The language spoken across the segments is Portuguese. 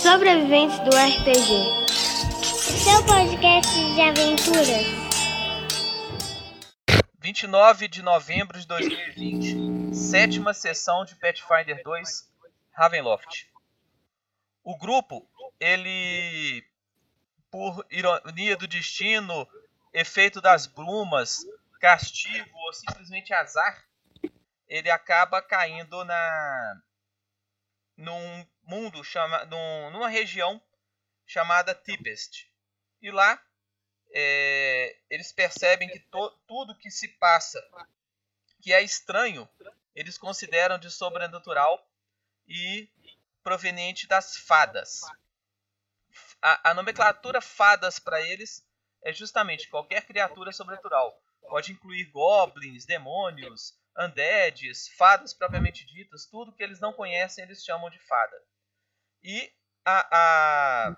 Sobreviventes do RPG. Seu podcast de aventuras. 29 de novembro de 2020, sétima sessão de Pathfinder 2, Ravenloft. O grupo, ele, por ironia do destino, efeito das brumas, castigo ou simplesmente azar, ele acaba caindo na num mundo chama, num, numa região chamada Tipest. E lá é, eles percebem que to, tudo que se passa que é estranho, eles consideram de sobrenatural e proveniente das fadas. A, a nomenclatura fadas para eles é justamente qualquer criatura sobrenatural. Pode incluir goblins, demônios, undeads, fadas propriamente ditas, tudo que eles não conhecem eles chamam de fada. E a, a,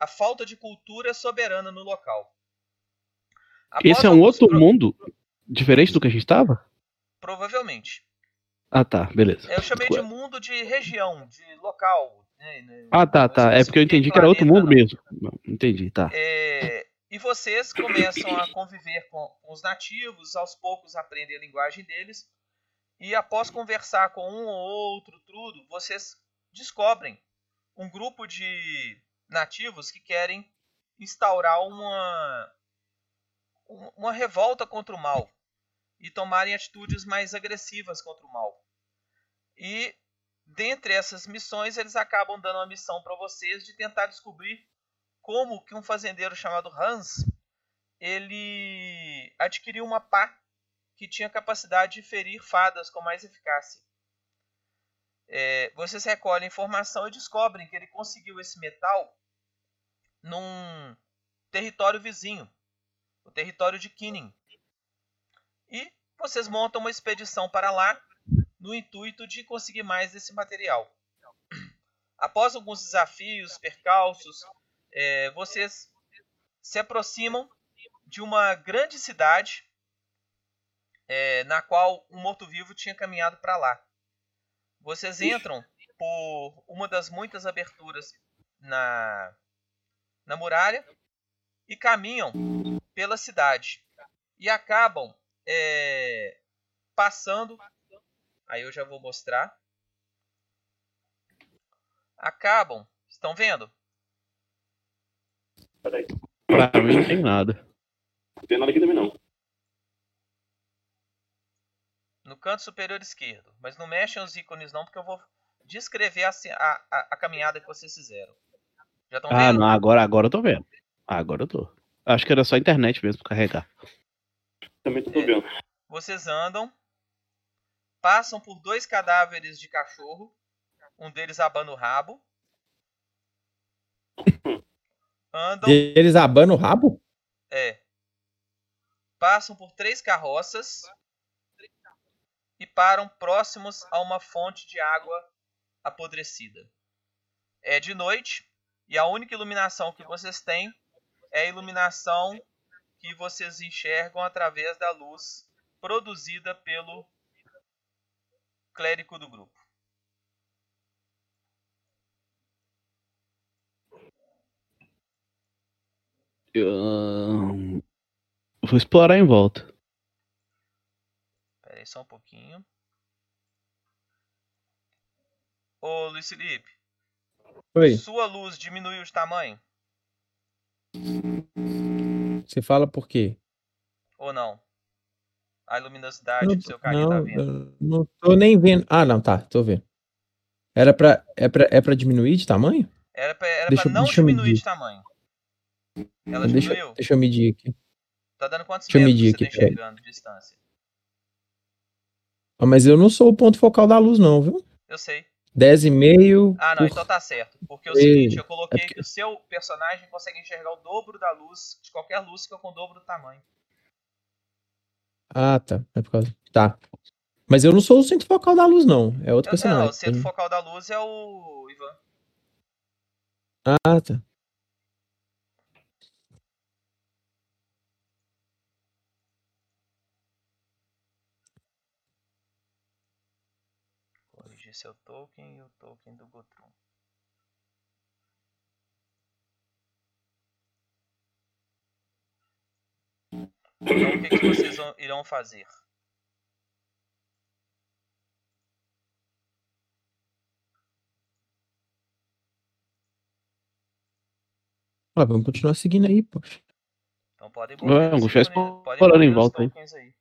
a falta de cultura soberana no local. Após Esse é um outro pro... mundo diferente do que a gente estava? Provavelmente. Ah, tá, beleza. Eu chamei de mundo de região, de local. Né, ah, tá, tá. É porque eu entendi que era outro mundo não. mesmo. Entendi, tá. É... E vocês começam a conviver com, os nativos, aos poucos aprendem a linguagem deles. E após conversar com um ou outro, tudo, vocês descobrem um grupo de nativos que querem instaurar uma, uma revolta contra o mal e tomarem atitudes mais agressivas contra o mal. E dentre essas missões, eles acabam dando uma missão para vocês de tentar descobrir como que um fazendeiro chamado Hans ele adquiriu uma pá que tinha capacidade de ferir fadas com mais eficácia. É, vocês recolhem informação e descobrem que ele conseguiu esse metal num território vizinho, o território de Kinning. E vocês montam uma expedição para lá no intuito de conseguir mais desse material. Após alguns desafios, percalços, é, vocês se aproximam de uma grande cidade é, na qual um morto-vivo tinha caminhado para lá. Vocês entram por uma das muitas aberturas na, na muralha e caminham pela cidade e acabam é, passando. Aí eu já vou mostrar. Acabam. Estão vendo? Peraí. Pra mim não tem nada. Não tem nada aqui também não. No canto superior esquerdo. Mas não mexem os ícones não, porque eu vou descrever a, a, a caminhada que vocês fizeram. Já estão ah, vendo? Ah, não, agora, agora eu tô vendo. Agora eu tô. Acho que era só a internet mesmo pra carregar. Também tô é, vendo. Vocês andam, passam por dois cadáveres de cachorro, um deles abana o rabo. Andam. Eles abanam o rabo? É. Passam por três carroças e param próximos a uma fonte de água apodrecida. É de noite e a única iluminação que vocês têm é a iluminação que vocês enxergam através da luz produzida pelo clérigo do grupo. Eu... Vou explorar em volta. Espera aí só um pouquinho. Ô Luiz Felipe. Oi. Sua luz diminuiu de tamanho? Você fala por quê? Ou não? A luminosidade não, que seu carinha tá vendo. Não tô nem vendo. Ah, não, tá, tô vendo. Era pra, é, pra, é pra diminuir de tamanho? Era pra, era deixa, pra não diminuir de tamanho. Ela deixa, diminuiu? Deixa eu medir aqui. Tá dando quantos deixa metros medir você aqui, tá enxergando distância? Ah, mas eu não sou o ponto focal da luz, não, viu? Eu sei. 10,5. Ah, não, por... então tá certo. Porque é o seguinte, eu coloquei é porque... que o seu personagem consegue enxergar o dobro da luz, de qualquer luz que eu com o dobro do tamanho. Ah, tá. É por causa. Tá. Mas eu não sou o centro focal da luz, não. É outro eu, personagem. Não, o centro focal da luz é o Ivan. Ah, tá. dividir seu token e o token do Gotrum. Então, o que, que vocês vão- irão fazer? Ah, vamos continuar seguindo aí, pô. Então podem Vamos, os podem mover em volta aí. tokens aí.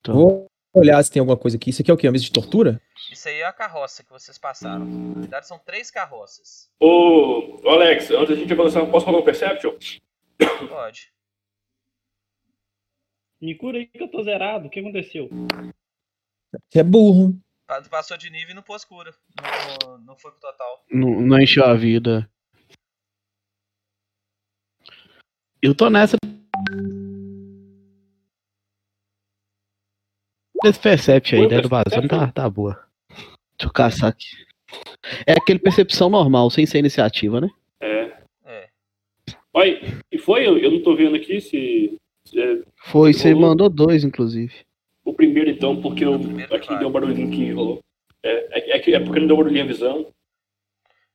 Então, olhar se tem alguma coisa aqui. Isso aqui é o quê? Uma mesa de tortura? Isso aí é a carroça que vocês passaram. Na verdade, são três carroças. Ô, ô, Alex, antes da gente avançar, posso rolar um Perception? Pode. Me cura aí que eu tô zerado. O que aconteceu? Você é burro. Pa- Passou de nível e não pôs cura. Não, não- não foi pro total. não, não encheu a vida. Eu tô nessa. Esse Percept aí, né, do vazando, tá, tá boa. Deixa eu caçar aqui. É aquele percepção normal, sem ser iniciativa, né? É. É. Olha, e foi? Eu, eu não tô vendo aqui se. se é Foi, você Rolou. mandou dois, inclusive. o primeiro, então, porque eu, aqui vai. deu um barulhinho que rolou. É, é, é, é porque não deu barulhinho a visão.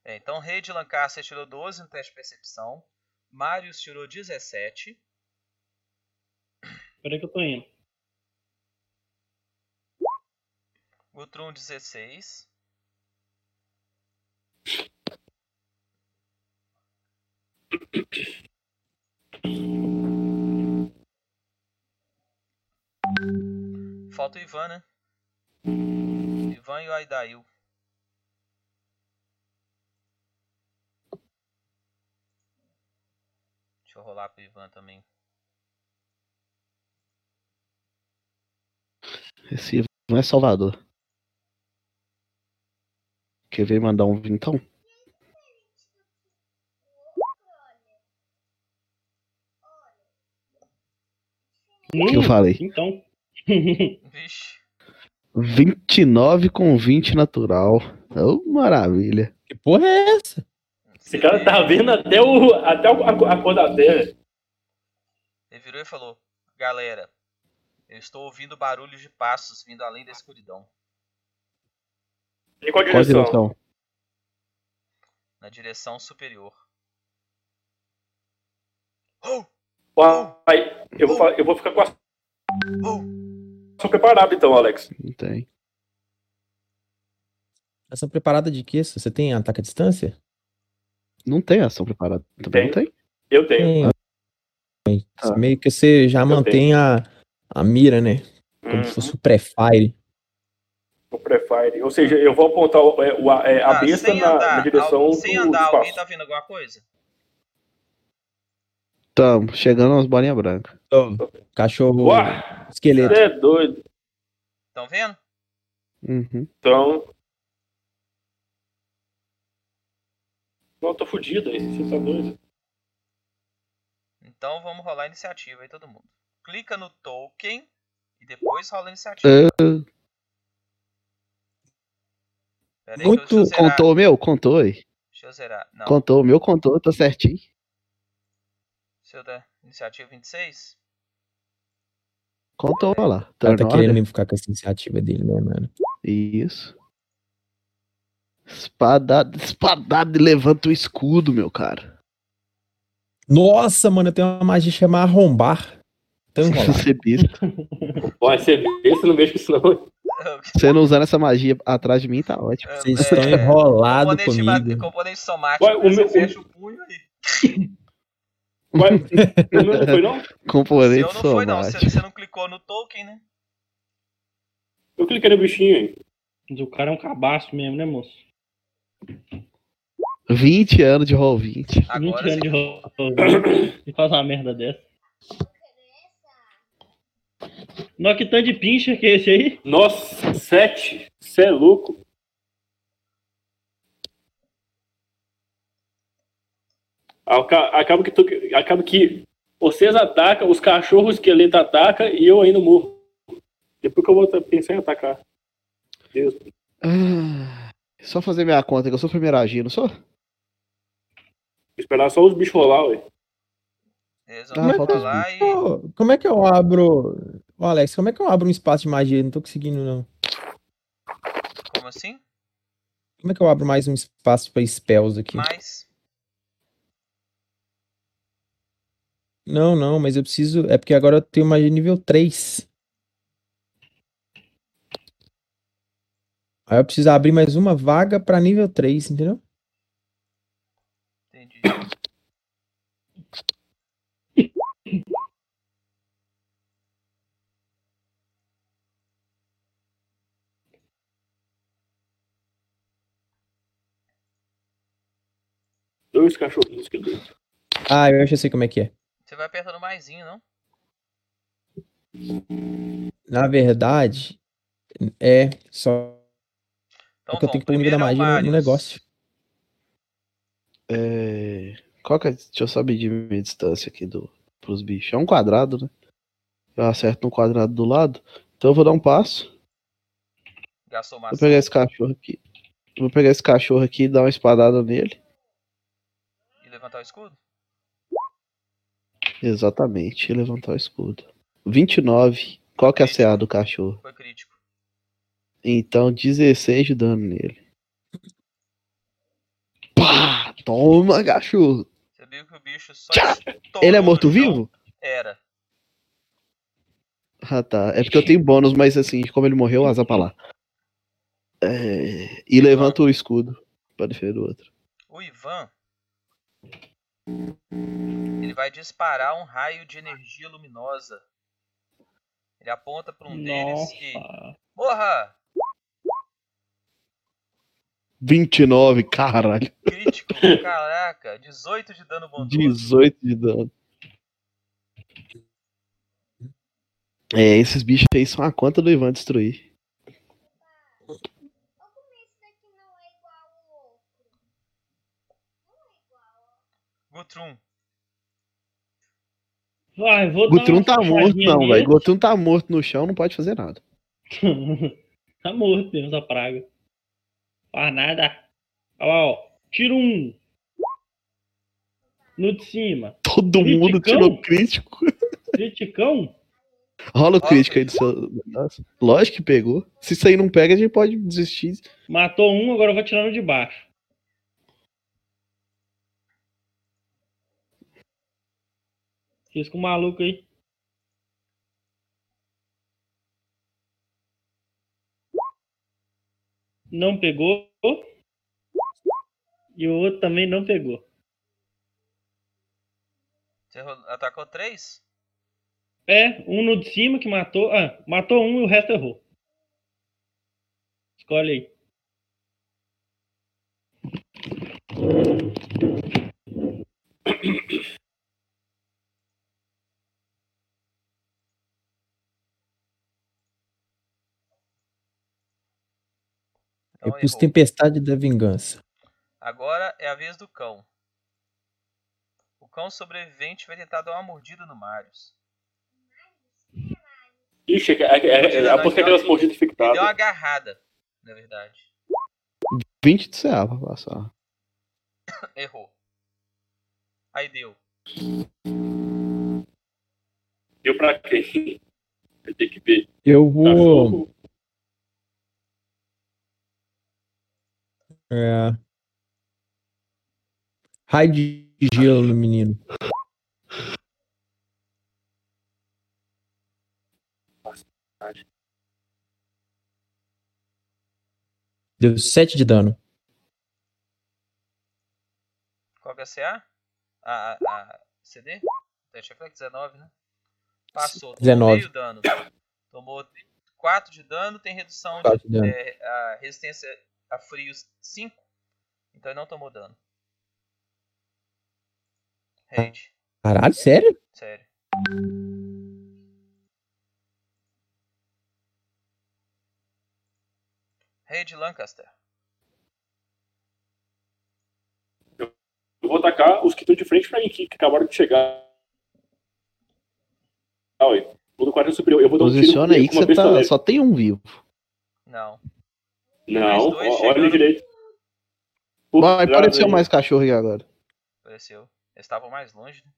É, então, Rei de Lancaster tirou 12 no teste de percepção. Marius tirou 17. Peraí que eu tô indo. Gutrum 16. Falta o Ivan, né? Ivan e o Aidail. Deixa eu rolar pro Ivan também. Esse não é Salvador. Quer ver mandar um vintão? O que eu Hum, falei? Então. Vixe. 29 com 20 natural. Oh, maravilha. Que porra é essa? Esse cara tá vendo até, o, até a, a cor da terra. Ele virou e falou: Galera, eu estou ouvindo barulhos de passos vindo além da escuridão, Em qual Qual a direção? direção? na direção superior. Oh! Uai, eu, vou, fa- eu vou ficar com a Oh! ação preparada, então, Alex. Não tem. Ação preparada de quê? Você tem ataque à distância? Não tem ação preparada. Também não tem? Eu tenho. Tem. Ah. Meio que você já mantém a, a mira, né? Como Hum, se fosse o pré-fire. O pré-fire. Ou seja, eu vou apontar o- é, o- a, é, a Ah, besta na, andar, na direção do, sem do andar, alguém espaço. tá vendo alguma coisa? Tamo, chegando umas bolinhas brancas. Cachorro Ué, esqueleto. você é doido. Estão vendo? Uhum. Então... Não, eu tô fudido aí. Você tá doido. Então vamos rolar a iniciativa aí, todo mundo. Clica no token e depois rola a iniciativa. Uh, Pera muito- contou o meu? Contou aí. Deixa eu zerar. Não, Contou o meu, contou, tá certinho. deixa eu dar. Iniciativa 26? Contou, olha lá. Tá Turn querendo order. ficar com essa iniciativa dele, né, mano? Isso. Espadada, espadada e levanta o escudo, meu cara. Nossa, mano, eu tenho uma magia chamada arrombar. Tão enrolado. Você besta. Você vê, você não mexe com isso não. Você não usando essa magia atrás de mim, tá ótimo. Vocês É, estão enrolados componente, ma- comigo. componente somático. Ué, o você meu- fecha o punho aí. Ué, o meu não foi não? Componente não foi, não. Você, somático. você não clicou no token, né? Eu cliquei no bichinho aí. Mas o cara é um cabaço mesmo, né, moço? 20 anos de roll 20. 20 Agora anos sim. de rolo. E faz uma merda dessa. Que tanto de pincher que é esse aí? Nossa, sete. Você é louco. Aca- Acaba que, tu, acaba que vocês atacam, os cachorros esqueleto atacam e eu ainda morro. Depois que eu vou pensar em atacar. Deus. Ah, só fazer minha conta, que eu sou primeiro agir, não sou? Esperar só os bichos rolar, ué. Tá, os falar e. Ô, como é que eu abro. Ô, Alex, como é que eu abro um espaço de magia? Não tô conseguindo, não. assim? Como é que eu abro mais um espaço pra spells aqui? Mais. Não, não, mas eu preciso. É porque agora eu tenho magia nível 3. Aí eu preciso abrir mais uma vaga pra nível 3, entendeu? Entendi. Dois cachorrinhos que doido. Ah, eu já sei como é que é. Você vai apertando maisinho, não? Na verdade, é só Então que eu tenho que pôr o nível da Primeiro é o magia no- negócio. É... Qual que é... Deixa eu só medir minha distância aqui do... pros bichos. É um quadrado, né? Eu acerto no quadrado do lado. Então eu vou dar um passo. Gastou Vou pegar esse cachorro aqui. Vou pegar esse cachorro aqui e dar uma espadada nele. Levantar o escudo? Exatamente. E levantar o escudo. 29. Qual que é a CA do cachorro? Foi crítico. Então 16 de dano nele. Pá! Toma, cachorro! Você viu que o bicho só Ele é morto-vivo? Era. Ah, tá. É porque eu tenho bônus, mas assim, como ele morreu, asa pra lá. É... E levanta o escudo pra defender o outro. O Ivan. Ele vai disparar um raio de energia luminosa. Ele aponta para um deles e. Nossa. Morra! 29, caralho. Crítico, caraca. 18 de dano bondoso. 18 de dano. É, esses bichos aí são a conta do Ivan destruir. Gutrum. Vai, vou dar Gutrum tá morto, não, velho. Gutrum tá morto no chão, não pode fazer nada. tá morto mesmo essa praga. Faz nada. Olha lá, ó. Tiro um. No de cima. Todo mundo Criticão? tirou crítico. Criticão. Rola o crítico aí do seu. Nossa, lógico que pegou. Se isso aí não pega, a gente pode desistir. Matou um, agora eu vou tirar no de baixo. Fiz com o maluco aí. Não pegou. E o outro também não pegou. Você atacou 3? É, um no de cima que matou. Ah, matou um e o resto errou. Escolhe aí. Então eu pus errou. Tempestade da Vingança. Agora é a vez do cão. O cão sobrevivente vai tentar dar uma mordida no Marius. Ixi, é, é, é, aposto que aquelas mordidas Ele deu uma infectadas. agarrada, na verdade. 20 de CA pra passar. Errou. Aí deu. Deu pra quem? Vai ter que ver. Eu vou. É... Raio de gelo no menino. Deu 7 de dano. Qual que é a CA? A, a, a CD? Teste reflexo 19, né? Passou. Tomou 19. meio dano. Tomou 4 de dano, tem redução de de dano. é, resistência a frios 5. Então ele não tomou dano. Raid, Caralho, sério? sério. Raid Lancaster. Eu vou atacar os que estão de frente pra mim que acabaram de chegar. Ah, oi. Vou no superior. Eu vou dar um tiro Posiciona aí que você tá. Só tem um vivo. Não. Não, olha direito. Por Vai, apareceu aí. mais cachorro aí agora. Apareceu. Eles estavam mais longe. né?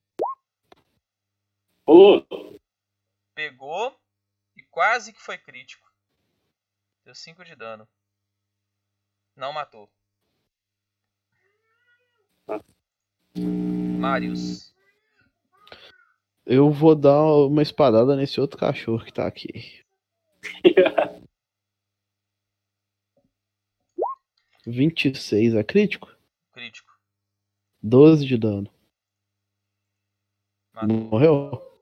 Rolou. Pegou e quase que foi crítico. Deu 5 de dano. Não matou. Ah. Marius. Eu vou dar uma espadada nesse outro cachorro que tá aqui. 26 é crítico? Crítico. 12 de dano. Matou. Morreu?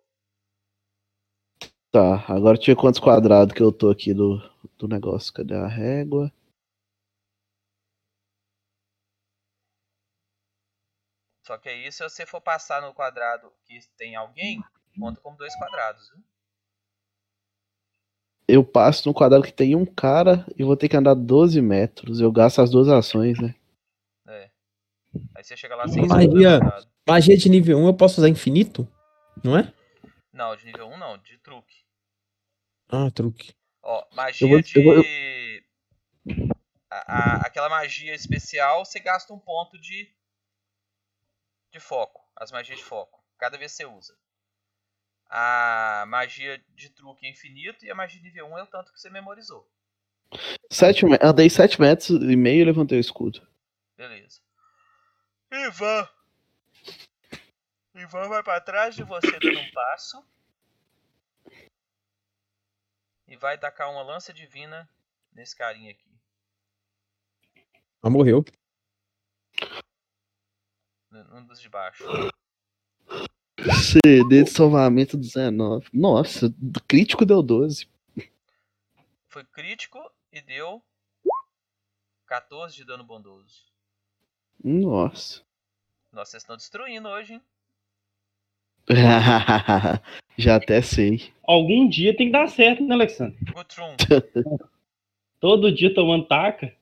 Tá, agora tinha quantos quadrados que eu tô aqui do, do negócio? Cadê a régua? Só que aí, se você for passar no quadrado que tem alguém, conta como dois quadrados, viu? Eu passo no quadrado que tem um cara e vou ter que andar 12 metros. Eu gasto as duas ações, né? É. Aí você chega lá sem Magia. Magia de nível 1 eu posso usar infinito? Não é? Não, de nível 1 não, de truque. Ah, truque. Ó, magia vou- de. eu vou- A- a- aquela magia especial, você gasta um ponto de. de foco. As magias de foco. Cada vez você usa. A magia de truque é infinito e a magia de nível 1 é o tanto que você memorizou. Sete, andei 7 metros e meio e levantei o escudo. Beleza. Ivan. Ivan vai pra trás de você dando um passo. E vai tacar uma lança divina nesse carinha aqui. Ah, morreu. Um dos de baixo. CD de salvamento 19. Nossa, crítico deu 12. Foi crítico e deu 14 de dano bondoso. Nossa. Nossa, vocês estão destruindo hoje, hein? Já até sei. Algum dia tem que dar certo, né, Alexandre? Gutrum. Todo dia tomando taca.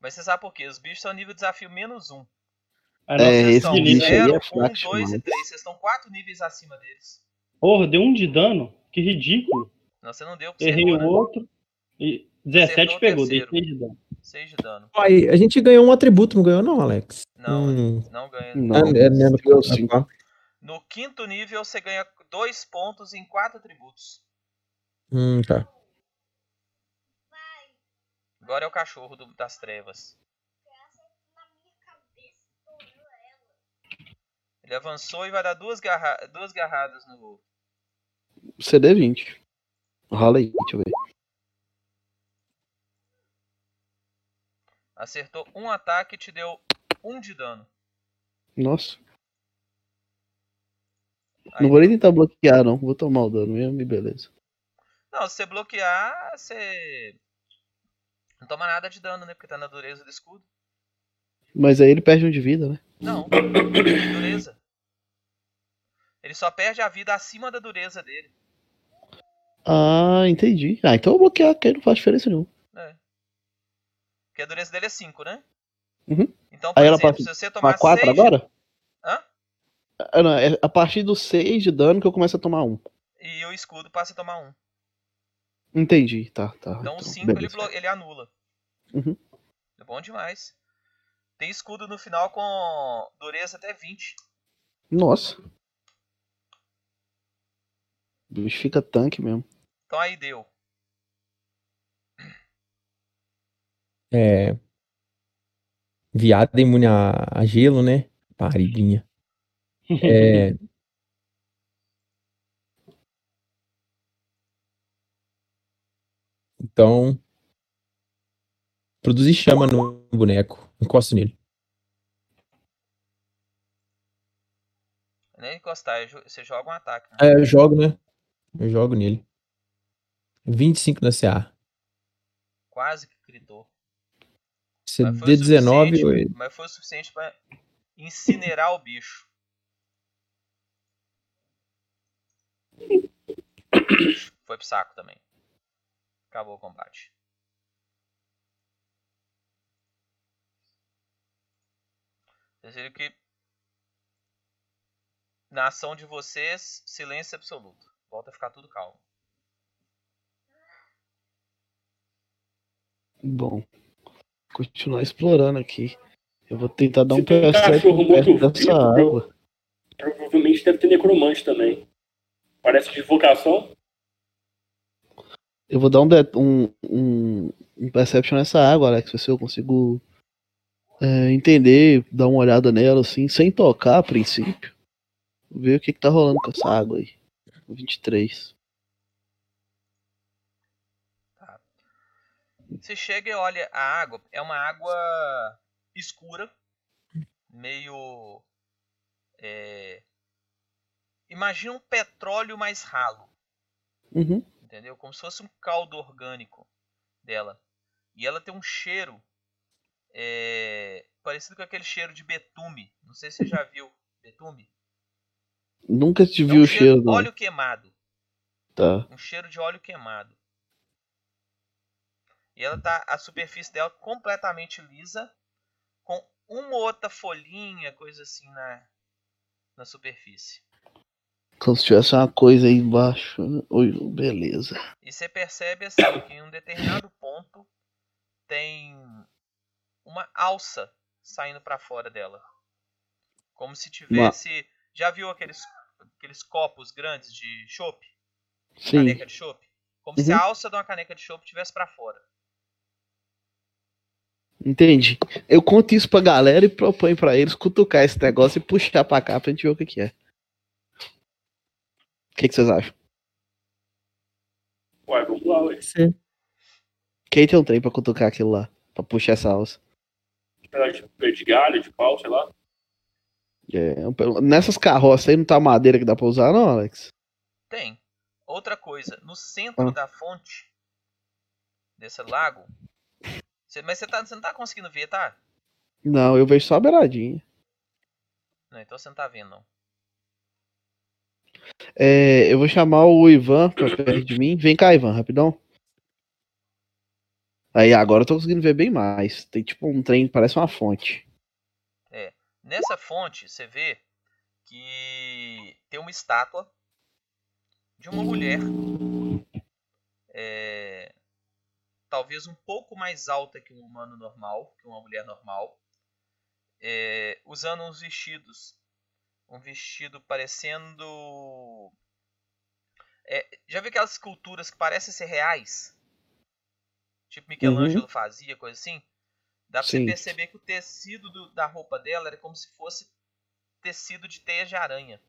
Mas você sabe por quê? Os bichos são nível desafio menos 1. A É, nossa esse bicho aí 0, é 1, fraco 2 e demais. 3. Vocês estão 4 níveis acima deles. Porra, deu um de dano. Que ridículo. Não, você não deu porque você Errei o né? outro. E 17 Acertou o pegou, dei terceiro. 6 de dano. 6 de dano. Aí, a gente ganhou um atributo, não ganhou não, Alex? Não, Hum. não ganha. Não, Ah, é mesmo. deu Ah, cinco. tá. No quinto nível, você ganha 2 pontos em 4 atributos. Hum, tá. Agora é o cachorro do- das trevas. Ele avançou e vai dar duas, garra duas garradas no. CD 20. Rola aí, deixa eu ver. Acertou um ataque e te deu um de dano. Nossa. Aí Não vou nem tentar bloquear, não. Vou tomar o dano mesmo e beleza. Não, se você bloquear, você. Não toma nada de dano, né? Porque tá na dureza do escudo. Mas aí ele perde um de vida, né? Não, dureza. Ele só perde a vida acima da dureza dele. Ah, entendi. Ah, então eu vou bloquear, que aí não faz diferença nenhuma. É. Porque a dureza dele é 5, né? Uhum. Então, por Aí ela exemplo, passa se você tomar Tomar 4 seis- agora? Hã? Ah, não, é a partir do 6 de dano que eu começo a tomar um. E o escudo passa a tomar 1. Um. Entendi, tá, tá. Então o então, 5 ele, ele anula. Uhum. É bom demais. Tem escudo no final com dureza até 20. Nossa. O bicho fica tanque mesmo. Então aí deu. É. Viado imune a, a gelo, né? Pariguinha. É. Então. Produzir chama no boneco. Encosto nele. Nem encostar, é você joga um ataque. Né? É, eu jogo, né? Eu jogo nele. 25 na CA. Quase que gritou. O D19 suficiente- ou- Mas foi o suficiente pra incinerar o bicho. Foi pro saco também. Acabou o combate. Viram que na ação de vocês, silêncio absoluto. Volta a ficar tudo calmo. Bom. Continuar explorando aqui. Eu vou tentar dar Se um tem um perto dessa água. Provavelmente deve ter necromante também. Parece de invocação. Eu vou dar um, de- um, um, um perception nessa água, Alex. Ver se eu consigo é, entender, dar uma olhada nela assim, sem tocar a princípio. Ver o que, que tá rolando com essa água aí. 23. Você chega e olha a água, é uma água escura, meio. É... Imagina um petróleo mais ralo, Uhum. entendeu? Como se fosse um caldo orgânico dela. E ela tem um cheiro é, parecido com aquele cheiro de betume. Não sei se você já viu betume. Nunca te É vi um o cheiro, de não. óleo queimado. Tá. Um cheiro de óleo queimado. E ela tá a superfície dela completamente lisa, com uma ou outra folhinha, coisa assim na na superfície. Como se tivesse uma coisa aí embaixo. né? Oi, beleza. E você percebe assim que em um determinado ponto tem uma alça saindo para fora dela. Como se tivesse, já viu aqueles aqueles copos grandes de chopp? Caneca de chopp? Como se Uhum. a alça de uma caneca de chopp tivesse para fora. Entendi. Eu conto isso pra galera e proponho pra eles cutucar esse negócio e puxar pra cá pra gente ver o que, que é. O que, que vocês acham? Ué, vamos lá, ué. Sim. Quem tem um trem pra cutucar aquilo lá? Pra puxar essa alça? Pedaço de- de galho, de pau, sei lá. É, nessas carroças aí não tá madeira que dá pra usar, não, Alex? Tem. Outra coisa, no centro Ah. da fonte desse lago, você- mas você, tá, você não tá conseguindo ver, tá? Não, eu vejo só a beiradinha. Não, então você não tá vendo, não. É, eu vou chamar o Ivan pra perto de mim. Vem cá, Ivan, rapidão. Aí, agora eu tô conseguindo ver bem mais. Tem tipo um trem, parece uma fonte. Nessa fonte, você vê que tem uma estátua de uma mulher, é, talvez um pouco mais alta que um humano normal, que uma mulher normal, é, usando uns vestidos, um vestido parecendo, é, já viu aquelas esculturas que parecem ser reais, tipo Michelangelo fazia, coisa assim? Dá pra você Sim. perceber que o tecido do- da roupa dela era como se fosse tecido de teia de aranha.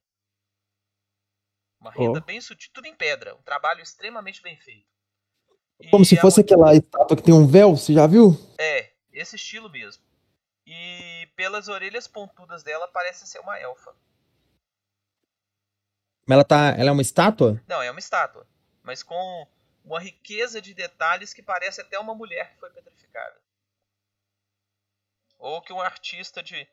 Uma renda bem sutil, tudo em pedra, um trabalho extremamente bem feito. Como E se a fosse aquela estátua que tem um véu, você já viu? É, esse estilo mesmo. E pelas orelhas pontudas dela parece ser uma elfa. Mas ela tá. Ela é uma estátua? Não, é uma estátua, mas com uma riqueza de detalhes que parece até uma mulher que foi petrificada. Ou que um artista de,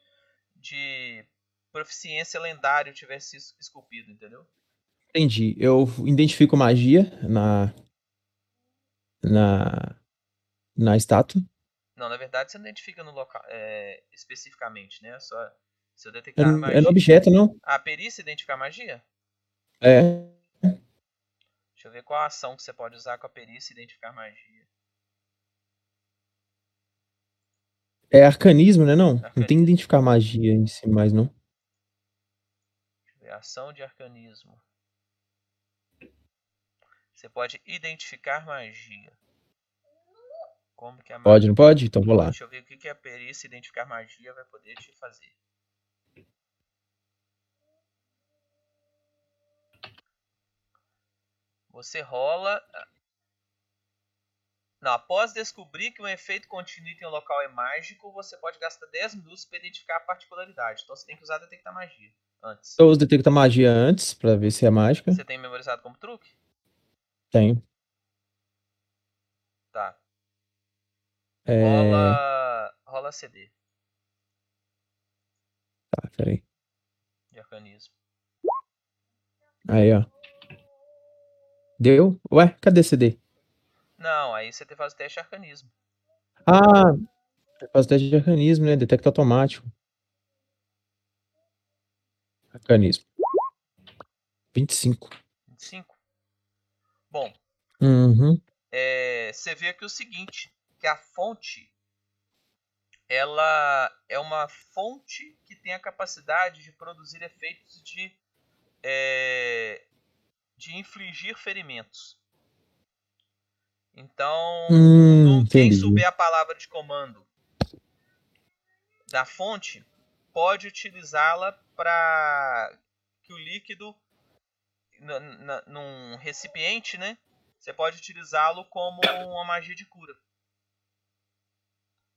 de proficiência lendário tivesse es- esculpido, entendeu? Entendi. Eu identifico magia na. Na. Na estátua. Não, na verdade você não identifica no local é, especificamente, né? Só se eu É, detectar no- magia. é no objeto, não? A perícia identificar magia? É. Deixa eu ver qual a ação que você pode usar com a perícia identificar magia. É arcanismo, né? Não? Não tem Arcanismo. identificar magia em si mais, não. Deixa eu ver, ação de arcanismo. Você pode identificar magia. Como que a Pode, não pode? Então vou lá. Deixa eu ver o que, que a perícia identificar magia vai poder te fazer. Você rola. Não, após descobrir que um efeito contínuo em um local é mágico, você pode gastar 10 minutos para identificar a particularidade. Então você tem que usar detectar magia antes. Eu uso detectar magia antes, pra ver se é mágica. Você tem memorizado como truque? Tenho. Tá. É. Rola. Rola CD Tá, peraí. de arcanismo. Aí, ó. Deu? Ué, cadê CD? Não, aí você fazer o teste de arcanismo. Ah, faz teste de arcanismo, né? Detecta automático. Arcanismo. 25. 25. Bom, Uhum. é, você vê aqui o seguinte, que a fonte ela é uma fonte que tem a capacidade de produzir efeitos de é, de infligir ferimentos. Então, Hum, quem entendi. souber a palavra de comando da fonte, pode utilizá-la para que o líquido num recipiente, né? Você pode utilizá-lo como uma magia de cura.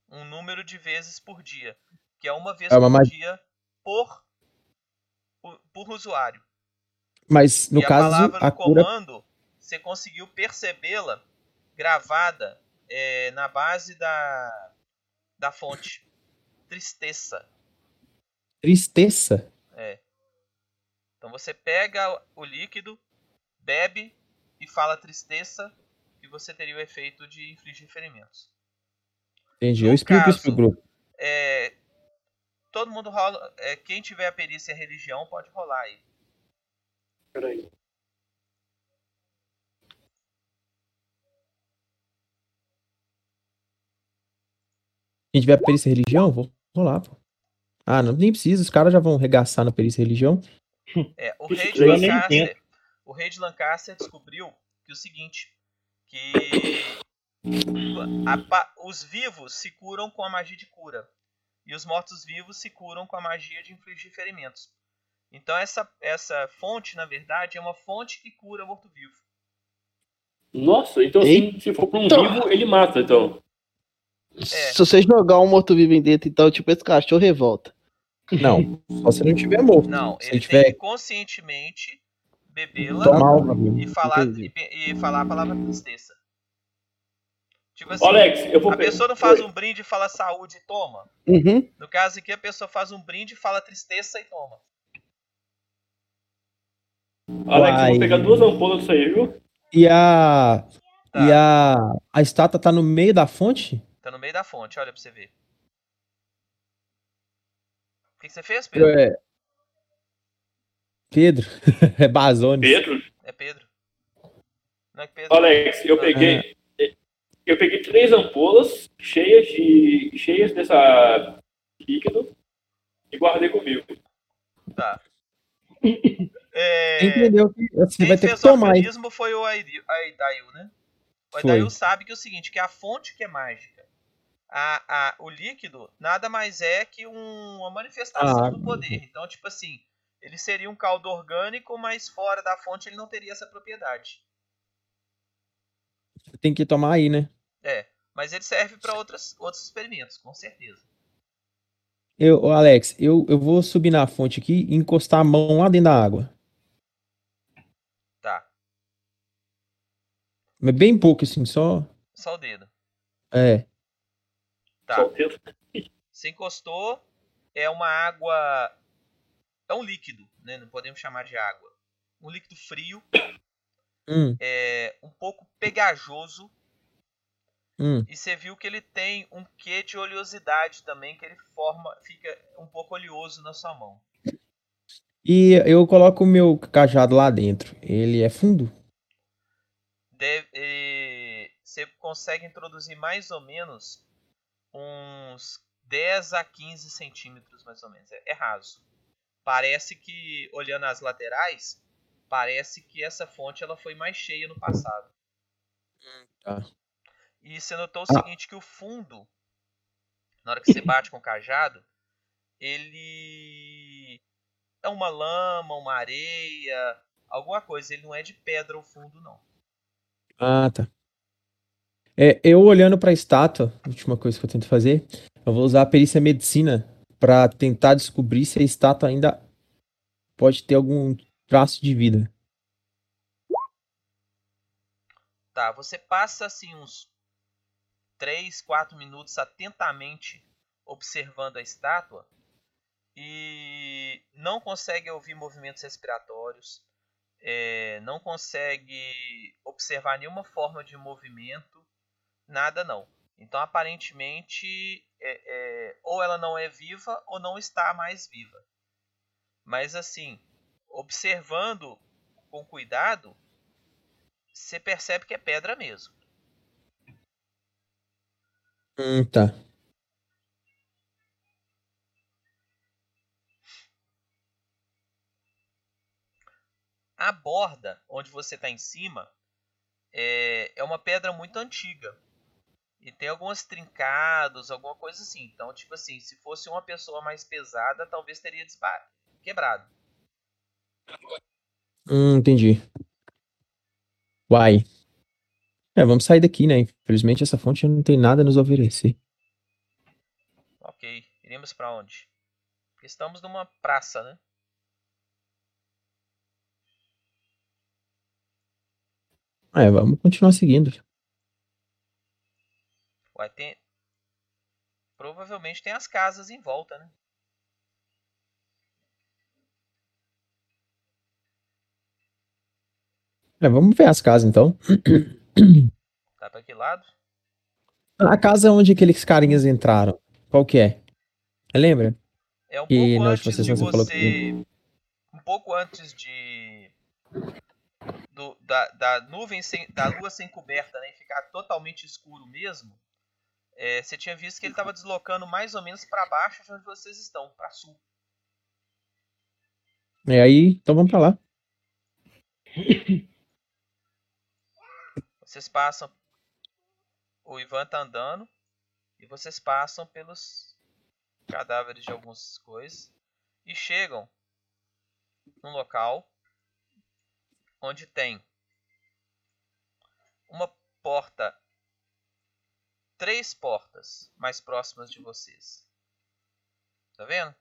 Um número de vezes por dia, que é uma vez É uma por magia- dia por por- por usuário. Mas no e a caso, palavra no a cura. comando, você conseguiu percebê-la gravada é, na base da, da fonte. Tristeza. Tristeza. É. Então você pega o líquido, bebe e fala tristeza, e você teria o efeito de infligir ferimentos. Entendi. No Eu explico isso pro caso- grupo. É, todo mundo rola. é, quem tiver a perícia religião pode rolar aí. Peraí. Quem tiver perícia em religião, vou rolar, pô. Ah, não, nem precisa, os caras já vão regaçar na perícia religião. É, o rei de Lancaster, o rei de Lancaster descobriu que o seguinte, que a os vivos se curam com a magia de cura e os mortos-vivos se curam com a magia de infligir ferimentos. Então essa essa fonte, na verdade, é uma fonte que cura morto-vivo. Nossa, então assim, se for pra um Então- vivo, ele mata, então. É. Se você jogar um morto-vivo em dentro, então, tipo, esse cachorro revolta. Não, só se não tiver morto. Não, se ele tiver tem que conscientemente bebê-la e falar e, e falar a palavra tristeza. Tipo assim, Alex, eu vou a pe- pessoa não faz um brinde e fala saúde e toma. Uhum. No caso aqui, a pessoa faz um brinde, fala tristeza e toma. Alex, eu Uai. vou pegar duas ampolas disso aí, viu? E a. Tá. E a. A estátua tá no meio da fonte? Tá no meio da fonte, olha pra você ver. O que, que você fez, Pedro? É... Pedro. é Bazone. Pedro? É Pedro. Não é Pedro. Alex, eu peguei. Eu peguei três ampolas cheias de. cheias dessa líquido e guardei comigo. Tá. É, entendeu que você quem vai ter que fez o tomar arcanismo foi o Aidail, né? O. Aidail sabe que é o seguinte, que a fonte que é mágica, a, a, o líquido nada mais é que um- uma manifestação Ah, do poder. Então, tipo assim, ele seria um caldo orgânico, mas fora da fonte ele não teria essa propriedade. Você tem que tomar aí, né? É, mas ele serve para outros experimentos, com certeza. Eu, Alex, eu, eu vou subir na fonte aqui e encostar a mão lá dentro da água. Tá, Mas bem pouco, assim, só. só o dedo. É. Tá. Só o dedo. Você encostou, é uma água. É um líquido, né? Não podemos chamar de água. Um líquido frio, Hum, é um pouco pegajoso. hum. E você viu que ele tem um quê de oleosidade também, que ele forma, fica um pouco oleoso na sua mão. E eu coloco o meu cajado lá dentro. Ele é fundo? Deve- você consegue introduzir mais ou menos uns 10 a 15 centímetros, mais ou menos. É, é raso. Parece que, olhando as laterais, parece que essa fonte ela foi mais cheia no passado. Tá. E você notou o Ah. seguinte, que o fundo, na hora que você bate com o cajado, ele é uma lama, uma areia, alguma coisa. Ele não é de pedra o fundo, não. Ah, tá. É, eu olhando estátua, a última coisa que eu tento fazer, eu vou usar a perícia medicina pra tentar descobrir se a estátua ainda pode ter algum traço de vida. Tá, você passa assim uns 3, 4 minutos atentamente observando a estátua e não consegue ouvir movimentos respiratórios, é, não consegue observar nenhuma forma de movimento, nada não. Então aparentemente é, é, ou ela não é viva ou não está mais viva. Mas assim, observando com cuidado, você percebe que é pedra mesmo. Hum, tá. A borda, onde você está em cima, é, é uma pedra muito antiga. E tem alguns trincados, alguma coisa assim. Então, tipo assim, se fosse uma pessoa mais pesada, talvez teria quebrado. Hum, entendi. Uai. É, vamos sair daqui, né? Infelizmente essa fonte não tem nada a nos oferecer. Ok, iremos pra onde? Estamos numa praça, né? É, vamos continuar seguindo. Ué, tem. Provavelmente tem as casas em volta, né? É, vamos ver as casas então. Tá pra que lado? A casa onde aqueles carinhas entraram, qual que é? Lembra? É um pouco antes última de você falou você. Um pouco antes de. do- da, da nuvem sem. da lua sem coberta, né? E ficar totalmente escuro mesmo. é, você tinha visto que ele estava deslocando mais ou menos para baixo de onde vocês estão, para sul. É aí, então vamos pra lá. Vocês passam. O Ivan tá andando. E vocês passam pelos cadáveres de algumas coisas. E chegam num local onde tem uma porta. Três portas mais próximas de vocês. Tá vendo?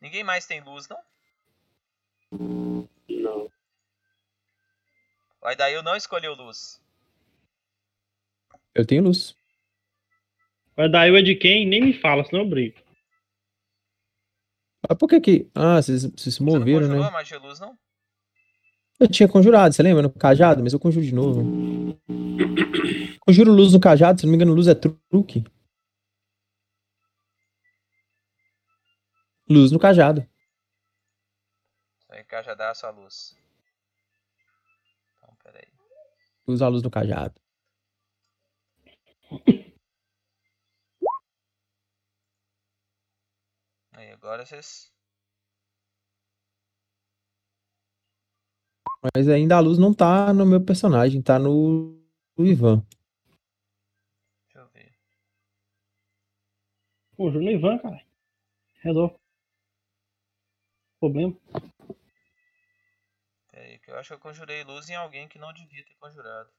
Ninguém mais tem luz, não? Não. O Aidail não escolheu luz. Eu tenho luz. Vai dar eu é de quem? Nem me fala, senão eu brigo. Mas por que que... Ah, vocês, vocês se Você não moveram, né? a magia luz, não? Eu tinha conjurado, você lembra? No cajado, mas eu conjuro de novo. Conjuro luz no cajado, se não me engano, luz é truque. Luz no cajado. Vai encajadar a sua luz. Então, peraí. Usa a luz no cajado. Aí, agora vocês. Mas ainda a luz não tá no meu personagem, tá no, no Ivan. Deixa eu ver. Pô, juro no Ivan, cara. Resolve. Problema. Peraí, que eu acho que eu conjurei luz em alguém que não devia ter conjurado.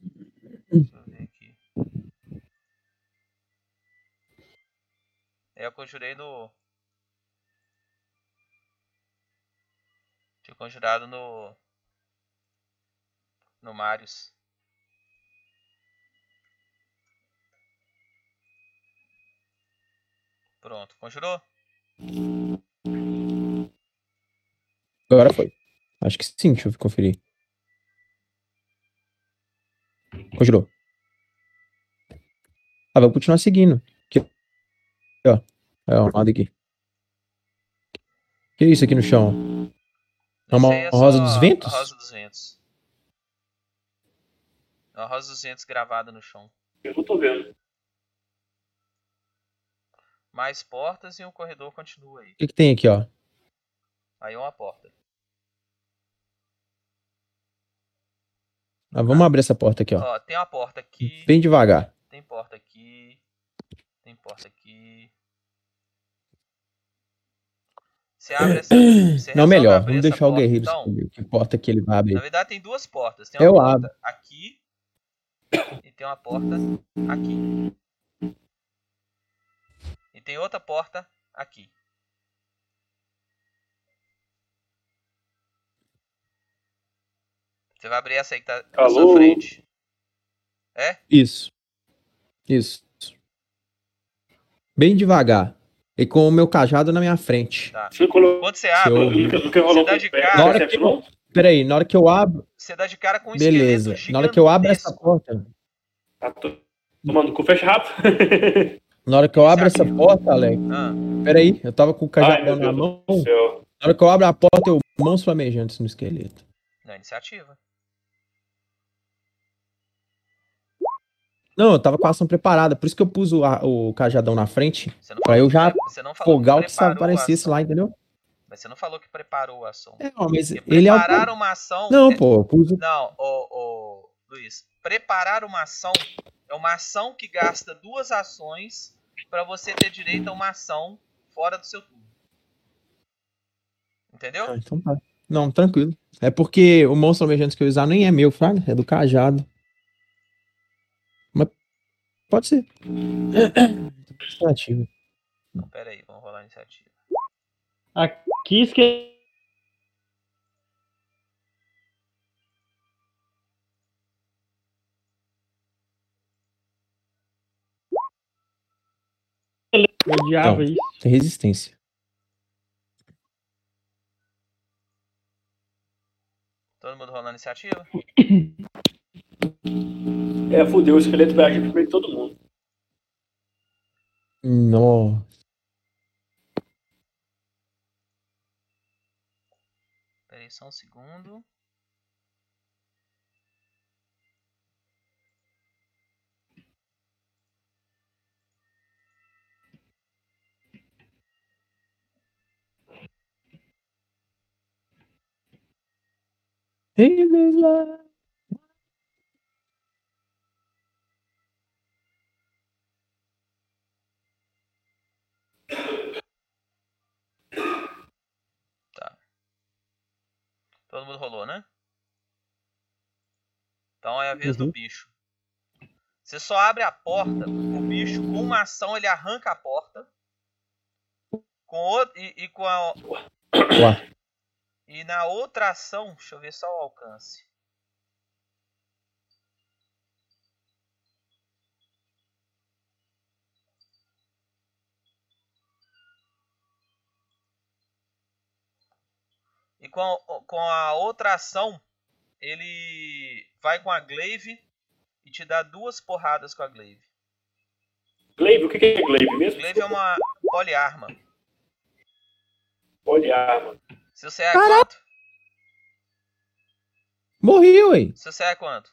Deixa eu eu conjurei no. Tinha conjurado no. No Marius. Pronto, conjurou? Agora foi. Acho que sim, deixa eu conferir. Conjurou. Ah, vou continuar seguindo. Aqui, ó. É, ó, nada aqui. Que é isso aqui no chão? É uma aí rosa dos ventos? A rosa dos ventos. É uma rosa dos ventos gravada no chão. Eu não tô vendo. Mais portas e o corredor continua aí. O que, que tem aqui, ó? Aí é uma porta. Ah, vamos abrir essa porta aqui, ó. Ó, tem uma porta aqui, Bem devagar. tem porta aqui, tem porta aqui. Você abre essa. Você Não, melhor. Vamos deixar o guerreiro então? escolher que porta que ele vai abrir. Na verdade tem duas portas. Tem uma Eu porta aqui e tem uma porta aqui. E tem outra porta aqui. Você vai abrir essa aí que tá na sua Alô? frente. É? Isso. Isso. Bem devagar. E com o meu cajado na minha frente. Tá. Você colocou. Quando você abre, eu- Nunca, nunca rolou Você dá de com o pé, cara. Na hora que não? Peraí, na hora que eu abro. você dá de cara com um Beleza. Na hora que eu abro essa porta. Tá to- tomando cu, fecha rápido. Na hora que eu abro essa porta, Alex. Ah, Peraí, eu tava com o Ai, cajadão meu na mão. Na hora que eu abro a porta, eu mãos flamejantes no esqueleto. na iniciativa. Não, eu tava com a ação preparada, por isso que eu pus o, a- o cajadão na frente, não pra eu já não fogar o que aparecesse lá, entendeu? mas você não falou que preparou a ação. É, ó, mas Porque ele é preparar uma ação. Não, é- pô, eu pus o- Não, ô, ô, Luiz. Preparar uma ação é uma ação que gasta duas ações pra você ter direito a uma ação fora do seu turno. Entendeu? Ah, então tá. Não, tranquilo. É porque o monstro almejante que eu usar nem é meu, fraga. É do cajado. Pode ser. Iniciativa. Então, pera aí, vamos rolar a iniciativa. Aqui esque... Eu odiava Não. isso. Tem resistência. Todo mundo rolando iniciativa? É, fudeu, o esqueleto vai agir primeiro que todo mundo. Nossa. Pera aí, só um segundo. Eles lá. Todo mundo rolou, né? Então é a vez do Uhum. bicho. Você só abre a porta, o bicho, com uma ação, ele arranca a porta. Com outro, e, e com a, Ué. e na outra ação, deixa eu ver só o alcance. Com a, com a outra ação, ele vai com a glaive e te dá duas porradas com a glaive. Glaive, o que é glaive mesmo? Glaive é uma poliarma. Olha a arma. Se você é quanto? Morri, ué. Se você é quanto?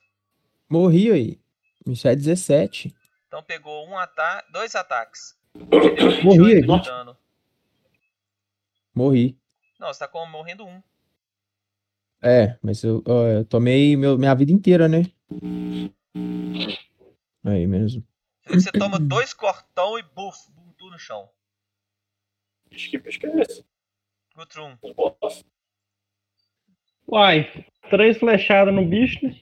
Morri, ué. Isso é 17. Então pegou um ataque, dois ataques. Te deu 28 Morri, de dano. Morri. Não, você tá com, morrendo um. É, mas eu, ó, eu tomei meu, minha vida inteira, né? Aí, um. Você toma dois cortão e buf, buntu no chão. Acho que, acho que é esse. Gutrum. Uai, três flechadas no bicho, né?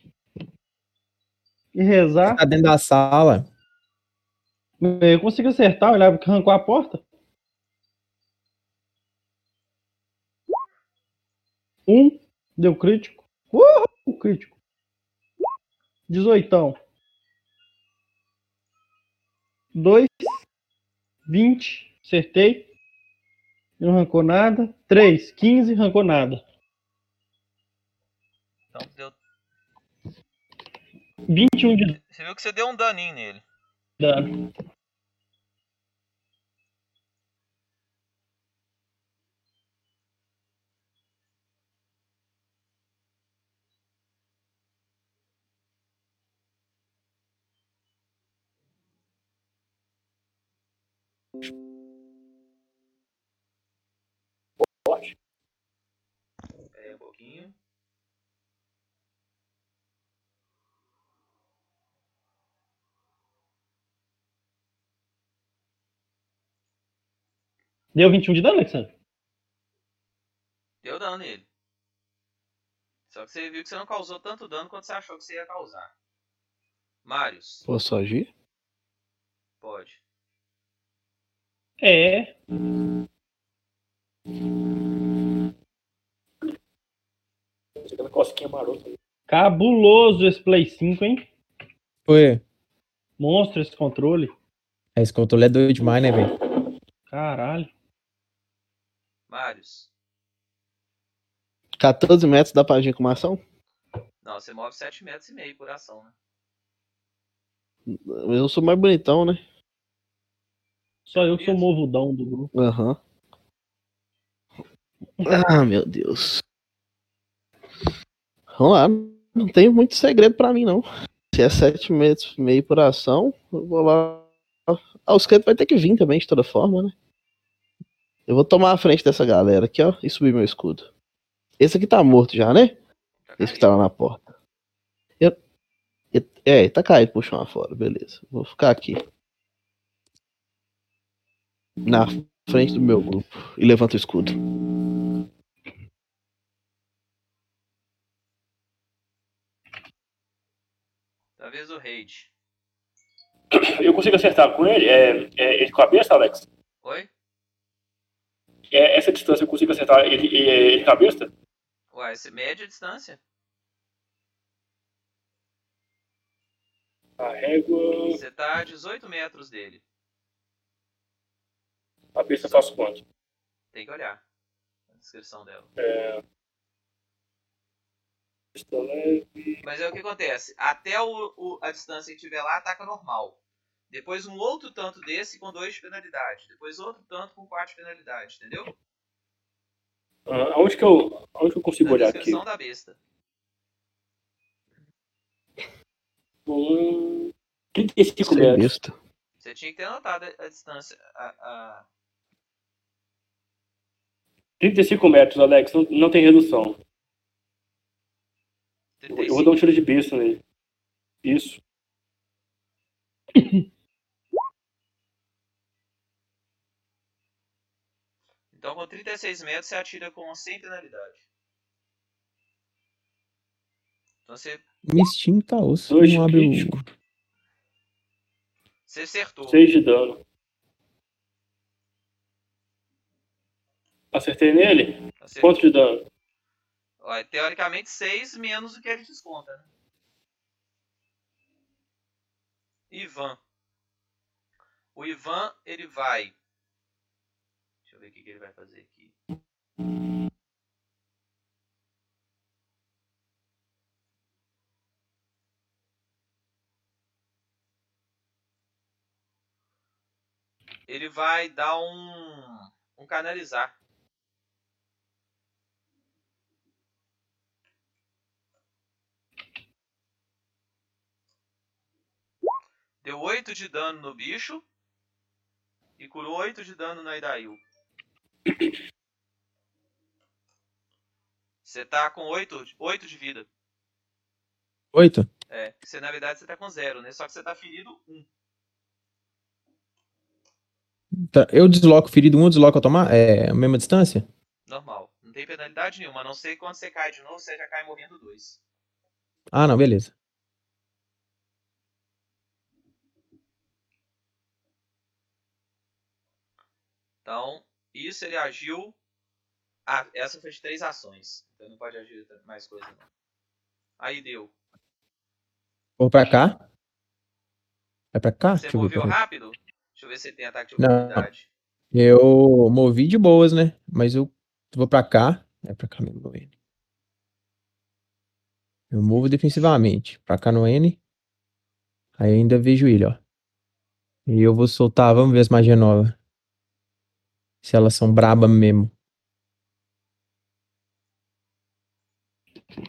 E rezar. Tá dentro da sala. Eu consegui acertar, olhava que arrancou a porta. Um, deu crítico. Uhul, crítico. Dezoitão. Dois, vinte, acertei. Não arrancou nada. Três, quinze, arrancou nada. Então deu. Vinte e um de Você viu que você deu um daninho nele. dano. Forte. Pera aí um pouquinho. Deu 21 de dano, Alexandre? Deu dano nele. Só que você viu que você não causou tanto dano quanto você achou que você ia causar. Marius, Posso agir? pode. É. Chegando cosquinha marota. Cabuloso esse Play 5, hein? Foi. Monstro esse controle. É, Esse controle é doido demais, né, velho? Caralho. Marius. 14 metros dá pra agir com uma ação? Não, você move 7 metros e meio por ação, né? Eu sou mais bonitão, né? Só eu que sou o movudão do grupo. Aham. Ah, meu Deus. Vamos lá. Não tem muito segredo pra mim, não. Se é 7 metros e meio por ação, eu vou lá. Ah, o esqueleto vai ter que vir também, de toda forma, né? Eu vou tomar a frente dessa galera aqui, ó, e subir meu escudo. Esse aqui tá morto já, né? Esse que tá lá na porta. Eu... eu- É, tá caído pro chão fora, beleza. Vou ficar aqui. Na frente do meu grupo. E levanta o escudo. Talvez o raid. Eu consigo acertar com ele? É, é, ele de cabeça, Alex? Oi? É, essa distância eu consigo acertar ele, ele, de cabeça? Uai, esse média distância. A régua. Você tá a 18 metros dele. Cabeça eu faço quanto? Tem que olhar a descrição dela. É. Pista leve. Mas é o que acontece. Até o, o- a distância que tiver lá, ataca normal. Depois um outro tanto desse com dois de penalidade. Depois outro tanto com quatro de penalidade, entendeu? Ah, aonde, que eu, aonde que eu consigo Na olhar aqui? descrição da besta. Hum, 35 Sem metros. besta. Você tinha que ter anotado a, a distância. A, a... 35 metros, Alex. Não, não tem redução. Eu, eu vou dar um tiro de besta nele. Isso. Então com 36 metros você atira com 100 penalidade. Então você, Steam tá osso. Dois Não abre o. você acertou. 6 de dano. Acertei nele? Acertou. Quanto de dano? Ó, teoricamente 6 menos o que ele desconta, né? Ivan. O Ivan, ele vai. Deixa eu ver o que, que ele vai fazer aqui. Ele vai dar um. um canalizar. Deu 8 de dano no bicho. E curou 8 de dano na Idail. Você tá com 8, 8 de vida. Oito? É, você na verdade você tá com 0, né? Só que você tá ferido 1. Tá, Eu desloco ferido um, eu desloco automático. É a mesma distância? Normal. Não tem penalidade nenhuma. A não ser quando você cai de novo, você já cai morrendo 2. Ah, não, beleza. Então, isso ele agiu. Ah, essa foi de 3 ações. Então não pode agir mais coisa não. Aí deu. Vou pra cá. Vai pra cá? Você Deixa moveu rápido? Deixa eu ver se tem ataque de Não. oportunidade. Eu movi de boas, né? Mas eu vou pra cá. É pra cá mesmo, N. Eu movo defensivamente. Pra cá no N. Aí ainda vejo ele, ó. E eu vou soltar. Vamos ver as magias novas. Se elas são braba mesmo.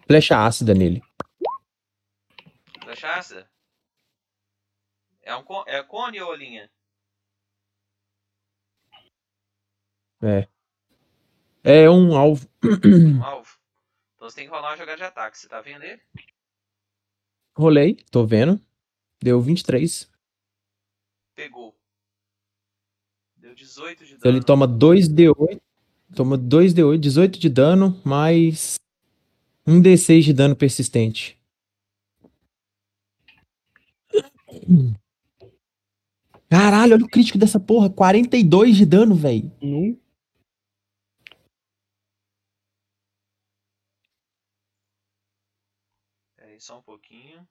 Flecha ácida nele. Flecha ácida? É um é cone ou linha? É. É um alvo. Um alvo. Então você tem que rolar uma jogada de ataque. Você tá vendo ele? Rolei, tô vendo. Deu 23. Pegou. Deu 18 de Então dano. ele toma 2d8. Toma 2d8, 18 de dano, mais 1d6 de dano persistente. Caralho, olha o crítico dessa porra. 42 de dano, velho. Aí só um pouquinho.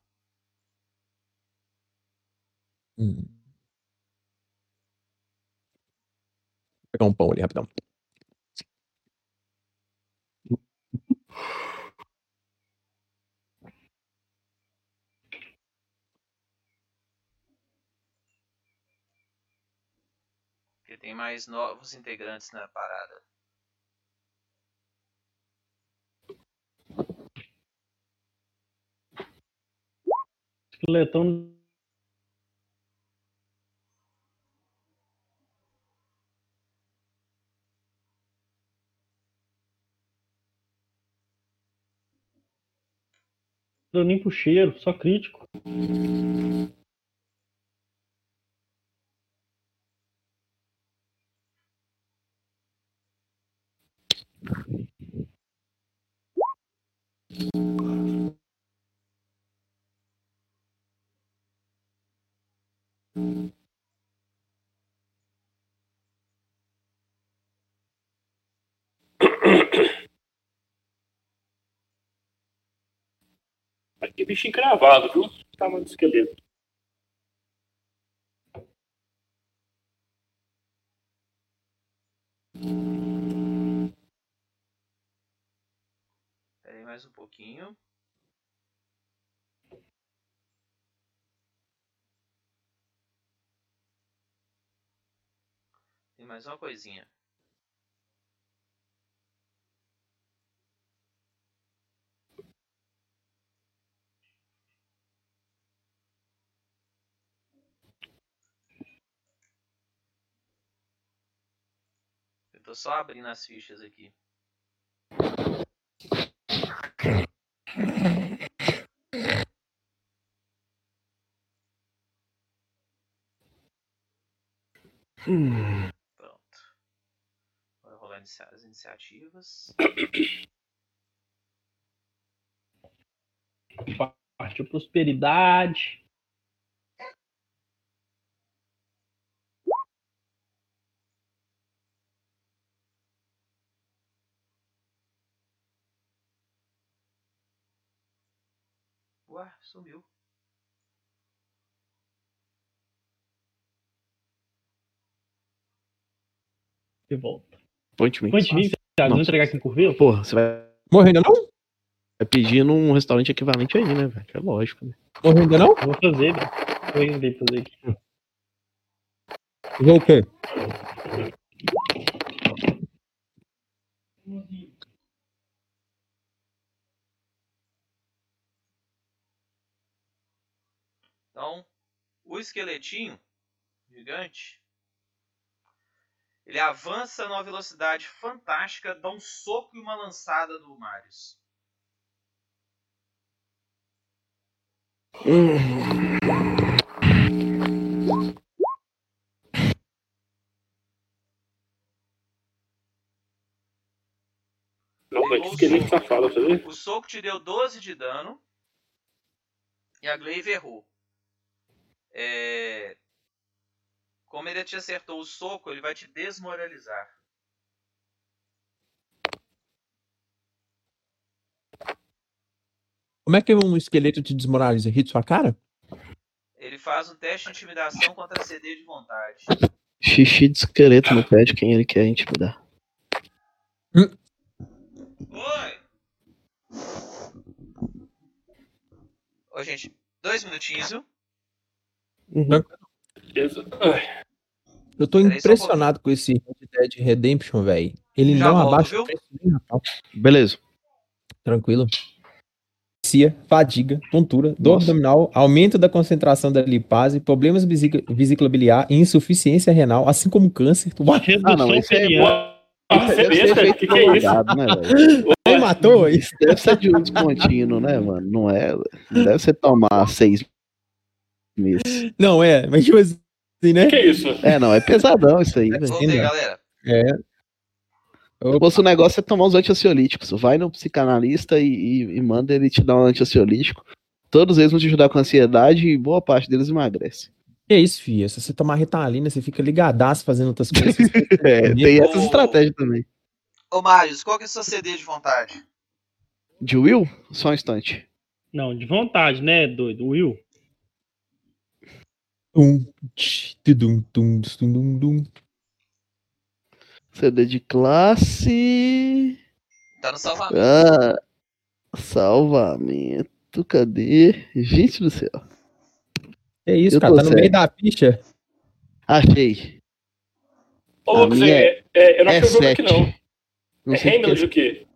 Hum. Pegar um pão ali, rapidão. Porque tem mais novos integrantes na parada. Esqueletão Deu nem pro cheiro, só crítico. Aqui bicho encravado, viu? Tamanho do esqueleto. Pera aí mais um pouquinho. Tem mais uma coisinha. Tô só abrindo as fichas aqui. Pronto. Vai rolar as iniciativas. Partiu prosperidade. Ué, sumiu. E volta. Point me. Quanto de mim, Thiago? Não entregar aqui em Curvelo? Porra, você vai, Morreu ainda não? vai pedir num restaurante equivalente aí, né, velho? É lógico, né? Morreu ainda não? Vou fazer, velho. Vou entender fazer aqui. Vou o quê? Então, o esqueletinho gigante, ele avança numa velocidade fantástica, dá um soco e uma lançada do Marius. Que esqueleto safado? O soco te deu 12 de dano e a Glaive errou. É... Como ele te acertou o soco, ele vai te desmoralizar. Como é que um esqueleto te desmoraliza? Ri de sua cara? Ele faz um teste de intimidação contra CD de vontade. Xixi de esqueleto no pé de quem ele quer intimidar. Oi! Ô, gente, dois minutinhos, viu? Uhum. Eu tô Peraí, só impressionado com esse Red Dead Redemption, velho. Ele Já não volto, abaixa viu? o preço nem Natal. Beleza. Tranquilo. Cia, fadiga, tontura, dor Nossa. abdominal, aumento da concentração da lipase, problemas vesic- vesiclobiliar e insuficiência renal, assim como câncer. Redução Ah, não, esse é ser Besta, feito que que é isso? né? Quem matou isso? Deve ser de um descontínuo, né, mano? Não é. Não deve ser tomar seis meses. Não, é, mas tipo assim, né? Que é isso? É, não, é pesadão isso aí. Voltei, Ainda. galera. É. Fosse o negócio é tomar os antiansiolíticos. Vai no psicanalista e, e- e manda ele te dar um antiansiolítico. Todos eles vão te ajudar com ansiedade e boa parte deles emagrece. Que isso, filha? Se você tomar retalina, você fica ligadaço fazendo outras coisas. É, tem essas Ô, estratégias também. Ô, Marius, qual que é a sua CD de vontade? De Will? Só um instante. Não, de vontade, né, doido? Will. Tum. CD de classe. Tá no salvamento. Ah, salvamento. Cadê? Gente do céu. Que isso, Eu cara? Tá no sério. meio da ficha. Achei. Ô, Lucas, é, é, eu não é achei o jogo aqui, 7. não. Não É o que, Reynolds o quê?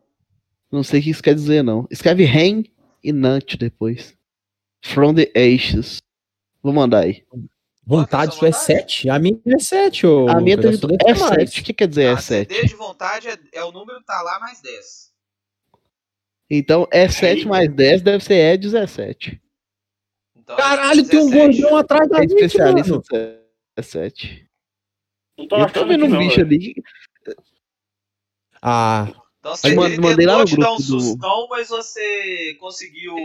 não sei o que isso quer dizer, não. Escreve Ren e Nant depois. From the Ashes. Vou mandar aí. Vontade, é sua é 7. A minha é 7, ô. a minha sua deve é ter mais. 7. O que quer dizer é a 7? CD de vontade é, é o número que tá lá mais 10. Então, é 7 mais 10 deve ser é 17. Então, Caralho, tem um 17. gordão atrás da É gente, especialista mano. em 17. Não tô Eu tô vendo um bicho ali. Ah, Então você mandei lá no te dar um grupo do- sustão, mas você conseguiu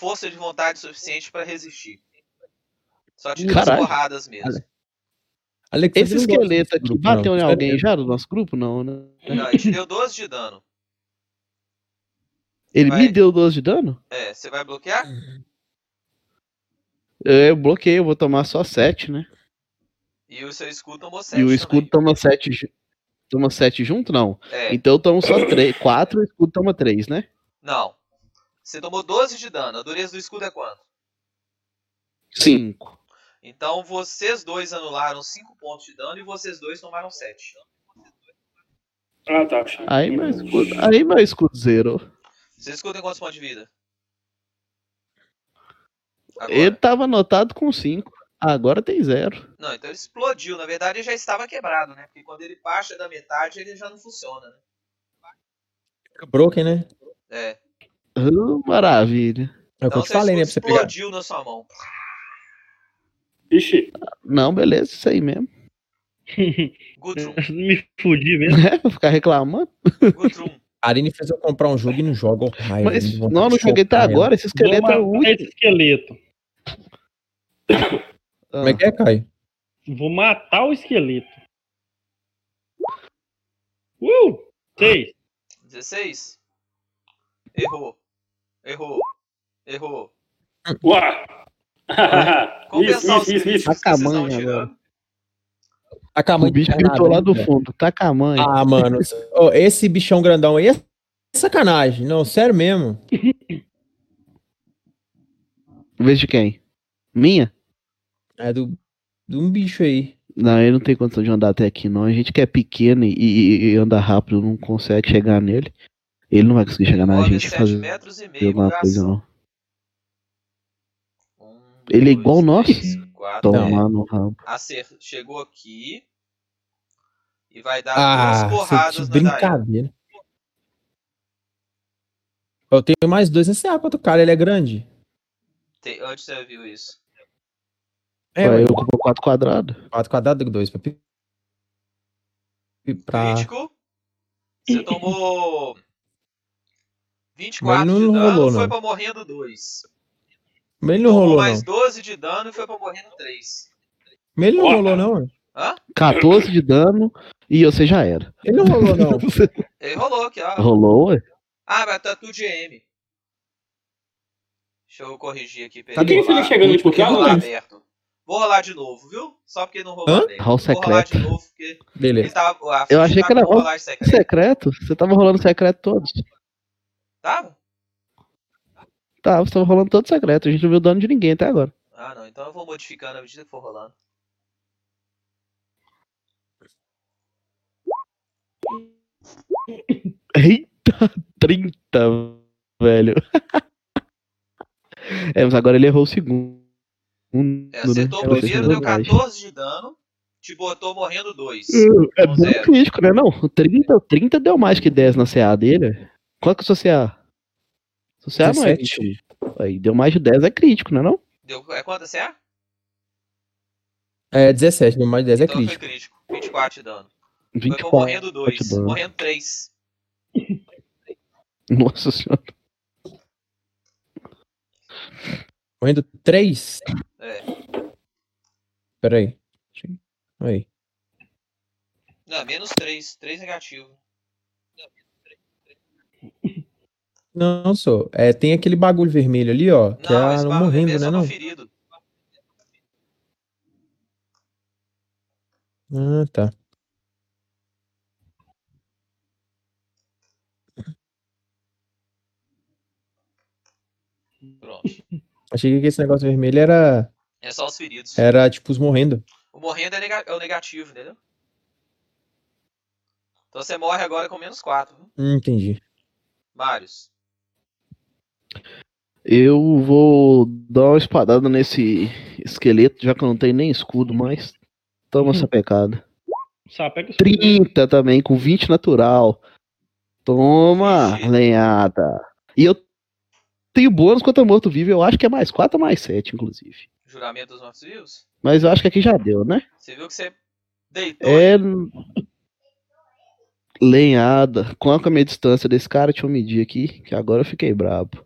força de vontade suficiente pra resistir. Só Caralho. porradas mesmo. Alexandre Esse esqueleto aqui grupo, bateu não. em alguém já do nosso grupo? Não, né? Não, ele te deu 12 de dano. Ele Vai. me deu 12 de dano? É, você vai bloquear? Eu bloqueei, eu vou tomar só 7, né? E o seu escudo tomou 7 E o escudo toma 7 ju- toma 7 junto? Não. É, Então eu tomo só 3, 4 o escudo toma 3, né? não. Você tomou 12 de dano. A dureza do escudo é quanto? 5. Então vocês dois anularam 5 pontos de dano e vocês dois tomaram 7. Ah, tá. Aí meu escudo, aí meu escudo zerou. Vocês escutam quantos pontos de vida? Agora. Ele tava anotado com 5. Agora tem 0. Não, então ele explodiu. Na verdade, ele já estava quebrado, né? Porque quando ele baixa da metade, ele já não funciona, né? Fica broken, né? É. maravilha. É o que Então eu te falei, né? Pra você pegar. explodiu na sua mão. Ixi, Não, beleza, isso aí mesmo. Gudrun. Me fudi mesmo. É, pra ficar reclamando. Gudrun. A Arine fez eu comprar um jogo e não joga. oh, raiva, Mas não, não joguei até chocar ela. agora. Esse Vou esqueleto é o matar último. esse esqueleto. Como é que é, Caio? Vou matar o esqueleto. Uh! Seis. 16. Errou. Errou. Errou. uá. isso, Compensar isso, isso, isso. que vocês estão Tacamanha. A O bicho gritou lá do né? fundo. Tá com a mãe. Ah, mano. ô, esse bichão grandão aí é sacanagem. Não, sério mesmo. Vez de quem? Minha? É do, de um bicho aí. Não, ele não tem condição de andar até aqui, não. A gente que é pequeno e, e- e anda rápido não consegue chegar nele. Ele não vai conseguir chegar na gente e 7 fazer metros e meio alguma coisa, não. Um, Ele é igual o nosso? três, quatro, Toma é. no rabo. Acer... Chegou aqui. E vai dar Ah, duas você porradas na Daí. brincadeira. Eu tenho mais dois nesse arco, outro cara, ele é grande. Tem- Onde você viu isso? É, eu ocupou 4 quadrados. 4 quadrados, 2 pra... pra... Crítico. Você tomou 24 Mas não de dano, rolou, foi não. pra morrendo 2. Mas ele não Tomou rolou, mais não. 12 de dano e foi pra morrendo 3. Mas ele não Ó. rolou, não. Hã? 14 de dano e você já era. Ele não rolou, não. Ele rolou aqui, ó. Rolou, ué? Ah, mas tá tudo GM. Deixa eu corrigir aqui. Tá. Quem que chegando último Porque rolar aberto. Vou rolar de novo, viu? Só porque não rolou aberto. Vou rolar de secreto. novo porque ele Beleza. tava, Eu achei que era rolagem secreta. Secreto? Você tava rolando secreto todos. Tava? Tá, você tava rolando todo secreto. A gente não viu dano de ninguém até agora. Ah, não. Então eu vou modificando à medida que for rolando. Eita, 30, velho. é, mas agora ele errou o segundo. É, acertou né? o primeiro, deu vantagem. 14 de dano. Te botou morrendo 2. É Então, bom crítico, né? Não, o 30, 30 deu mais que 10 na CA dele. Qual que é o seu CA? Seu CA não é 17. 20. Aí deu mais de 10, é crítico, né? Não? Deu, é quanto você é? É 17, deu mais 10 é então crítico. foi crítico. 24 de dano. Foi pra 24. morrendo 2. de dano. Morrendo 3. Nossa senhora. Morrendo 3? É. Pera aí. Aí. Não, menos 3. 3 negativo. Não, sou. É, tem aquele bagulho vermelho ali, ó. Que Não, é morrendo, né? só Não. ferido. Ah, tá. Pronto. Achei que esse negócio vermelho era, É só os feridos. era tipo os morrendo. O morrendo é, nega- é o negativo, entendeu? Então você morre agora com menos 4. Hum, entendi. Marius. Eu vou dar uma espadada nesse esqueleto, já que eu não tenho nem escudo mais. Toma essa pecada. Sapeca 30 também, com 20 natural. Toma, lenhada. E eu tenho bônus contra morto-vivo, eu acho que é mais 4 ou mais 7, inclusive. Juramento dos mortos-vivos? Mas eu acho que aqui já deu, né? Você viu que você deitou. É. Lenhada. Qual é a minha distância desse cara? Deixa eu medir aqui, que agora eu fiquei brabo.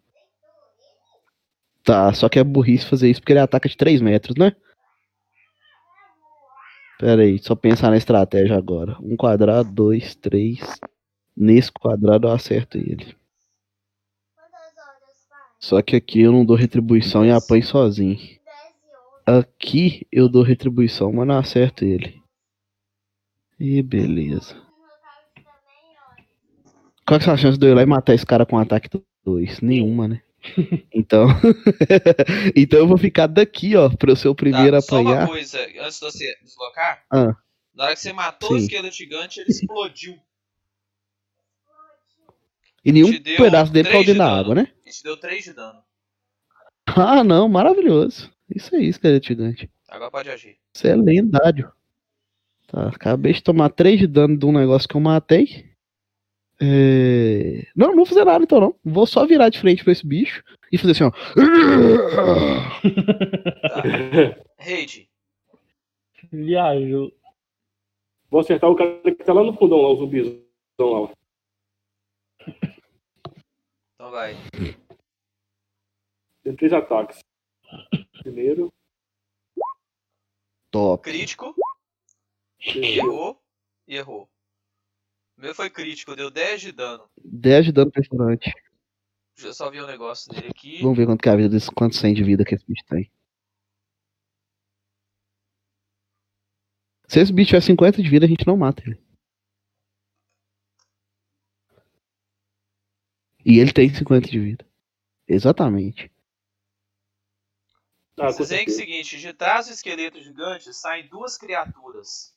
Tá, só que é burrice fazer isso porque ele ataca de 3 metros, né? Pera aí, só pensar na estratégia agora. Um quadrado, dois, três. Nesse quadrado eu acerto ele. Só que aqui eu não dou retribuição e apanho sozinho. Aqui eu dou retribuição, mas não acerto ele. E beleza. Qual que é a chance de eu ir lá e matar esse cara com um ataque 2? Nenhuma, né? Então. então eu vou ficar daqui, ó, pra eu ser o primeiro Tá, a só uma apanhar. coisa, antes de você deslocar. Ah. Na hora que você matou o Sim. esqueleto gigante, ele explodiu. E nenhum pedaço dele caiu dentro de da dano. água, né? Te deu 3 de dano. Ah, não, maravilhoso. Isso aí, esqueleto gigante. Agora pode agir. Isso é lendário. Tá, acabei de tomar 3 de dano de um negócio que eu matei. É... Não, não vou fazer nada então não. Vou só virar de frente pra esse bicho e fazer assim, ó. Raid, Viajou. Vou acertar o cara que tá lá no fundão, lá, o zumbizão lá. então vai. Tem três ataques. Primeiro, Top. Crítico, errou e errou. O meu foi crítico, deu 10 de dano. 10 de dano perfurante. Deixa eu só ver o negócio dele aqui. Vamos ver quanto que é a vida desse, quanto 100 de vida que esse bicho tem. Se esse bicho tiver 50 de vida, a gente não mata ele. E ele tem 50 de vida. Exatamente. Ah, veem que é o seguinte, de trás do esqueleto gigante saem duas criaturas.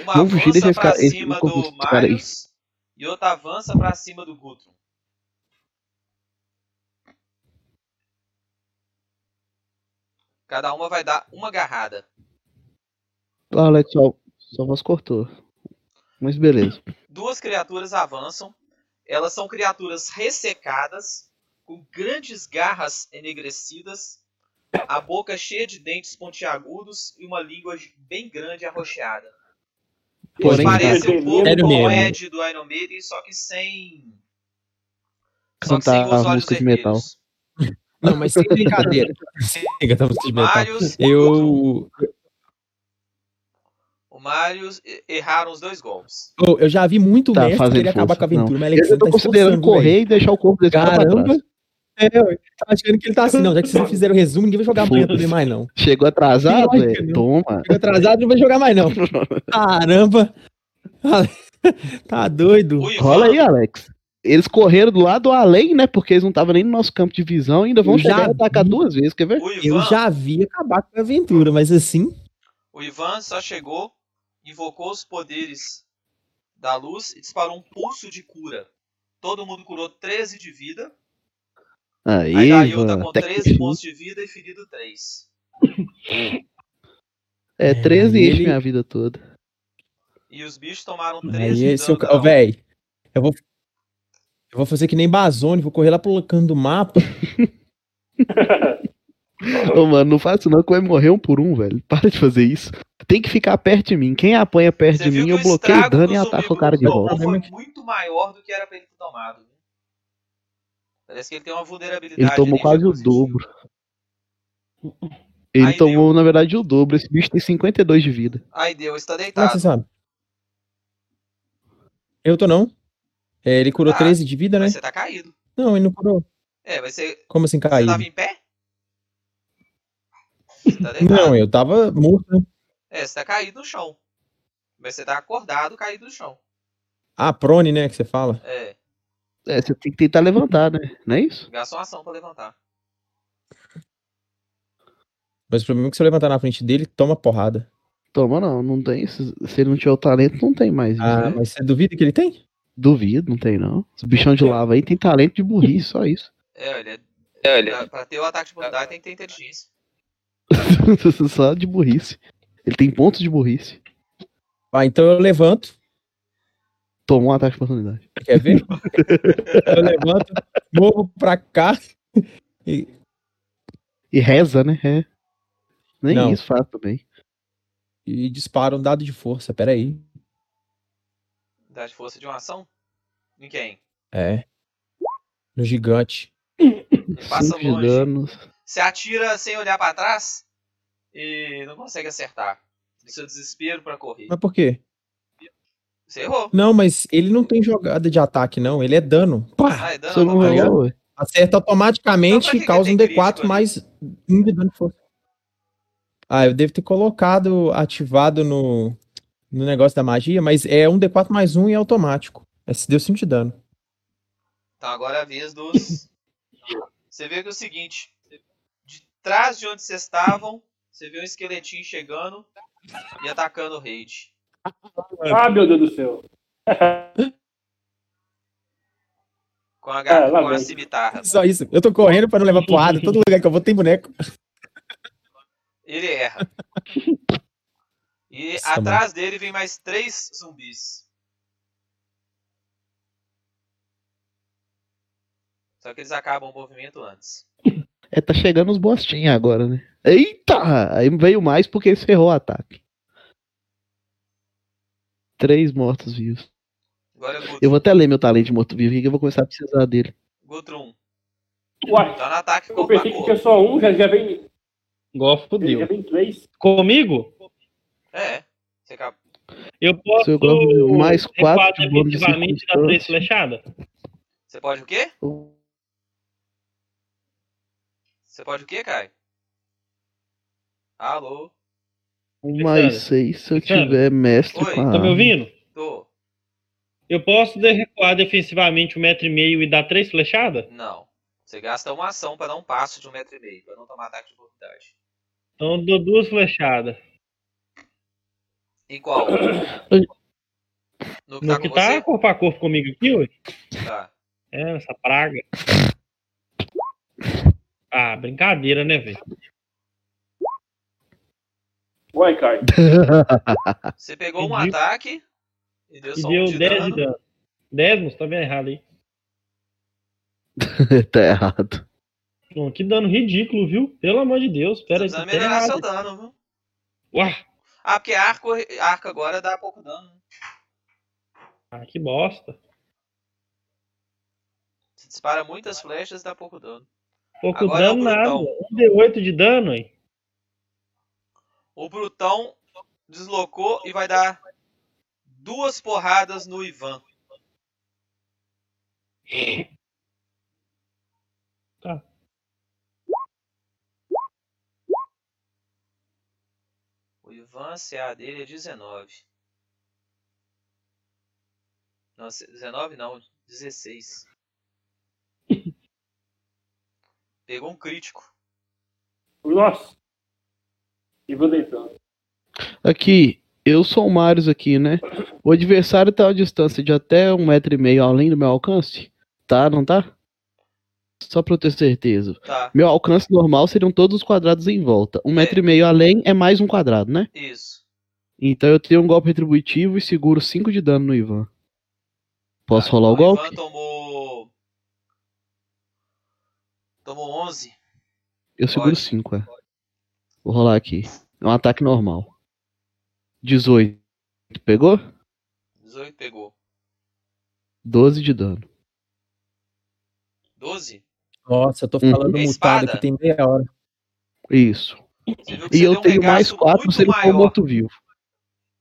Uma Vamos fugir avança desses pra cara- cima do. Marius e outra avança pra cima do Guthrum. Cada uma vai dar uma agarrada. Ah, Alex, só, só voz cortou. Mas beleza. Duas criaturas avançam. Elas são criaturas ressecadas, com grandes garras enegrecidas, a boca cheia de dentes pontiagudos e uma língua bem grande e arroxeada. Porém, parecem um cara, pouco sério com o. Ed do Iron Maiden, só que sem. Só que Cantar sem os a olhos música de metal. Não, mas sem brincadeira. Siga, tá música de metal. Marius. Eu, O Marius e- erraram os dois golpes. eu, eu já vi muito Tá mestre querer acabar com a aventura, mas Eu Alexandre tô tá considerando correr velho. e deixar o corpo desse cara pra Caramba. trás. É, tá achando que ele tá assim, não. Já que vocês fizeram o resumo, ninguém vai jogar amanhã também mais, não. Chegou atrasado, é? Toma. Chegou atrasado, não vai jogar mais, não. Caramba! Tá doido. Rola aí, Alex. Eles correram do lado além, né? Porque eles não estavam nem no nosso campo de visão, ainda vão Eu já chegar e atacar duas vezes, quer ver? o Eu já vi acabar com a aventura, mas assim. o Ivan só chegou, invocou os poderes da luz e disparou um pulso de cura. Todo mundo curou 13 de vida. Aí, Aí tá Ivan, com até 13 que pontos de vida e ferido 3. É, 13 aí enche ele- minha vida toda. E os bichos tomaram 13 Aí de esse dano. eu, cada oh, véi, eu vou eu vou fazer que nem Bazone, vou correr lá pro canto do mapa. Ô, mano, não faça isso não que vai morrer um por um, velho. Para de fazer isso. Tem que ficar perto de mim. Quem apanha perto Você de mim, eu o bloqueio dano e o ataco o cara de volta. foi muito maior do que era pra ele ter tomado. Parece que ele tem uma vulnerabilidade. Ele tomou quase o dobro. Ele Aí tomou, na verdade, o dobro. Esse bicho tem 52 de vida. Aí deu, está deitado. você sabe? Eu tô não. É, ele curou Ah, 13 de vida, né? Você tá caído. Não, ele não curou. É, mas você, Como assim você caído? tava em pé? Você tá deitado. Não, eu tava morto, né? É, você tá caído no chão. Mas você tá acordado, caído no chão. Ah, prone, né, que você fala. É, É, você tem que tentar levantar, né? Não é isso? gasta uma ação pra levantar. Mas o problema é que se eu levantar na frente dele, toma porrada. Toma não, não tem. Se, se ele não tiver o talento, não tem mais. Ah, né? mas você duvida que ele tem? Duvido, não tem não. Esse bichão de lava aí tem talento de burrice, só isso. É, ele é. pra, pra ter o ataque de oportunidade tem que ter inteligência. só de burrice. Ele tem pontos de burrice. Ah, então eu levanto. Tomou um ataque de oportunidade. Quer ver? eu levanto, movo pra cá. E... E reza, né? É. Nem Não. isso faz também. e disparo um dado de força. Pera aí. Dá de força de uma ação? Em quem? É. No gigante. Passa 5 de longe. danos. Você atira sem olhar pra trás e não consegue acertar. No seu desespero pra correr. Mas por quê? Você errou. Não, mas ele não tem jogada de ataque, não. Ele é dano. Pá! Ah, é dano Você não ué. Acerta Então, automaticamente que e causa um tem D4 crítico mais um de dano de força. Ah, eu devo ter colocado ativado no, no negócio da magia, mas é um D4 mais um e é automático. Esse deu 5 de dano. Então agora é a vez dos. Você vê que é o seguinte: de trás de onde vocês estavam, você vê um esqueletinho chegando e atacando o raid. Ah, meu Deus do céu. Com a, gar... Ah, com a cimitarra. Só isso. Eu tô correndo pra não levar porrada. Todo lugar que eu vou tem boneco. Ele erra. E Nossa, atrás dele vem mais três zumbis. Só que eles acabam o movimento antes. É, tá chegando os bostinhos agora, né? Eita! Aí veio mais porque ele ferrou o ataque. Três mortos-vivos. Agora é. Eu vou até ler meu talento de morto-vivo que eu vou começar a precisar dele. Gutrum. Uai, Tá no ataque eu pensei que tinha só um, já, já vem. Já fudeu. vem três. Comigo, É. Você acaba... eu posso. Seu golpe mais quatro de bônus de definitivamente da três flechadas? Você pode o quê? Você pode o quê, Caio? Alô? Um mais seis se eu Alexandre. tiver mestre Oi, com a Tá me ouvindo? Tô. Eu posso recuar defensivamente um metro e meio e dar três flechadas? Não. Você gasta uma ação pra dar um passo de um metro e meio, pra não tomar ataque de oportunidade. Então eu dou duas flechadas. Em qual? No que No tá que com tá você? corpo a corpo comigo aqui, ué? Tá. É, essa praga. Ah, brincadeira, né, velho? Uai, Caio. Você pegou um Entendi. ataque e deu E só deu um de 10 dano. de dano. 10, moço, tá vendo errado aí. tá errado. Pô, que dano ridículo, viu? Pelo amor de Deus. Você Pera aí, precisa tá melhorar errado. seu dano, viu? Uá, Ah, porque arco, arco agora dá pouco dano. né? ah, que bosta. Você dispara muitas flechas e dá pouco dano. Pouco Agora é dano nada. brutão. Um D8 de dano, hein? O Brutão deslocou e vai dar duas porradas no Ivan. Tá. O Ivan, CA dele é 19. Não, 19 não, 16. Pegou um crítico. Nossa. E vou deitando. Aqui, eu sou o Marius aqui, né? O adversário tá a distância de até um metro e meio além do meu alcance? Tá, não tá? Só pra eu ter certeza. Tá, Meu alcance normal seriam todos os quadrados em volta. Um metro e meio além é mais um quadrado, né? isso. Então eu tenho um golpe retributivo e seguro 5 de dano no Ivan. Posso Tá, rolar o então golpe? Ivan tomou. Tomou 11. Eu seguro Pode. 5, é. Vou rolar aqui. É um ataque normal. 18. Pegou? 18 pegou. 12 de dano. 12? Nossa, eu tô Uhum. falando Tem mutado aqui tem meia hora. Isso. Que E eu um tenho mais regaço 4 muito se ele for morto-vivo.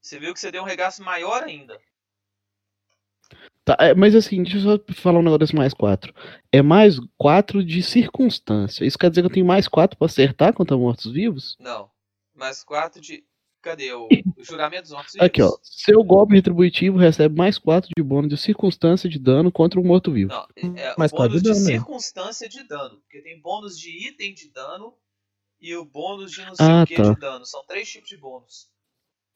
Você viu que você deu um regaço maior ainda. Tá, é, mas assim, deixa eu só falar um negócio desse mais 4. É mais 4 de circunstância. Isso quer dizer que eu tenho mais 4 pra acertar contra mortos-vivos? Não. Mais 4 de. Cadê o, o juramento dos mortos Aqui, ó. Seu golpe retributivo recebe mais 4 de bônus de circunstância de dano contra um morto-vivo. Não, é Mais o quatro bônus de de dano, né? circunstância de dano. Porque tem bônus de item de dano e o bônus de não sei Ah, o que tá. de dano. São três tipos de bônus.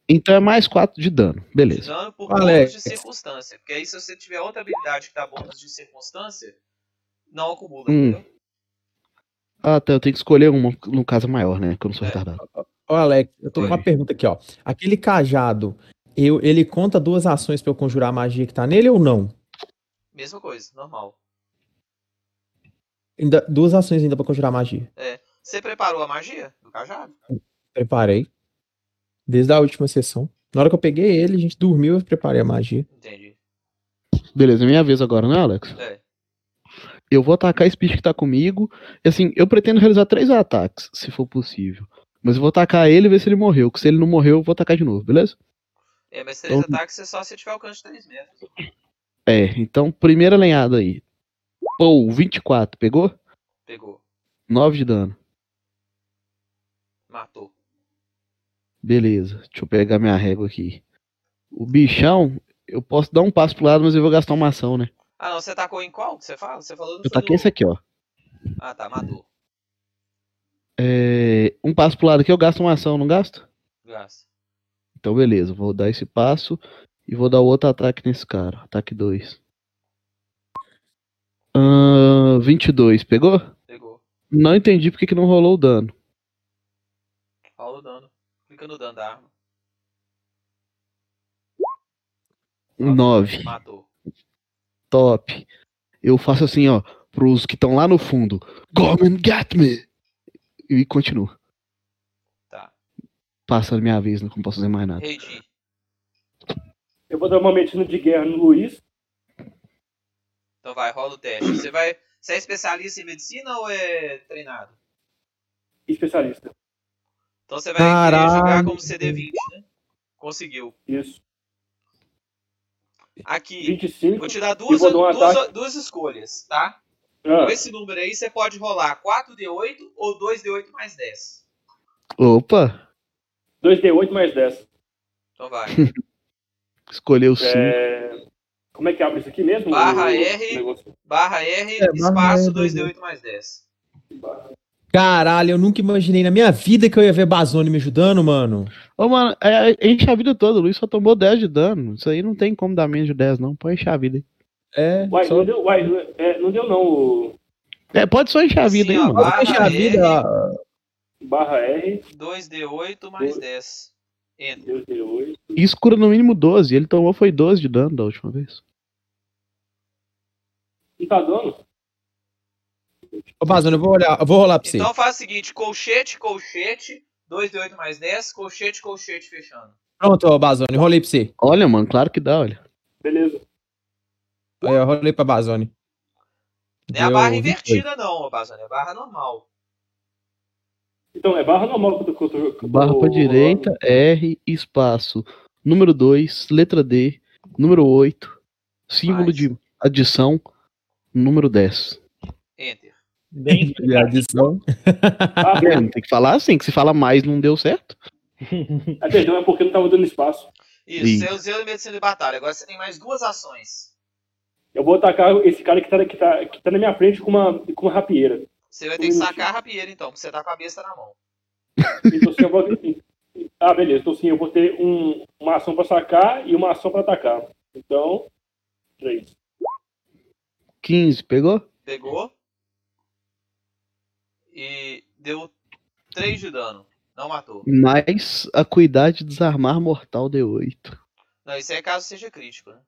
Então é mais 4 de dano. De Beleza. dano por bônus de circunstância. Porque aí se você tiver outra habilidade que dá bônus de circunstância, não acumula, Hum. entendeu? Ah, tá. Eu tenho que escolher uma, no caso maior, né? Que eu não sou É. retardado. Ô, Alex, eu tô Oi. com uma pergunta aqui, ó. Aquele cajado eu, ele conta duas ações pra eu conjurar a magia que tá nele ou não? Mesma coisa, normal. Ainda, duas ações ainda pra conjurar a magia. É. Você preparou a magia do cajado? Preparei. Desde a última sessão. Na hora que eu peguei ele, a gente dormiu, eu preparei a magia. Entendi. Beleza, minha vez agora, né, Alex? É. Eu vou atacar esse bicho que tá comigo. E, Assim, eu pretendo realizar três ataques, se for possível. Mas eu vou atacar ele e ver se ele morreu. Que se ele não morreu, eu vou atacar de novo, beleza? É, mas três Então- ataques é só se tiver alcance de 3 metros. É, então, primeira lenhada aí. Pô, 24, pegou? Pegou. 9 de dano. Matou. Beleza, deixa eu pegar minha régua aqui. O bichão, eu posso dar um passo pro lado, mas eu vou gastar uma ação, né? Ah, não, você tacou em qual que você fala? Você falou do Eu taquei esse aqui, ó. Ah, tá, matou. É, um passo pro lado aqui, eu gasto uma ação, não gasto? Gasta. Então, beleza, vou dar esse passo e vou dar o outro ataque nesse cara. Ataque 2. Ahn, 22, pegou? Pegou. Não entendi porque que não rolou o dano. Dano. No dano da arma. 9. Matou. Top. Eu faço assim, ó, pros que estão lá no fundo. Come and get me! E continuo. Tá. Passa a minha vez, não posso fazer mais nada. Eu vou dar uma medicina de guerra no Luiz. Então vai, rola o teste. Você vai. Você é especialista em medicina ou é treinado? Especialista. Então você vai querer jogar Caralho. como CD20, né? Conseguiu. Isso. Aqui, 25. vou te dar duas, duas, ataque. duas escolhas, tá? Ah, Com esse número aí, você pode rolar 4D8 ou 2D8 mais 10. Opa! 2D8 mais 10. Então vai. Escolheu sim. É... Como é que abre isso aqui mesmo? Barra O- R. negócio? Barra R, É, barra espaço R, 2D8 mais 10. Caralho, eu nunca imaginei na minha vida que eu ia ver Bazone me ajudando, mano. Ô, mano, é, é, enche a vida toda. O Luiz só tomou 10 de dano. Isso aí não tem como dar menos de 10, não. Pode encher a vida. É, Uai, só não deu, uai, não- é, não deu não. O É, pode só encher a vida Assim, aí, ó, mano. barra deixa a vida. barra R, 2D8 mais 10. Entra. 2D8. Isso cura no mínimo 12. Ele tomou foi 12 de dano da última vez. Não tá dando? Ô, Bazone, eu vou olhar, eu vou rolar pra você. Então faz o seguinte: colchete, colchete, 2D8 mais 10, colchete, colchete fechando. Pronto, ô, Bazone, rolei pra você. Olha, mano, claro que dá, olha. Beleza. Aí, Eu rolei pra Bazone. Não é a barra 28. invertida, não, Bazone. É a barra normal. Então, é barra normal que eu tô... que eu tô- Barra pra direita, R, espaço. Número 2, letra D, número 8, símbolo Mais. de adição, número 10. Enter. Bem E a adição. Ah, não tem que falar assim, que se fala mais não deu certo. ah, perdão, é porque não tava dando espaço. Isso, Ih. você usou a medicina de batalha. Agora você tem mais duas ações. Eu vou atacar esse cara que tá, que tá, que tá na minha frente com uma, com uma rapieira. Você vai ter que sacar a rapieira, então, porque você tá com a besta na mão. Então, assim, eu vou... Ah, beleza. Então, sim, eu vou ter um, uma ação pra sacar e uma ação pra atacar. Então, três. 15, pegou? Pegou. E deu 3 de dano. Não matou. Mais acuidade de desarmar mortal D8. Não, isso é caso seja crítico, né?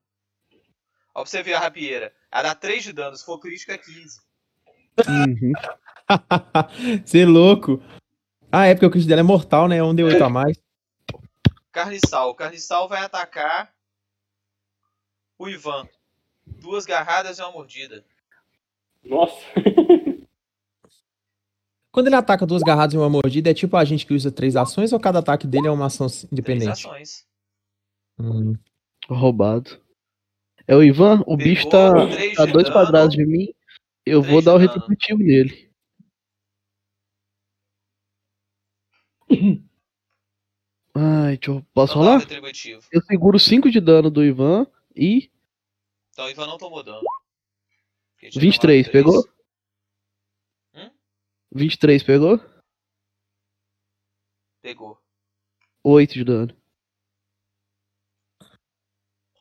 Ó, pra você ver a rapieira. Ela dá 3 de dano. Se for crítico, é 15. Uhum. Você é louco. Ah, é porque o crit dela é mortal, né? Um D8 a mais. Carniçal. O Carniçal vai atacar o Ivan. Duas garradas e uma mordida. Nossa. Quando ele ataca duas garradas e uma mordida, é tipo a gente que usa três ações ou cada ataque dele é uma ação Três independente? ações. Hum. Roubado. É o Ivan, o bicho tá Pegou, três a de dois quadrados de mim. Eu Três vou dar o retributivo nele. Ai, deixa eu... Posso um rolar? Eu seguro 5 de dano do Ivan e Então o Ivan não tomou dano. Porque tinha 23, tomado três. pegou? Hum? 23, pegou? Pegou. 8 de dano.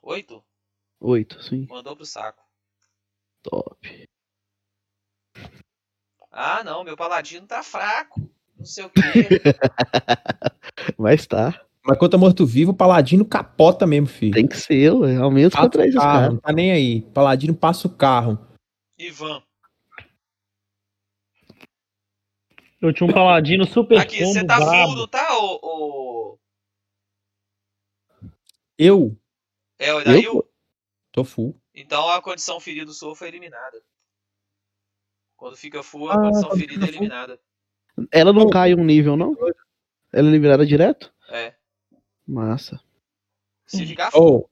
8? 8, sim. Mandou pro saco. Top. Ah, não, meu paladino tá fraco. Não sei o quê. Mas tá. Mas contra morto-vivo, o Paladino capota mesmo, filho. Tem que ser, ué. Ao menos Passa contra o esses carro, caras. não tá nem aí. Paladino passa o carro. Ivan. Eu tinha um paladino super Aqui, você combo tá full, brabo. não tá, ô. ô... Eu É o Dail? pô? tô full. Então a condição ferido sua foi eliminada. Quando fica full, a Ah, condição ferida é eliminada. Ela não cai um nível, não? Ela é liberada direto? É. Massa. Se ficar full. Ô,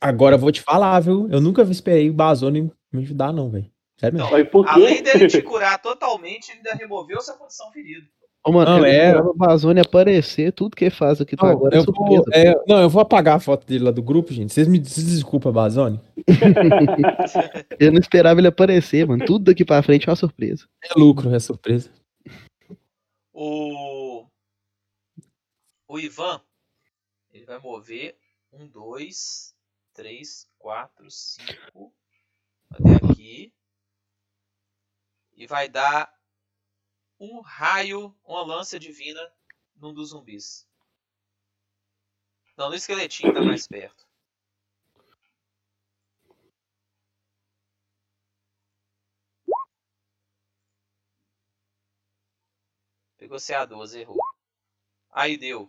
agora eu vou te falar, viu? Eu nunca esperei o Bazone me ajudar, não, velho. Sério mesmo. Não, por quê? além dele te curar totalmente, ele ainda removeu sua condição ferida. Ô, mano, Não, é- o Bazone aparecer, tudo que ele faz aqui tá Não, agora é eu vou, surpresa. é, não, eu vou apagar a foto dele lá do grupo, gente. Vocês me desculpa, Bazone. Eu não esperava ele aparecer, mano. Tudo daqui pra frente é uma surpresa. É lucro, é surpresa. O. O Ivan. Ele vai mover. Um, dois, três, quatro, cinco. Até aqui. E vai dar um raio, uma lança divina num dos zumbis. Não, no esqueletinho tá mais perto. Pegou CA12, errou. Aí deu.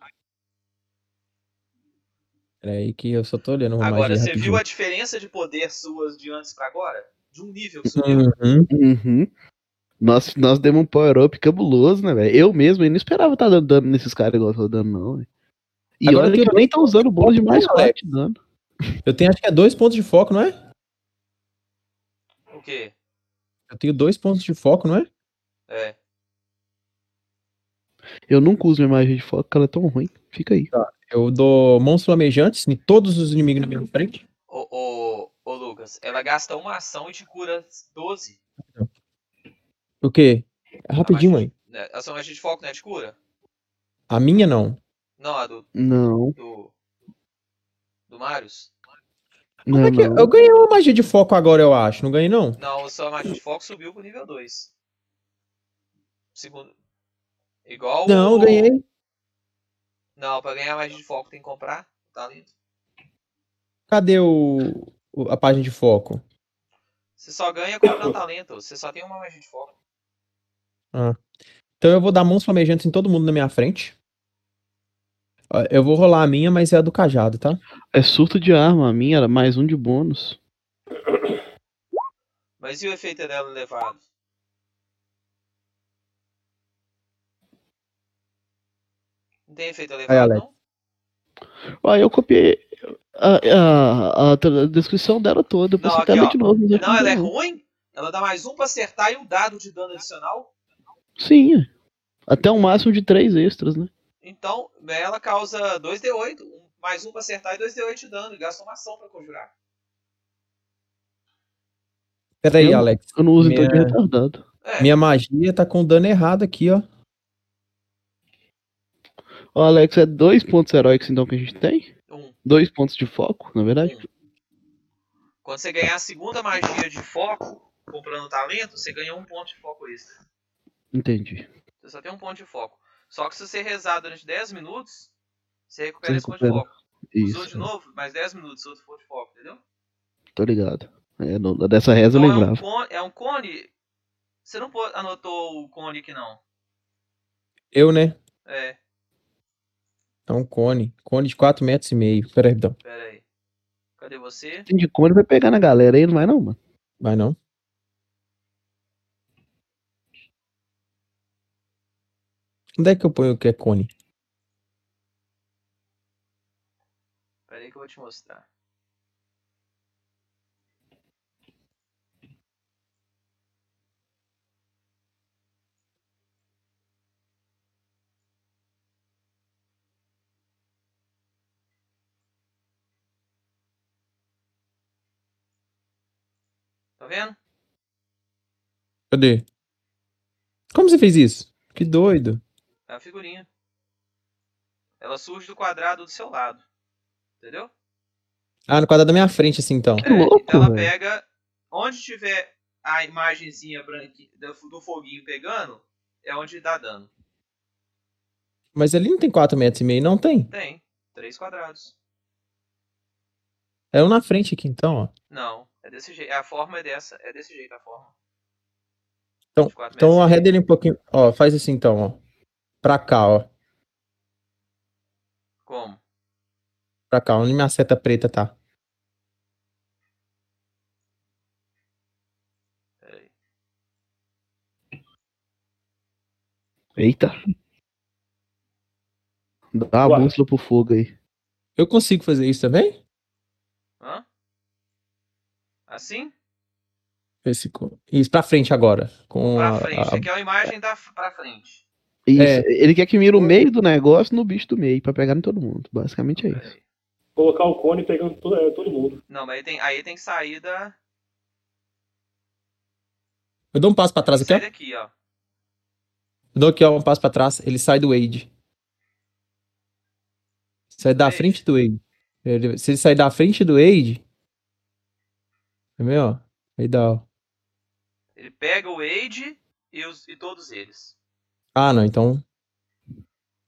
Peraí que eu só tô olhando uma Agora, você rapidinho. viu a diferença de poder suas de antes pra agora? De um nível que subiu. Uhum. Uhum. Nós, nós demos um power-up cabuloso, né, velho? Eu mesmo eu não esperava estar dando dano nesses caras igual eu tô dando, não, velho. E Agora olha que eu nem tô usando bônus de mais. 4 de dano. Eu tenho acho que é dois pontos de foco, não é? O quê? Eu tenho dois pontos de foco, não é? É. Eu nunca uso minha magia de foco, porque ela é tão ruim. Fica aí. Eu dou monstros flamejantes em todos os inimigos na minha frente. Ô, ô, ô, Lucas, ela gasta uma ação e te cura 12. O quê? É rapidinho, mãe. Né? A sua magia de foco, né? Te cura? A minha não. Não, a do. Não, Do, do Marius? não, Como é que não. Eu ganhei uma magia de foco agora, eu acho. Não ganhei, não? Não, a sua magia de foco subiu pro nível 2. Segundo. Igual. Não, o- ganhei. Não, pra ganhar magia de foco tem que comprar talento. Cadê o, o- a página de foco? Você só ganha comprando talento. Você só tem uma magia de foco. Então eu vou dar mãos flamejantes em todo mundo na minha frente. Eu vou rolar a minha, mas é a do cajado, tá? É surto de arma, a minha era mais um de bônus. Mas e o efeito dela elevado? Não tem efeito elevado, Alex. não? Ó, eu copiei a, a, a descrição dela toda. Depois Não, aqui, até lê ó. de novo. mas Não, ela é não. ruim? Ela dá mais um pra acertar e um dado de dano adicional? Sim, é. até um máximo de três extras, né? Então, ela causa 2d8, um- mais um pra acertar e 2d8 de dano. E gasta uma ação pra conjurar. Pera aí, Eu- Alex. Eu não uso então de Minha- retardado. É, Minha magia tá com dano errado aqui, ó. Ó, Alex, é dois pontos heróicos então que a gente tem? um. Dois pontos de foco, na verdade? Quando você ganhar a segunda magia de foco, comprando talento, você ganha um ponto de foco extra. Entendi. Você só tem um ponto de foco. Só que se você rezar durante 10 minutos, você recupera Você esse ponto de recupera. foco. Usou de Isso, novo, mais 10 minutos, outro ponto de foco, entendeu? tô ligado. É, no- dessa reza eu Então é um, lembrava. cone, é um cone. Você não anotou o cone aqui não. Eu, né? É, É um cone. Cone de 4 metros e meio. Pera aí, então. pera aí. Cadê você? Tem de cone vai pegar na galera aí, não vai não, mano? Vai não. Onde é que eu ponho o que é cone? Pera aí que eu vou te mostrar. Tá vendo? Cadê? Como você fez isso? Que doido. É a figurinha. Ela surge do quadrado do seu lado. Entendeu? Ah, no quadrado da minha frente, assim, então. Que louco, então ela velho. pega. Onde tiver a imagenzinha branqui- do, foguinho pegando, é onde dá dano. Mas ali não tem 4 metros e meio, não tem? Tem. Três quadrados. É um na frente aqui, então, ó. Não, é desse jeito. A forma é dessa. É desse jeito a forma. Então, 24 então arreda ele um pouquinho. Ó, faz assim então, ó. Pra cá, ó. Como? Pra cá, onde minha seta preta tá. Peraí. Eita. Dá a bússola pro fogo aí. Eu consigo fazer isso também? Hã? Assim? Esse, isso pra frente agora. Com Pra a- frente. a- Aqui é a imagem da pra frente. Isso, É. ele quer que mira o meio do negócio no bicho do meio, pra pegar em todo mundo. Basicamente é isso. Colocar o cone pegando todo, é, todo mundo. Não, mas aí tem, aí tem que sair da. Eu dou um passo pra trás aqui, Sai ó. daqui, ó. Eu dou aqui, ó, um passo pra trás. Ele sai do Wade. Sai da Wade. frente do Wade. Ele- se ele sair da frente do Wade. Tá vendo, ó? Aí dá, ó. Ele pega o Wade e, os, e todos eles. Ah, não, então.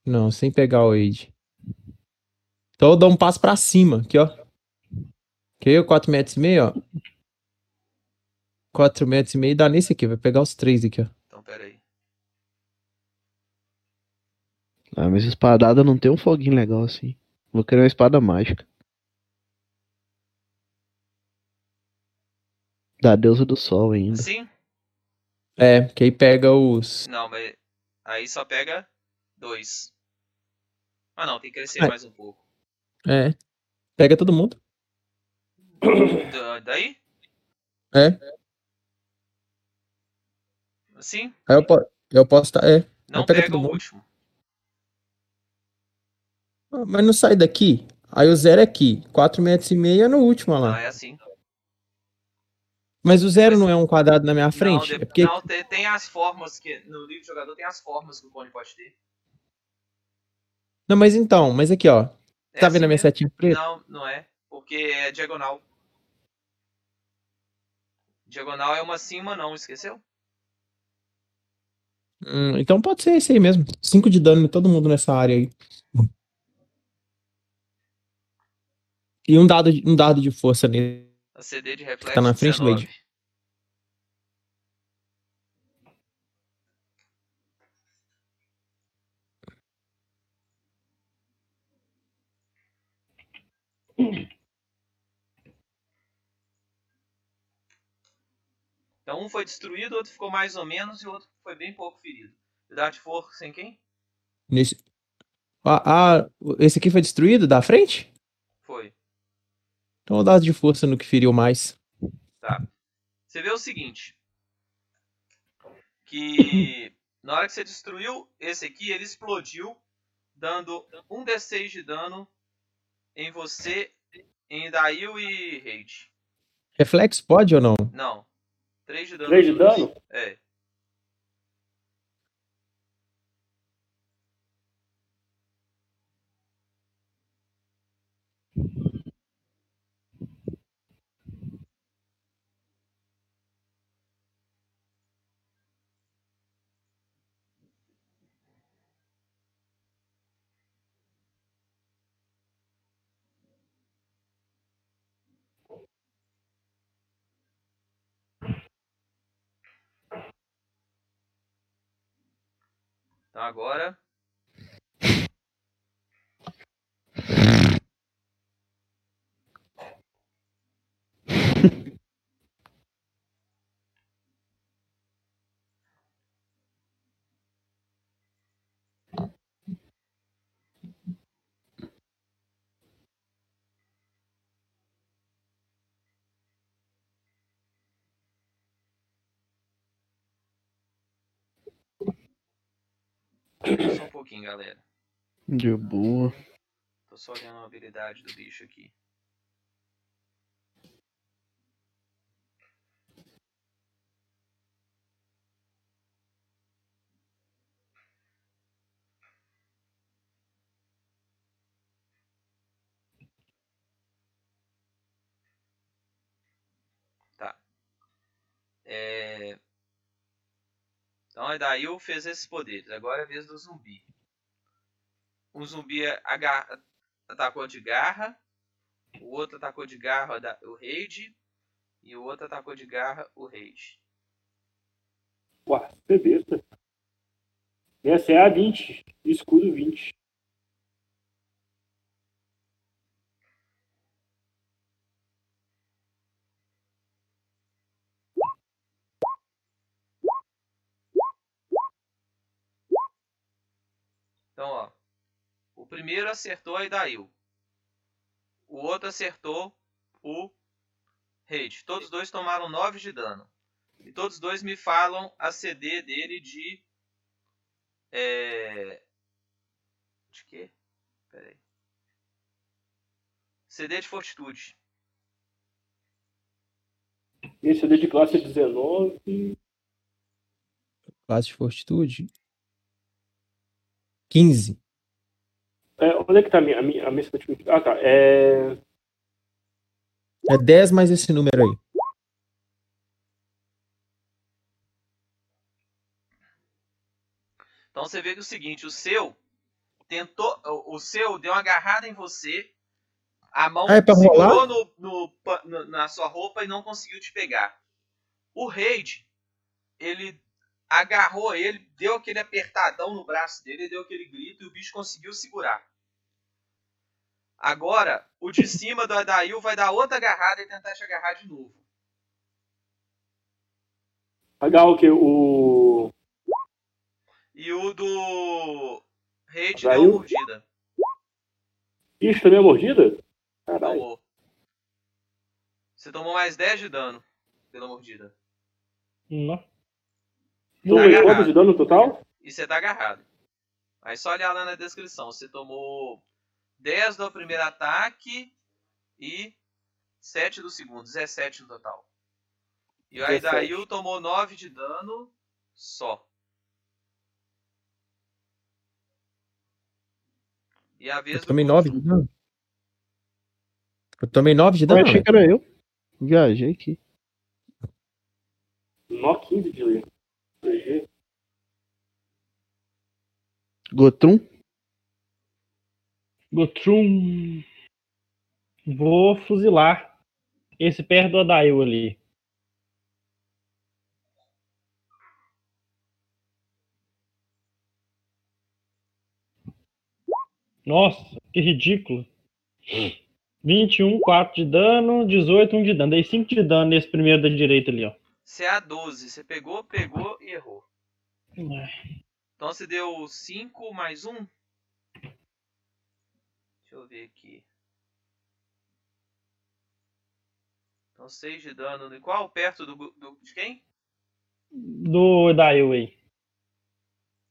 Não, sem pegar o Wade. Então eu dou um passo pra cima, aqui, ó. Que aí, 4 metros e meio, ó. 4 metros e meio dá nesse aqui, vai pegar os três aqui, ó. Então, peraí. Ah, mas espadada não tem um foguinho legal assim. Vou querer uma espada mágica. Da deusa do sol ainda. Assim? É, que aí pega os. Não, mas aí só pega dois. Ah não, tem que crescer É. mais um pouco. É. Pega todo mundo. Da- daí? É. Assim? Aí eu, po eu posso tá. É. Não pega pega todo o mundo. último. Ah, Mas não sai daqui. Aí o zero é aqui. 4 metros e meio é no último, olha lá. é assim. Mas o zero Mas- não é um quadrado na minha frente? Não, É porque. não, tem, tem as formas que. No livro de jogador tem as formas que o cone pode ter. Não, mas então, mas aqui, ó. É Tá assim vendo a minha mesmo? setinha preta? Não, não é. Porque é diagonal. Diagonal é uma uma não, esqueceu? Hum, então pode ser esse aí mesmo. 5 de dano em todo mundo nessa área aí. E um dado, de- um dado de força nele. A CD de reflexo. Tá na frente do 19. Wade. Então um foi destruído, outro ficou mais ou menos e o outro foi bem pouco ferido. Dá de força em quem? Nesse... Ah, ah, esse aqui foi destruído da frente? Foi. Então o dado de força no que feriu mais. Tá. Você vê o seguinte. Que na hora que você destruiu esse aqui, ele explodiu, dando um D6 de dano em você, em Dail e Raid. Reflexo pode ou não? Não. 3 de dano. 3 de dano? É. Então agora. Só um pouquinho, galera. De boa. Tô só olhando a habilidade do bicho aqui. Tá. É... A Dail fez esses poderes. Agora é a vez do zumbi. O zumbi agarra, atacou de garra. O outro atacou de garra o raid. E o outro atacou de garra o raid. É besta. Essa é a 20. Escudo 20. Então, ó. O primeiro acertou a Idail. O outro acertou o Raid. Todos os dois tomaram 9 de dano. E todos os dois me falam a CD dele de. É. De quê? Pera aí. CD de Fortitude. Esse é de classe 19. Classe de fortitude. 15. É, onde é que tá a minha, a minha, a minha? Ah, tá. É. É 10 mais esse número aí. Então você vê que é o seguinte, o seu tentou, o seu deu uma agarrada em você, a mão Ah, é segurou no, no- na sua roupa e não conseguiu te pegar. O Raid, ele agarrou ele, deu aquele apertadão no braço dele, deu aquele grito e o bicho conseguiu segurar. Agora, o de cima do Adail vai dar outra agarrada e tentar te agarrar de novo. Legal que o. E o do Raid deu Adail? uma mordida. Ixi, também é mordida? Caralho. Tomou. Você tomou mais 10 de dano pela mordida. Não. Não, Tá é agarrado. quanto de dano total? E você tá agarrado. Aí só olhar lá na descrição. Você tomou 10 do primeiro ataque e 7 do segundo. 17 no total. E o 17. Aidail tomou 9 de dano só. E a vez Eu tomei Guto. 9 de dano. Eu tomei 9 de Eu dano. achei velho. que era eu. Viajei aqui. Nó 15 de PG. Gotrum? Gotrum. Vou fuzilar esse perto do Adail ali. Nossa, que ridículo. 21, 4 de dano, 18, 1 de dano. Dei 5 de dano nesse primeiro da direita ali, ó. CA12. Você pegou, pegou e errou. Então você deu 5 mais 1. Deixa eu ver aqui. Então 6 de dano. no Qual? Perto do, do- de quem? Do aí.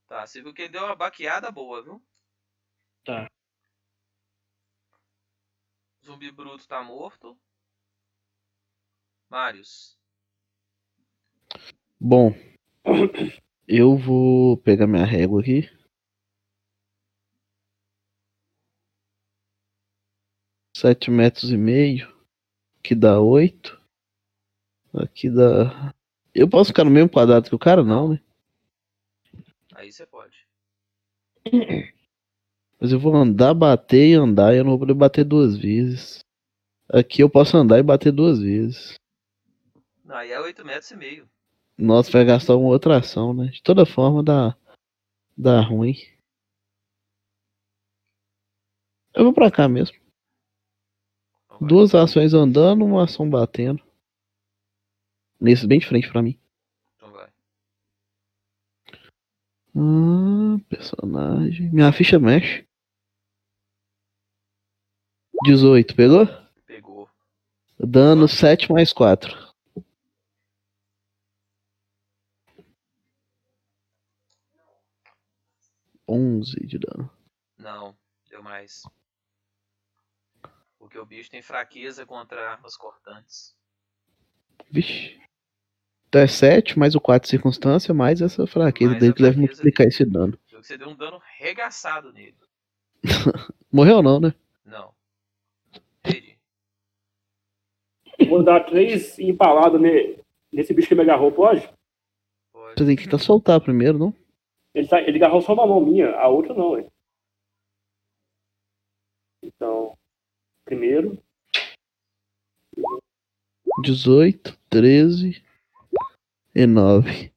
Tá, você viu que ele deu uma baqueada boa, viu? Tá. Zumbi bruto tá morto. Marius. Bom, eu vou pegar minha régua aqui. Sete metros e meio. Aqui dá oito. Aqui dá. Eu posso ficar no mesmo quadrado que o cara? Não, né? Aí você pode. Mas eu vou andar, bater e andar. E eu não vou poder bater duas vezes. Aqui eu posso andar e bater duas vezes. Não, aí é 8 metros e meio. Nossa, vai gastar uma outra ação, né? De toda forma dá, dá ruim. Eu vou pra cá mesmo. Duas ações andando, uma ação batendo. Nesse bem de frente pra mim. Então vai. Hum, personagem. Minha ficha mexe. 18, pegou? Pegou. Dano 7 mais 4. Onze de dano. Não, deu mais. Porque o bicho tem fraqueza contra armas cortantes. Vixe. Então é 7 mais o 4 de circunstância, mais essa fraqueza Mais dele que deve multiplicar dele. esse dano. Você deu um dano regaçado nele. Morreu não, né? Não. Ele. Vou dar três empaladas ne- nesse bicho que me agarrou, pode? Pode. Você tem que tentar soltar primeiro, não? Ele, tá, ele agarrou só uma mão minha, a outra não, hein? Então. Primeiro. 18, 13 e 9.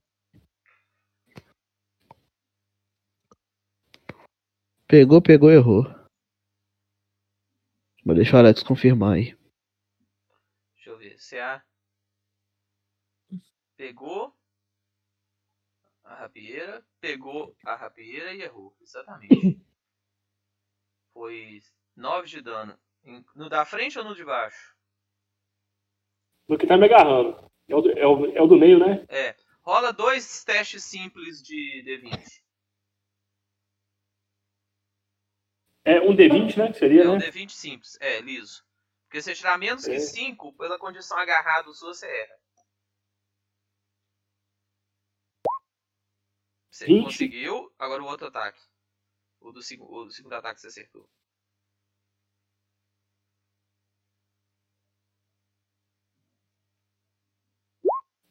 Pegou, pegou, errou. Mas deixa o Alex confirmar aí. Deixa eu ver. CA pegou a rapieira, pegou a rapieira e errou. Exatamente. Foi 9 de dano. No da frente ou no de baixo? No que tá me agarrando. É o, do- é o, é o do meio, né? É. Rola dois testes simples de D20. É um D20, né? Que seria, É um né? D20 simples. É, liso. Porque se tirar menos que É. 5, pela condição agarrado sua, você erra. Você 20? conseguiu, agora o outro ataque. O do, o do segundo ataque você acertou.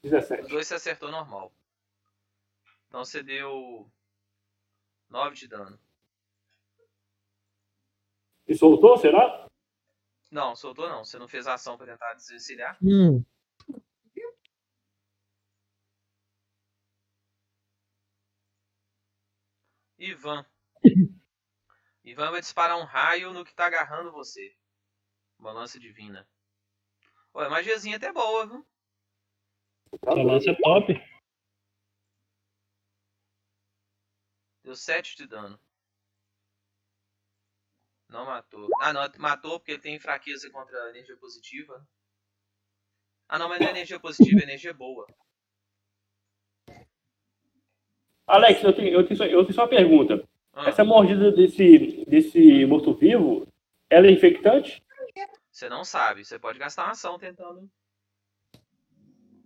17. Os dois você acertou normal. Então você deu 9 de dano. E soltou, será? Não, soltou não. Você não fez ação pra tentar desvencilhar. Hum, Ivan. Ivan vai disparar um raio no que tá agarrando você. Uma lança divina. Pô, a magiazinha até boa, viu? Tá Essa lança é top. Deu 7 de dano. Não matou. Ah, não, matou porque ele tem fraqueza contra a energia positiva. Ah, não, mas não é energia positiva, é energia boa. Alex, eu tenho, eu, tenho só, eu tenho só uma pergunta. Ah, Essa mordida desse, desse morto-vivo, ela é infectante? você não sabe. Você pode gastar uma ação tentando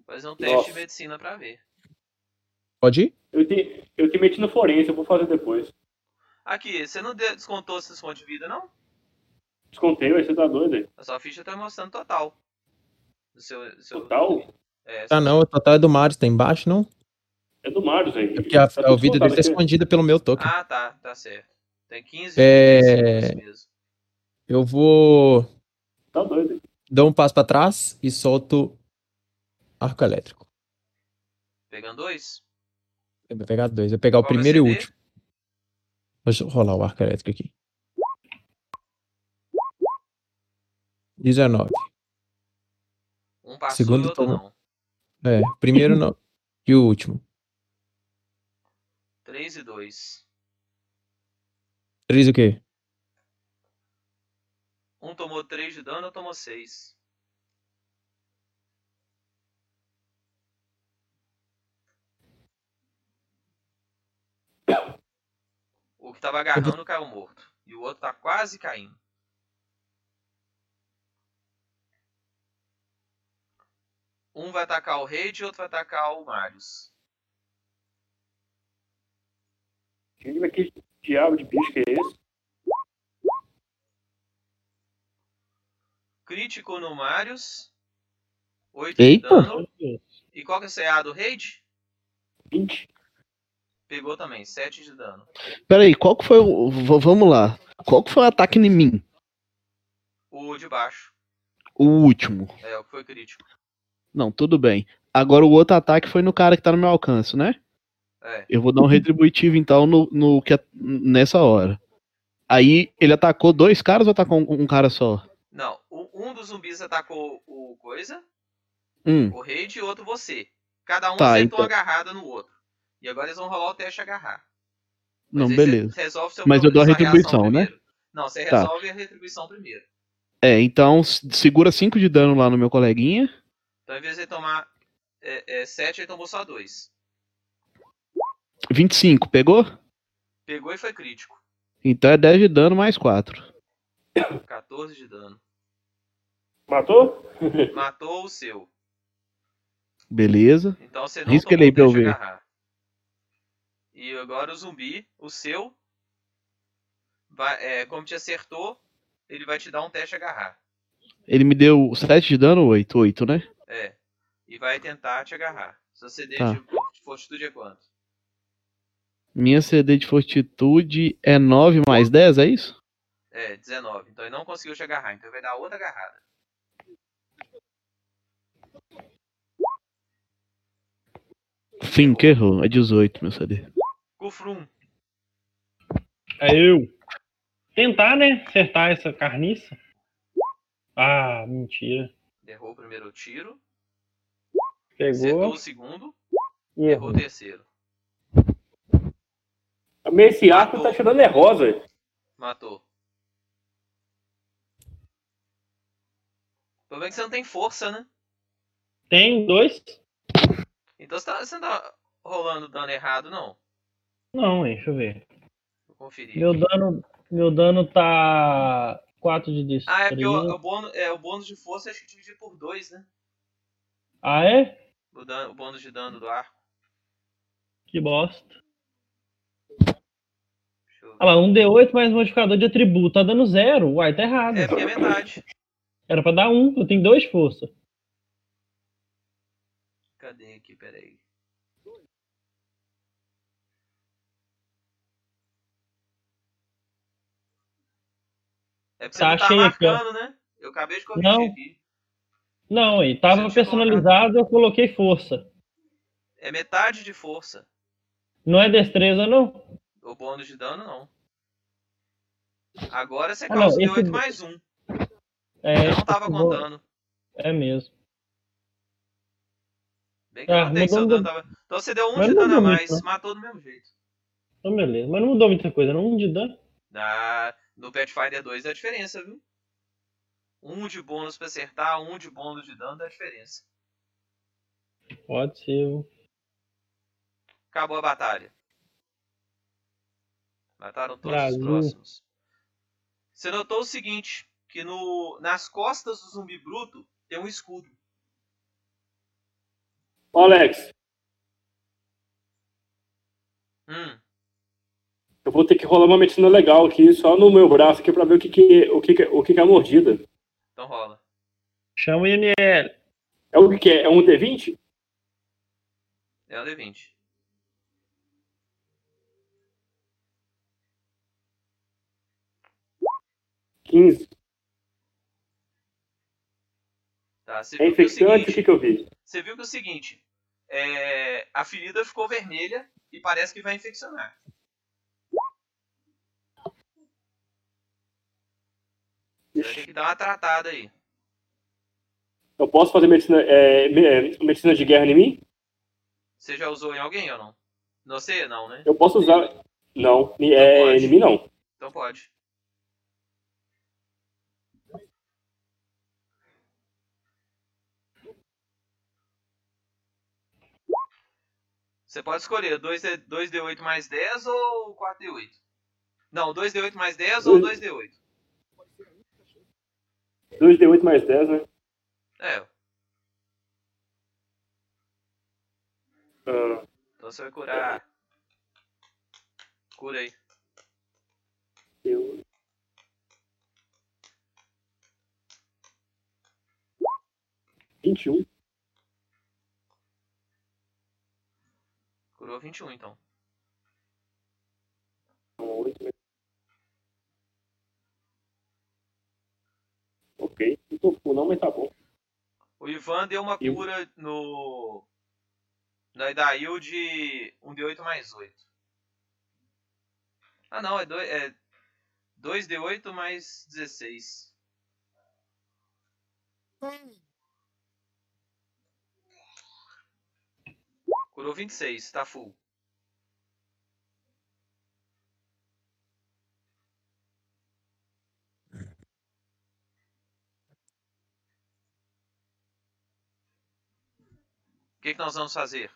fazer um teste Nossa. de medicina pra ver. pode ir? Eu tenho, eu tenho medicina forense, eu vou fazer depois. Aqui, você não de- descontou esses pontos de vida, não? Descontei, você tá doido aí. A sua ficha tá mostrando total. Do seu, do seu... Total? É, Ah, não, o total é do Marius, tá embaixo, não? É do Marius aí. É porque a, Tá a vida dele tá escondida pelo meu token. Ah, tá, tá certo. Tem 15 É. mesmo. Eu vou Tá doido dar um passo pra trás e solto arco elétrico. Pegando dois? Eu vou pegar dois. Eu vou pegar o Qual vai primeiro e o último. Deixa eu rolar o arco elétrico aqui. 19. Um passou Segundo e outro tomou. não. É, primeiro não. E o último. 3 e 2. 3 o quê? Um tomou 3 de dano, outro tomou 6. O que tava agarrando caiu morto. E o outro tá quase caindo. Um vai atacar o Raid e outro vai atacar o Marius. Gente, Que diabo de bicho que é esse? Crítico no Marius. 8 de dano. E qual que é o CA do Raid? 20. Pegou também, 7 de dano. Peraí, qual que foi o. Vamos lá. Qual que foi o ataque em mim? O de baixo. O último. É, o que foi crítico. Não, tudo bem. Agora o outro ataque foi no cara que tá no meu alcance, né? É. Eu vou dar um retributivo então no, no que é- nessa hora. Aí ele atacou dois caras ou atacou um, um cara só? Não, um dos zumbis atacou o coisa, Hum, o raid e outro você. Cada um Tá, uma então. agarrada no outro. E agora eles vão rolar o teste agarrar. não, Mas aí beleza. Mas eu dou a retribuição, né? primeiro. Não, você Tá. resolve a retribuição primeiro. É, então segura 5 de dano lá no meu coleguinha. Então, em vez de ele tomar 7, ele tomou só 2. 25, pegou? Pegou e foi crítico. Então é 10 de dano mais 4. 14 de dano. Matou? Matou o seu. Beleza. Então você não Risca tomou ele aí pra eu ver. agarrar. E agora o zumbi, o seu, vai, é, como te acertou, ele vai te dar um teste agarrar. Ele me deu 7 de dano, 8, 8, né? É. E vai tentar te agarrar. Seu CD Tá. de for- fortitude é quanto? Minha CD de fortitude é 9 mais 10, é isso? É, 19. Então ele não conseguiu te agarrar. Então ele vai dar outra agarrada. Fim, que errou. É 18, meu CD. Kufrum. É eu. Tentar, né? Acertar essa carniça. Ah, mentira. Errou o primeiro tiro. Pegou Acertou o segundo. e Errou errou. o terceiro. Mas esse arco Matou. tá tirando é rosa. Matou. O problema é que você não tem força, né? Tem dois? Então você, tá, você não tá rolando dano errado, não. Não, hein? Deixa eu ver. Vou conferir. Meu dano, meu dano tá 4 de destreza. Ah, é porque o, o, bônus, é, o bônus de força acho que dividido por dois, né? Ah, é? O, dano- o bônus de dano do arco. Que bosta. Ah lá, um D8 mais modificador de atributo. Tá dando zero. Uai, tá errado. É, porque é metade. Era pra dar um. Eu tenho dois força. Cadê aqui? Peraí. É porque você Tá, tá achei aqui, marcando, né? Eu acabei de corrigir Não. aqui. Não, aí tava personalizado, eu coloquei força. É metade de força. Não é destreza, não? O bônus de dano, não. Agora você Ah, não, causa esse- 8 mais 1. É, Eu não tava contando. É mesmo. Bem que Ah, eu seu dano tava... Então você deu 1 Mas de não dano a muito, mais. não. Matou do mesmo jeito. Então, beleza. Mas não mudou muita coisa, não. Um de dano. Na... No Pathfinder 2 é a diferença, viu? Um de bônus pra acertar, um de bônus de dano dá diferença. Pode ser. Acabou a batalha. Mataram todos Brasil. os próximos. Você notou o seguinte, que no, nas costas do zumbi bruto tem um escudo. Ô, Alex, Hum, eu vou ter que rolar uma medicina legal aqui, só no meu braço aqui, pra ver o que que, o que, que, o que, que é a mordida. então rola. Chama o INL. É o que que é? É um D20? É um D20. Quinze. Tá? Você É o infectante? O que que eu vi? você viu que o seguinte é, a ferida ficou vermelha e parece que vai infeccionar. Ter que dar uma tratada aí. Eu posso fazer medicina, é, é, medicina de guerra em mim? Você já usou em alguém ou não? Você não, né? Eu posso usar. Não, é, pode. em mim não. Então pode. Você pode escolher 2D, 2D8 mais 10 ou 4D8. Não, 2D8 mais 10 ou 2D8. 2D8 mais 10, né? É, Ah, então você vai curar. Cura aí. eu... Vinte e um. Curou 21 então. Oito? Ok, não tô não, mas tá bom. O Ivan deu uma Eu- cura no. Na Idail de 1D8 mais 8. Ah não, é 2, é 2D8 mais 16. Curou 26, tá full. O que, que nós vamos fazer?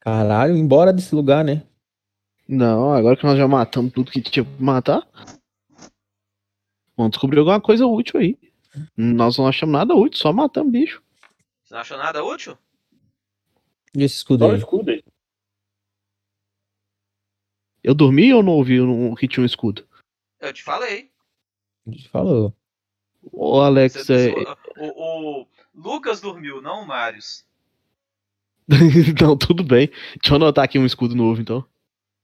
Caralho, embora desse lugar, né? Não, agora que nós já matamos tudo que tinha pra matar. Vamos descobrir alguma coisa útil aí. Nós não achamos nada útil, só matamos bicho. Você não achou nada útil? E esse escudo Só o escudo aí. Eu dormi ou não ouvi um- que tinha um escudo? Eu te falei. A gente falou. Ô, Alex, Você- é... o, o Lucas dormiu, não o Marius. não, tudo bem. Deixa eu anotar aqui um escudo novo, então.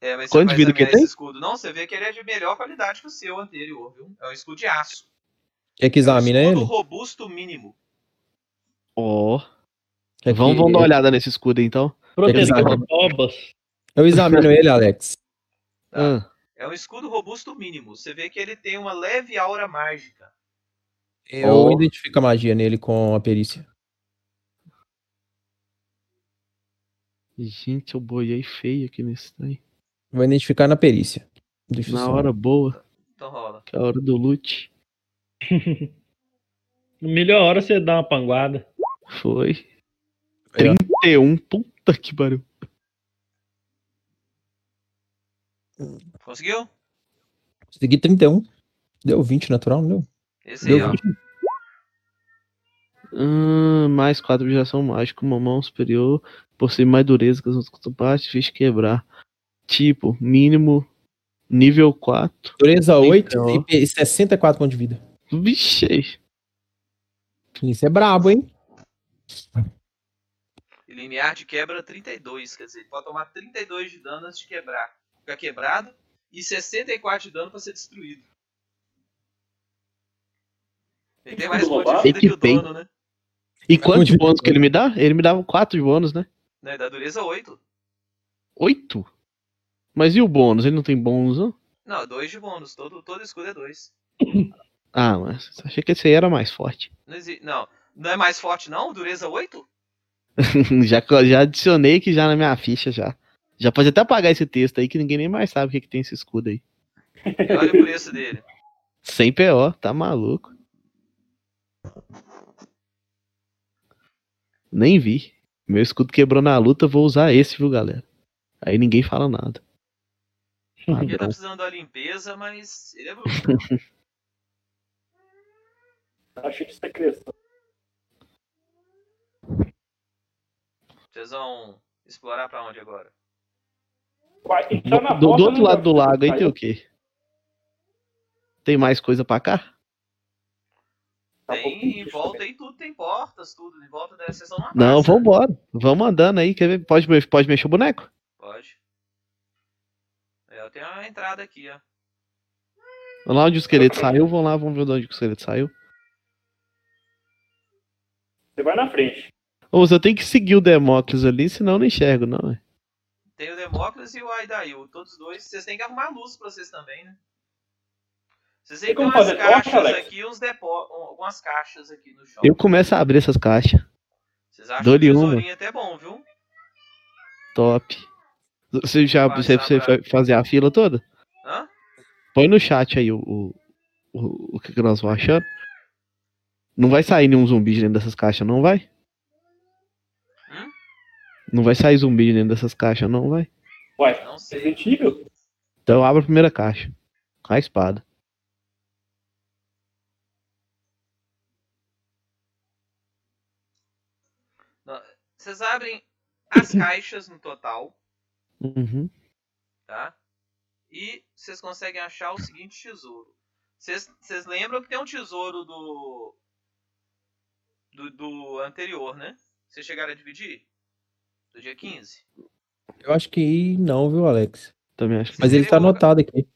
É, mas Quanto você vai que examinar tem? esse escudo. Não, você vê que ele é de melhor qualidade que o seu anterior, viu? É um escudo de aço. Quer que examina é um escudo ele? robusto mínimo. Ó. Quer que- Vamos, vamos dar uma olhada nesse escudo então. Tobas. Eu examino ele, Alex. Tá? Ah, É um escudo robusto mínimo. Você vê que ele tem uma leve aura mágica. Eu Ó. identifico a magia nele com a perícia. gente, eu boiei feio aqui nesse trem. Vou identificar na perícia. Deixa Na hora boa, Então rola. que é a hora do loot. Melhor hora você dá uma panguada. Foi. Aí, ó. 31, puta que pariu. Conseguiu? Consegui 31. Deu 20 natural, não deu? Esse aí, Deu ó. 20. Hum, mais 4 de geração mágica, uma mão superior, possui mais dureza que as outras partes, fiz quebrar. Tipo, mínimo nível 4. Dureza 8 Então. e pe- 64 pontos de vida. Vixe, Isso é brabo, hein? E limiar de quebra 32. Quer dizer, ele pode tomar 32 de dano antes de quebrar. Ficar quebrado. E 64 de dano pra ser destruído. Ele tem mais ponto de vida que o Equipei. dono, né? E quanto de bônus que ele me dá? Ele me dava 4 de bônus, né? né? Da dureza 8. 8? Mas e o bônus? Ele não tem bônus, não? Não, 2 de bônus. Todo, todo escudo é 2. Ah, mas achei que esse aí era mais forte. Não, exi- não, não é mais forte não? Dureza 8? já, já adicionei aqui já na minha ficha já. Já pode até apagar esse texto aí que ninguém nem mais sabe o que, que tem esse escudo aí. E olha o preço dele. Sem PO, tá maluco. Nem vi. Meu escudo quebrou na luta, vou usar esse, viu, galera? Aí ninguém fala nada. Ele tá precisando da limpeza, mas ele é bruto. Achei que isso é crescendo. Vocês vão explorar pra onde agora? Vai entrar na Do, do outro lado do lago aí tem o quê? Tem mais coisa pra cá? Tá Tem em volta aí tudo, tem portas, tudo. Em volta dessa seção não Não, passa. vambora. Vamos andando aí. Quer ver? Pode, pode mexer o boneco? Pode. É, eu tenho uma entrada aqui, ó. Vamos lá onde o esqueleto saiu. Vamos lá, vamos ver de onde o esqueleto saiu. Você vai na frente. Ô, eu tenho que seguir o Demócles ali, senão eu não enxergo, não. é. Tem o Demócrates e o Aidail. Todos dois. Vocês têm que arrumar luz pra vocês também, né? Vocês têm que ter Tem umas caixas Alex? aqui, uns depó... algumas caixas aqui no chão. Eu começo a abrir essas caixas. Vocês acham dou-lhe que o uma. tesourinho é até bom, viu? Top. Você já você, você pra- fazer a fila toda? Hã? Põe no chat aí o, o, o, o que, que nós vamos achando. Não vai sair nenhum zumbi de dentro dessas caixas, não vai? Não vai sair zumbi de dentro dessas caixas, não vai? Uai, Não sei. Resident? Então abre a primeira caixa. A espada. Vocês abrem as caixas no total, Uhum. tá? E vocês conseguem achar o seguinte tesouro. Vocês vocês lembram que tem um tesouro do, do do anterior, né? Vocês chegaram a dividir? Do dia 15? Eu acho que não, viu, Alex? Também acho que Mas ele tá anotado aqui.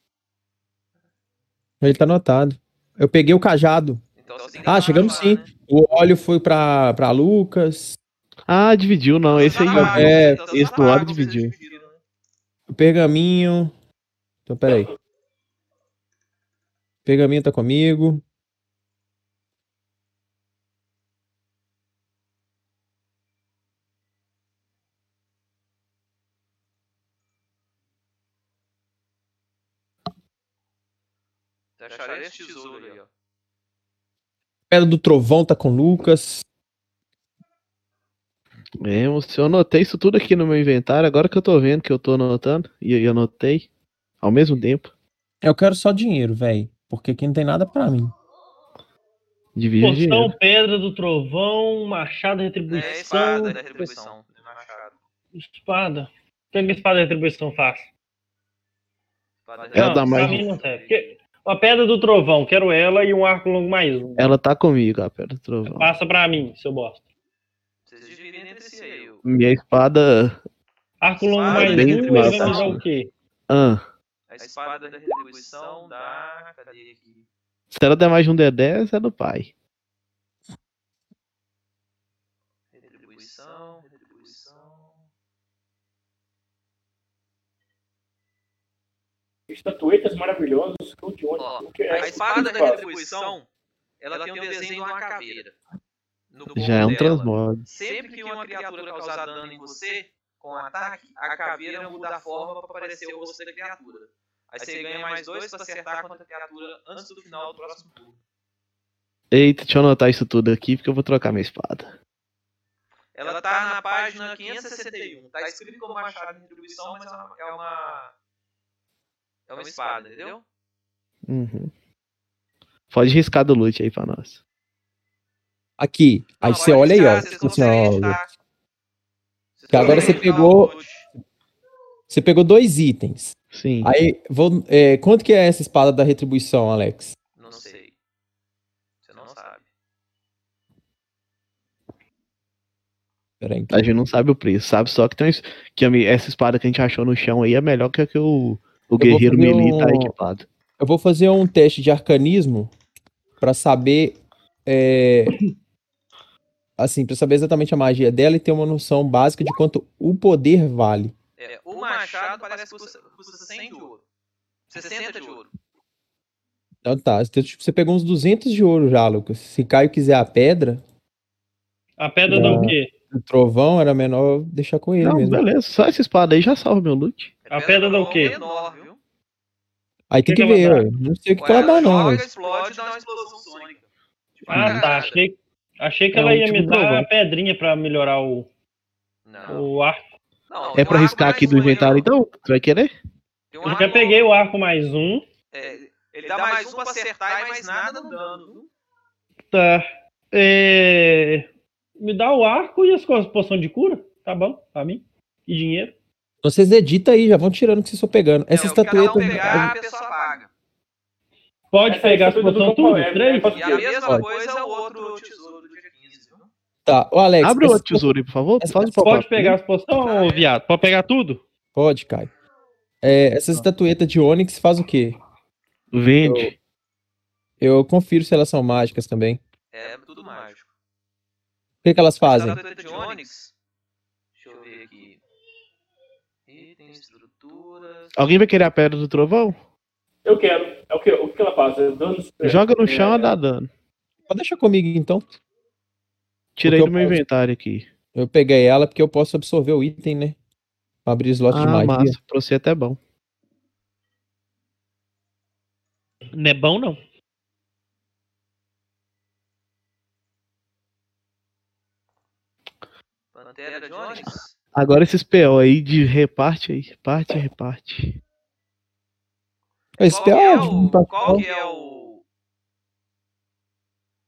Ele tá anotado. Eu peguei o cajado. Então, Ah, chegamos lá, sim. né? O óleo foi pra, pra Lucas. Ah, dividiu, não. Esse aí. Tá é, então esse tá do na óleo dividiu. né? O pergaminho. Então, peraí. O pergaminho tá comigo. Tesouro aí, ó. Pedra do Trovão tá com o Lucas. É, eu anotei isso tudo aqui no meu inventário. Agora que eu tô vendo que eu tô anotando. E eu anotei. Ao mesmo tempo. Eu quero só dinheiro, velho. Porque aqui não tem nada pra mim. Divide Poção, dinheiro. pedra do trovão, machado, retribuição. É espada da retribuição. do machado. Espada. O que a espada da retribuição faz? Espada da Ela não, dá pra mais- mim não serve. Porque A pedra do trovão, quero ela e um arco longo mais um. Ela tá comigo, a pedra do trovão. Passa pra mim, seu bosta. Vocês dividem entre si aí. o- Minha espada. Arco longo Ah, mais um, me massa. dar o quê? Ah, A espada da retribuição dá. Cadê aqui? se ela der mais de um D10, é do pai. Retribuição, retribuição. Estatuetas maravilhosas, cão de ônibus. Ó, O que é A espada da retribuição, ela tem um desenho de uma caveira. Já é um transmog. Sempre que uma criatura causar dano em você, com ataque, a caveira muda a forma para parecer o rosto da criatura. Aí você ganha mais dois para acertar contra a criatura antes do final do próximo turno. Eita, deixa eu anotar isso tudo aqui, porque eu vou trocar minha espada. Ela tá na página 561. Tá escrito como machado de retribuição, mas é uma, é uma. É uma espada, entendeu? Uhum. Pode riscar do loot aí pra nós. Aqui. Aí Não, você olha aí, ó. Que agora você pegou-. Você pegou dois itens. Sim. Aí, vou, é, quanto que é essa espada da retribuição, Alex? Não sei. Você não sabe. Pera aí. A gente não sabe o preço, sabe só que, tem, que essa espada que a gente achou no chão aí é melhor que a que o, o guerreiro fazer melee tá um- equipado. Eu vou fazer um teste de arcanismo pra saber. é, assim, pra saber exatamente a magia dela e ter uma noção básica de quanto o poder vale. É, o machado parece que custa, custa 100 de ouro. 60 de ouro. Então tá. Então, tipo, você pegou uns 200 de ouro já, Lucas. Se Caio quiser a pedra, A pedra Não. do quê? o trovão era menor deixar com ele Não, mesmo. beleza, só essa espada aí já salva meu loot. A pedra dá o quê? Menor, viu? Aí tem que que, que ela ver, ué. Não sei o que, ela dá, não. mas- explode dá uma explosão sônica. Tipo, Ah, uma tá. granada. Achei, achei que É ela ia tipo me dar trovão. a pedrinha pra melhorar o, Não. o arco. Não, É um pra arco riscar mais aqui do um inventário então? Você vai querer? Um Eu arco- já peguei o arco mais um. é, ele dá mais um pra acertar e mais nada no dano. Tá. É, Me dá o arco e as coisas, poção de cura. Tá bom, pra mim. E dinheiro. Então vocês editam aí, já vão tirando o que vocês estão pegando. Essa É, estatueta. pegar, a pessoa paga. Pode Essa pegar poções Dom tudo? Três? é- E a mesma Pode. coisa é o outro tesouro do dia 15, viu? Tá, o Alex. Abre o outro tesouro aí, por favor. essa- Pode pegar as poções, viado? Pode pegar tudo? Pode, Caio. É, essa estatueta de Onix faz o quê? Vende. Eu confiro se elas são mágicas também. É tudo mágico. O que, que elas fazem? Estatueta de Onix. Deixa eu ver aqui. Item, estruturas. Alguém vai querer a pedra do trovão? Eu quero. É o que, o que ela faz? É danos. Joga no é, chão e dá dano. Pode deixar comigo então. Tirei Porque do eu meu posso- inventário aqui. Eu peguei ela porque eu posso absorver o item, né? Pra abrir slot de Ah, magia. massa. Pra você é até bom. Não é bom, não. Pantera de Onix. Agora esses PO aí de reparte aí. Parte e reparte. Esse Qual que PO é é o... pra- Qual que é o...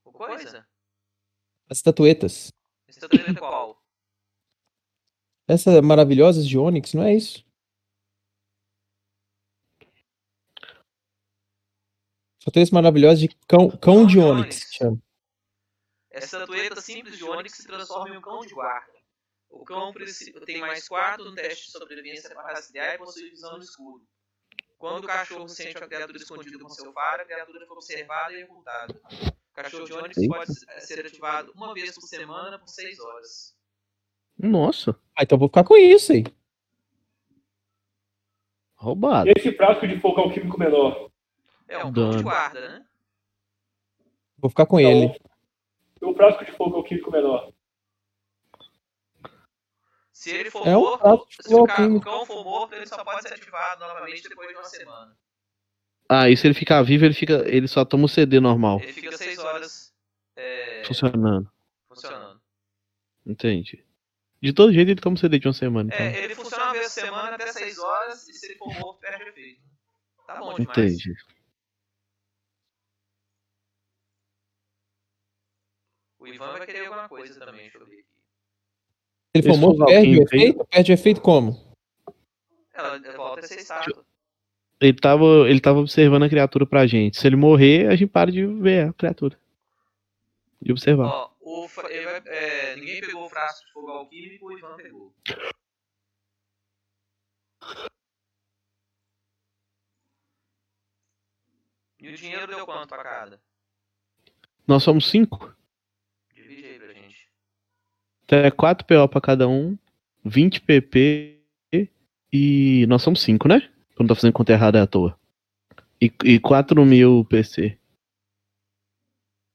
O coisa? As estatuetas. Estatueta qual? Essas maravilhosas de Onix, não é isso? Estatuetas maravilhosas de cão, cão de Onix. que chama. Essa estatueta simples de Onix se transforma em um cão de guarda. O cão tem mais 4 no teste de sobrevivência para rastrear e possui visão no escuro. Quando o cachorro sente uma criatura escondida com seu faro, a criatura foi observada e ocultada. O cachorro de Eita. pode ser ativado uma vez por semana por 6 horas. Nossa, Ah, então eu vou ficar com isso aí. roubado. Esse frasco de fogo alquímico menor. É um cão de guarda, né? Vou ficar com Então, ele. O frasco de fogo alquímico menor. Se ele for É um morto, se o, cão for morto, ele só pode ser ativado novamente depois de uma semana. Ah, e se ele ficar vivo, ele fica. Ele só toma o CD normal. Ele fica 6 horas é, Funcionando. funcionando. Entendi. De todo jeito ele toma o CD de uma semana, então. É, ele funciona uma vez por semana até 6 horas e se ele for morto, perde efeito. Tá bom demais. Entendi. O Ivan vai querer alguma coisa também, deixa eu ver ele for morto, perde o efeito? Perde o efeito como? Volta a ser. Ele tava, ele tava observando a criatura pra gente. Se ele morrer, a gente para de ver a criatura. de observar. Ó, o, é, ninguém pegou o frasco de fogo alquímico, o Ivan pegou. E o dinheiro deu quanto pra cada? Nós somos cinco? Então é 4 PO pra cada um, 20 PP e nós somos 5, né? Eu não tô fazendo conta errada à toa. E, e 4 mil PC.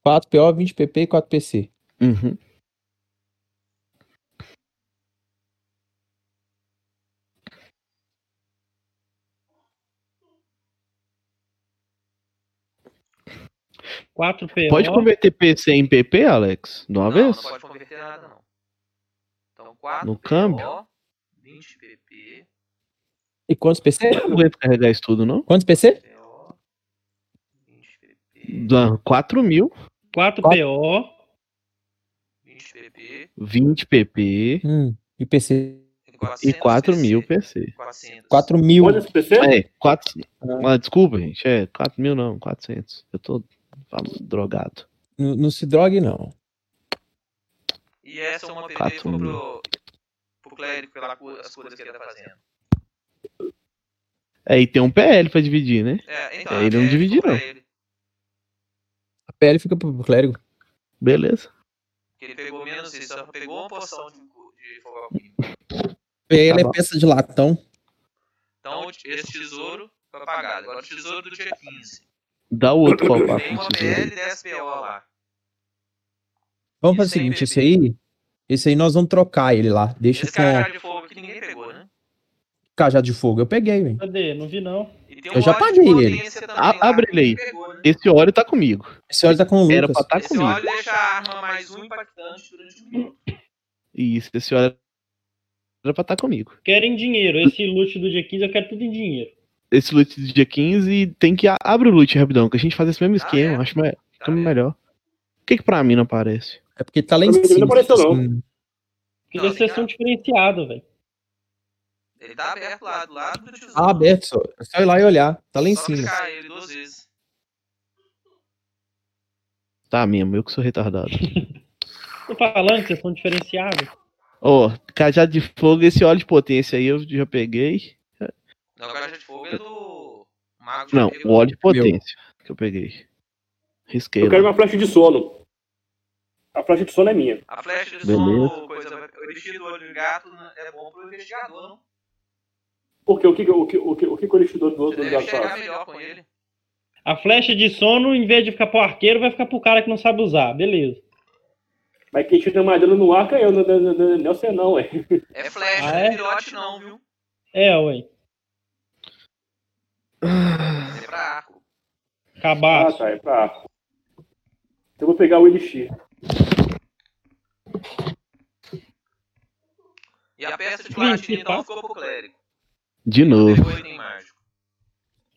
4 PO, 20 PP e 4 PC. Uhum. Quatro PO. Pode converter PC em PP, Alex? De uma não, vez? não pode converter nada, não. Então, 4 No PO, câmbio? 20 PP, E quantos PC? Eu não aguento carregar isso tudo, não. Quantos PC? PO, 20 PP, Dá 4 mil, Quatro Quatro. PO. 20 PP 20 PP Hum, e PC? e 400 e 4 mil PC. PC. 400. 4 mil. Quantos PC? É, 4. Ah. Ah, desculpa, gente. É, 4 mil não, 400. Eu tô falando drogado. Não, não se drogue, não. E essa é uma mil. pro, pro clérigo pelas coisas que ele tá fazendo. É, e tem um PL pra dividir, né? É, então, É, ele não pra não. Ele, A PL fica pro, clérigo. Beleza. que ele pegou menos isso, só pegou uma porção de, de fogo alquímico. PL Tá é peça de latão. Então, esse tesouro foi apagado. Agora, o tesouro do dia 15. Dá o outro lá Tem uma PL tesouro. e 10 PO lá. Vamos fazer o seguinte, esse aí. Esse aí nós vamos trocar ele lá. Deixa Esse com cajado de fogo que ninguém pegou, né? cajado de fogo. Eu peguei, velho. Cadê? Não vi não. Eu já paguei ele. A- lá, abre ele aí. pegou, né? Esse óleo tá comigo. Esse óleo tá com o Era Lucas. pra estar Esse comigo. óleo deixa a arma mais um impactante durante um minuto. Isso, esse óleo era pra estar comigo. Quero em dinheiro. Esse loot do dia 15 eu quero tudo em dinheiro. Esse loot do dia 15 tem que. Abre o loot rapidão, que a gente faz esse mesmo esquema. é? Acho Tá fica vendo? melhor. Por que, que pra mim não aparece? É porque tá lá em cima. não apareceu, não. assim. Porque Não, deve tem ser um diferenciado, velho. Ele tá aberto lá, do lado do tesouro. Ah, aberto só. É só ir lá e olhar. Tá lá em Só cima. ele duas vezes. Tá mesmo, eu que sou retardado. Tô falando que vocês são diferenciados. Ó, cajado de fogo, esse óleo de potência aí eu já peguei. Não, o caixa de fogo é do Mago de Não, o óleo de potência que eu peguei. Risquei. Eu quero lá. uma flecha de sono. A flecha de sono é minha. A flecha de Beleza. sono, coisa, o elixir do olho de gato né, é bom pro investigador, não? Porque o que o que o que o que o elixir do do deve gato faz? melhor com ele. A flecha de sono, em vez de ficar pro arqueiro, vai ficar pro cara que não sabe usar. Beleza. Mas quem tira mais dano no arco é eu, não, não, não, não, não é você não, é. É flecha, Ah, não é? virote não, viu? É, ué. É pra arco. Ah, Cabaço. tá, é pra arco. Então eu vou pegar o elixir. E a peça de Sim, platina então ficou pro clérigo. De novo. Item mágico.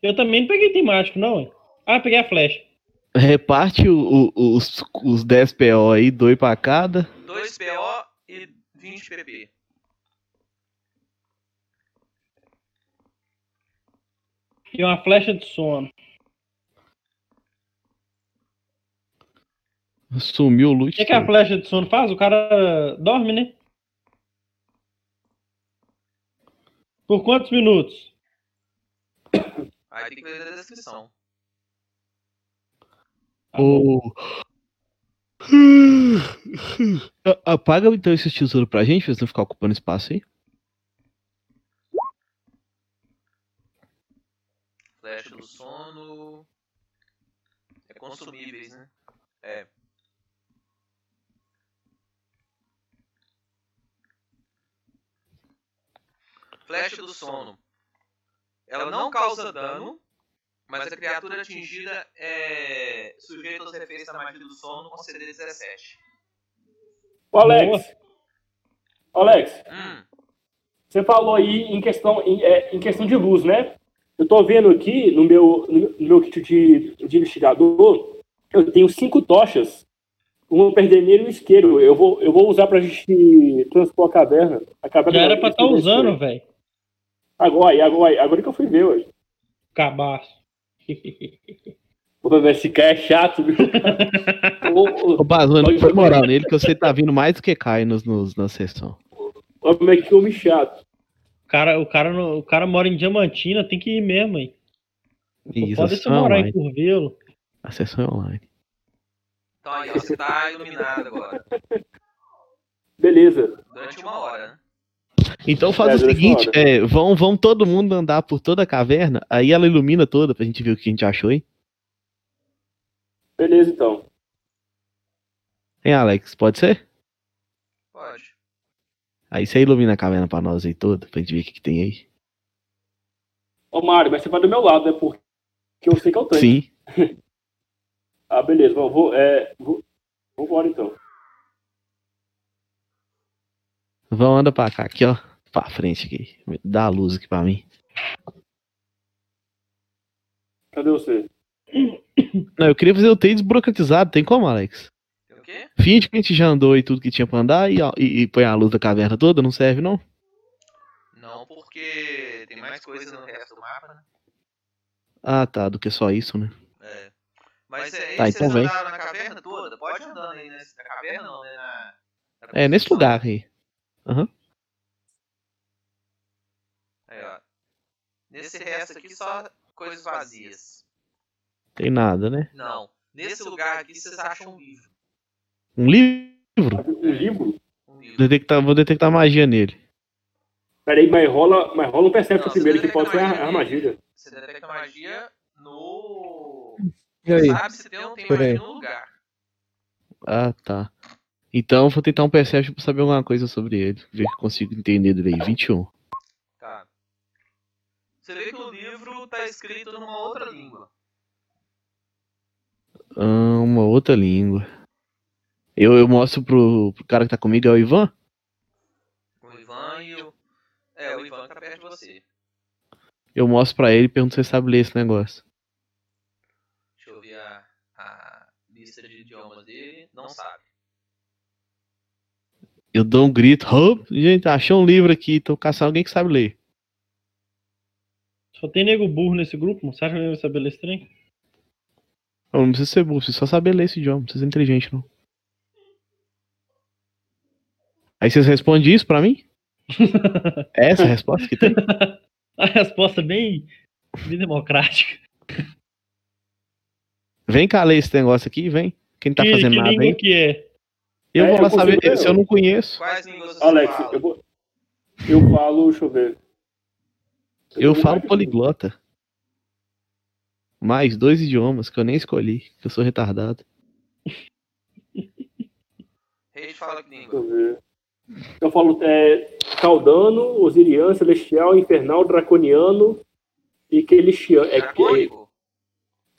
Eu também não peguei temático, não, ué. Ah, peguei a flecha. Reparte o- o- os, os 10 PO aí, dois pra cada. 2 PO e 20 PP. E uma flecha de sono. Sumiu o O loot. que, que a flecha de sono faz? O cara dorme, né? Por quantos minutos? Aí tem que ler a descrição. A- Apaga então esse tesouro pra gente, pra eles não ficar ocupando espaço aí. Flecha do sono. É consumíveis, né? É. Flecha do sono. Ela não causa dano, mas a criatura atingida é sujeita aos efeitos da magia do sono com CD 17. Ô, Alex. Ô, Alex, Hum, você falou aí em questão, em, é, em questão de luz, né? Eu tô vendo aqui no meu, no meu kit de, de investigador, eu tenho cinco tochas. Uma perdeneira e um isqueiro. Eu vou, eu vou usar pra gente transpor a caverna. A caverna Já era pra estar isqueiro, usando, velho. Agora, agora, agora que eu fui ver, ué. Cabaço. Pô, esse cara é chato, viu? Ô, Bazo, não foi moral nele, que você tá vindo mais do que cai nos, nos, na sessão. Olha como é que homem chato. O cara, o, cara, no- o cara mora em Diamantina, tem que ir mesmo, hein? Isso, Pode se é morar em online. Curvelo. A sessão é online. Então aí, ó, você tá iluminado agora. Beleza. Durante uma hora, né? Então faz É, o seguinte, é, vão, vão todo mundo andar por toda a caverna, aí ela ilumina toda pra gente ver o que a gente achou, hein? Beleza, então. Hein, Alex, pode ser? Pode. Aí você ilumina a caverna pra nós aí toda, pra gente ver o que, que tem aí. Ô, Mário, mas você vai do meu lado, né? Porque eu sei que eu tenho. Sim. Ah, beleza. Vou, vou, é, vou, vou embora, então. Vão, anda pra cá, aqui, ó. Pra frente aqui. Dá a luz aqui pra mim. Cadê você? Não, eu queria fazer o TI desburocratizado, tem como, Alex? O quê? Finge que a gente já andou e tudo que tinha pra andar e, e, e põe a luz da caverna toda, não serve, não? Não, porque tem mais coisa no resto do mapa, né? Ah, tá, do que só isso, né? É. Mas é, Tá, vocês então vem. na caverna toda? Pode andando aí nesse, na caverna não, né? Na, na É, nesse lugar aí. Aí, ó. Nesse resto aqui só coisas vazias. Tem nada, né? Não. Nesse lugar aqui vocês acham um livro. Um livro? Um livro? Um livro. Detectar, vou detectar magia nele. Peraí, mas rola, mas rola um você primeiro que pode ser a magia armadilha. Você detecta magia no. E aí? Sabe se tem não tem magia no lugar. Ah, tá. Então eu vou tentar um perception pra saber alguma coisa sobre ele. Ver que consigo entender dele aí. 21. Você vê que o livro tá escrito numa outra língua. Ah, uma outra língua. Eu, eu mostro pro, pro cara que tá comigo, é o Ivan? O Ivan e o. É, o Ivan tá perto de você. Eu mostro pra ele e pergunto se ele sabe ler esse negócio. Deixa eu ver a, a lista de idiomas dele. Não sabe. Eu dou um grito, "Hop, gente, achou um livro aqui, tô caçando alguém que sabe ler. Só tem nego burro nesse grupo, mano. Você acha que eu ia saber ler esse trem? Eu não precisa ser burro, precisa só saber ler esse idioma, não precisa ser inteligente, não. Aí vocês respondem isso pra mim? É essa a resposta que tem? A resposta é bem, bem democrática. Vem cá ler esse negócio aqui, vem. Quem tá que, fazendo que nada língua aí. que é? Eu É, vou eu lá saber, consigo ler, se eu não conheço, Quais línguas você Alex, fala? eu vou. Eu falo, deixa eu ver. Eu falo poliglota. Mais dois idiomas que eu nem escolhi, que eu sou retardado. Rei fala que língua. eu falo é, Caldano, Osiriano, Celestial, Infernal, Draconiano e Kelixia. É, é, Dracônico?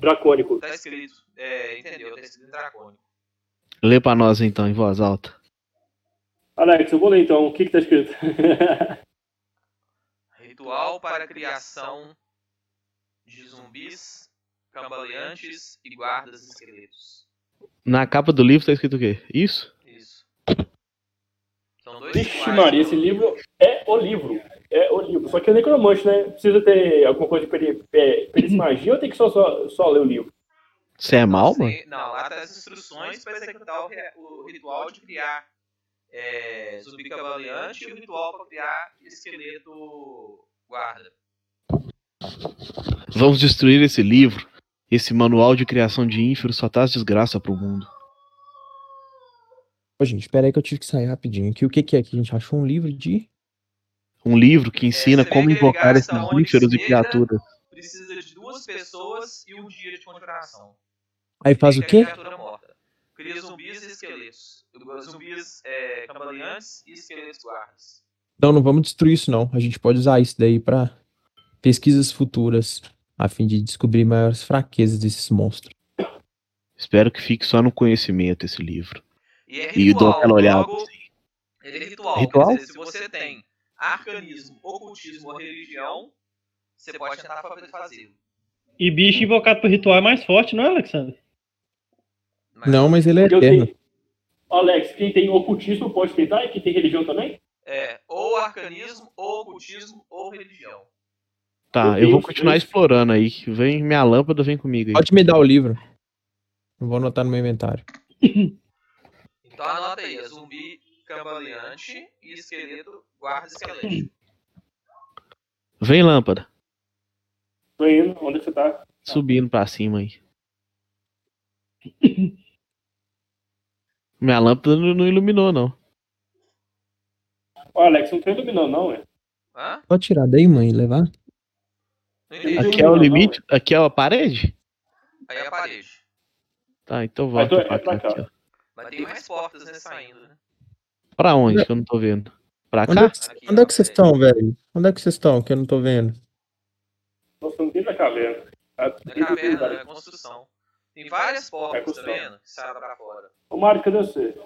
dracônico. Tá escrito. É, entendeu? Tá escrito dracônico. Lê pra nós então, em voz alta. Alex, eu vou ler então. O que que tá escrito? Ritual para a criação de zumbis, cambaleantes e guardas esqueletos. Na capa do livro tá escrito o quê? Isso? Isso. São dois Vixe Maria, esse livro é o livro. É o livro. Só que é necromante, né? Precisa ter alguma coisa de peri, é, em magia ou tem que só, só, só ler o livro? Você é mal, Não, mano? Não, lá tá as instruções para executar o, o ritual de criar é, zumbi cavaleante e o ritual para criar esqueleto guarda. Vamos destruir esse livro. Esse manual de criação de ínfero só traz desgraça pro mundo. Ô, gente, espera aí que eu tive que sair rapidinho. Que o que, que é que a gente achou um livro de. Um livro que ensina vê como invocar esses ínferos e criaturas. Precisa de duas pessoas e um dia de conjuração. Aí faz o quê? a criatura morta. Cria zumbis e esqueletos. Zumbis é, cambaleantes e esqueletos guardas. Não, não vamos destruir isso, não. A gente pode usar isso daí pra pesquisas futuras, a fim de descobrir maiores fraquezas desses monstros. Espero que fique só no conhecimento esse livro. E é E eu dou aquela olhada. logo, ele é ritual. Ritual? Quer dizer, se você tem arcanismo, ocultismo ou religião, você pode tentar fa- fazê-lo. E bicho invocado por ritual é mais forte, não é, Alexandre? Não, mas ele é eterno. tenho... Alex, quem tem ocultismo pode tentar e quem tem religião também? É, ou arcanismo, ou ocultismo, ou religião. Tá, eu vou continuar explorando aí. Vem minha lâmpada, vem comigo aí. Pode me dar o livro. Eu vou anotar no meu inventário. Então anota aí, é zumbi cambaleante e esqueleto guarda esqueleto. Vem lâmpada. Tô indo. Onde você tá? subindo pra cima aí. Minha lâmpada não não iluminou, não. Ó, Alex, não tem iluminou, não, é? Hã? Pode tirar daí, mãe, e levar? Não. Aqui é o limite? Aqui é a parede? Aí é a parede. Tá, então volta tô- pra é pra cá. cá. aqui. Mas tem mais portas, né, saindo, né? Pra onde que eu não tô vendo? Pra Onde cá? é que, onde é que vocês estão, velho? Onde é que vocês estão que eu não tô vendo? Nossa, não tem na caverna. Não é caverna, é construção. Tem várias portas, tá construção. vendo? Que saem pra fora. Ô, Mário, cadê você?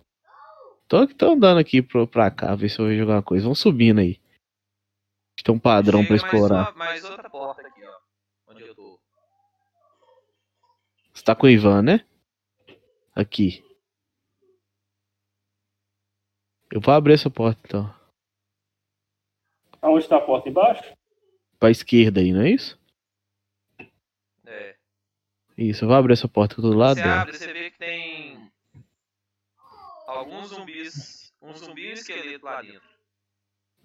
Tô, tô andando aqui pro, pra cá, ver se eu vejo alguma coisa. Vamos subindo aí. Tem um padrão pra Chega mais explorar. uma- Mais outra porta aqui, ó. Onde eu tô. Você tá com o Ivan, né? Aqui. Eu vou abrir essa porta então. Aonde tá a porta? Embaixo? Pra esquerda aí, não é isso? É. Isso, eu vou abrir essa porta do lado Você abre, você vê que tem alguns zumbis, um zumbi e um esqueleto lá dentro.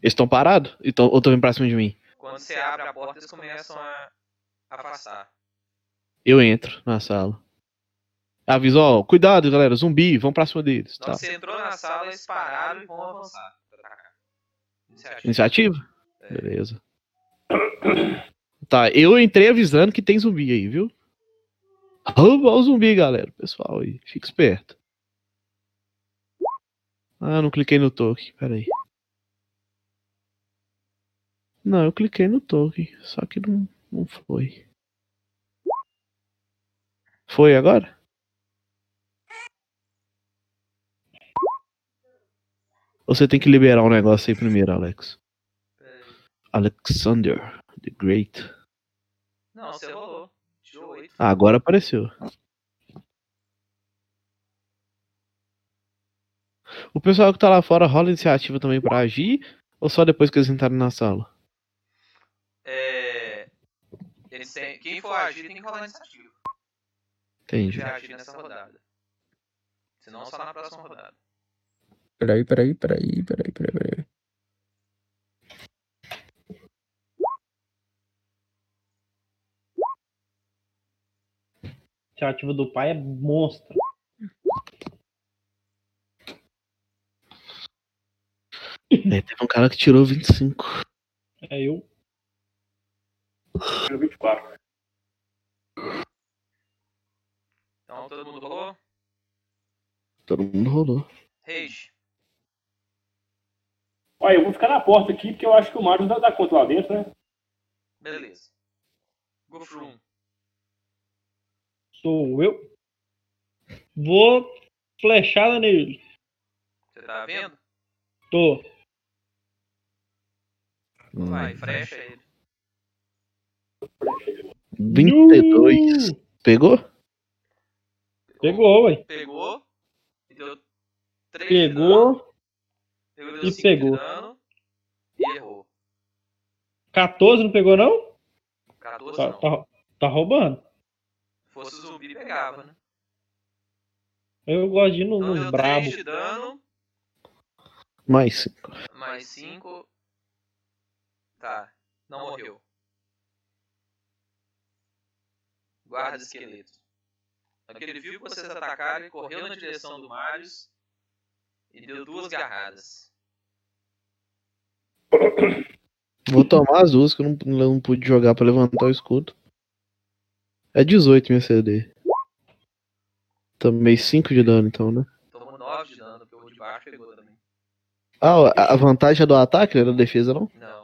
Eles estão parados? Ou estão vindo pra cima de mim? Quando você abre a porta, eles começam a afastar. Eu entro na sala. Aviso, ó, cuidado, galera, zumbi, vão pra cima deles. Tá. você entrou na sala, eles pararam e vão avançar. Iniciativa. Iniciativa? É. Beleza. Tá, eu entrei avisando que tem zumbi aí, viu? Rouba o zumbi, galera. Pessoal aí, fica esperto. Ah, não cliquei no toque, peraí. Não, eu cliquei no toque, só que não, não foi. Foi agora? Você tem que liberar um negócio aí primeiro, Alex? Alexander the Great. Não, você rolou. Ah, agora apareceu. O pessoal que tá lá fora rola iniciativa também pra agir? Ou só depois que eles entraram na sala? É... Eles têm... Quem for agir tem que rolar iniciativa. Entendi. Já agir nessa rodada. Senão só na próxima rodada. Peraí, peraí, peraí, peraí, peraí, peraí. Iniciativa do pai é monstro. É, teve um cara que tirou 25. É eu. Número 24. Então todo mundo rolou? Todo mundo rolou. Rage. Olha, eu vou ficar na porta aqui, porque eu acho que o Mário dá, dá conta lá dentro, né? Beleza. Gofrum. Sou eu. Vou flechada nele. Você tá vendo? Tô. Vai, frecha ele. 22. Pegou? Pegou, ué. Pegou. E deu 3 de dano. Pegou. Pegou, e deu 5 pegou. de dano. E errou. 14 não pegou, não? 14 Tá, não. tá, tá roubando. Se fosse zumbi, pegava, né? Eu gosto de ir no- Então nos brabo. 3 de dano. Mais 5. Mais 5. Tá. Não morreu. Guarda esqueleto. Quando ele viu que vocês atacaram, ele correu na direção do Marius e deu duas garradas. Vou tomar as duas que eu não, não pude jogar pra levantar o escudo. É 18 minha CD. Tomei 5 de dano então, né? Tomou 9 de dano, porque o de baixo pegou também. Ah, a- a vantagem é do ataque, não é da defesa não? Não.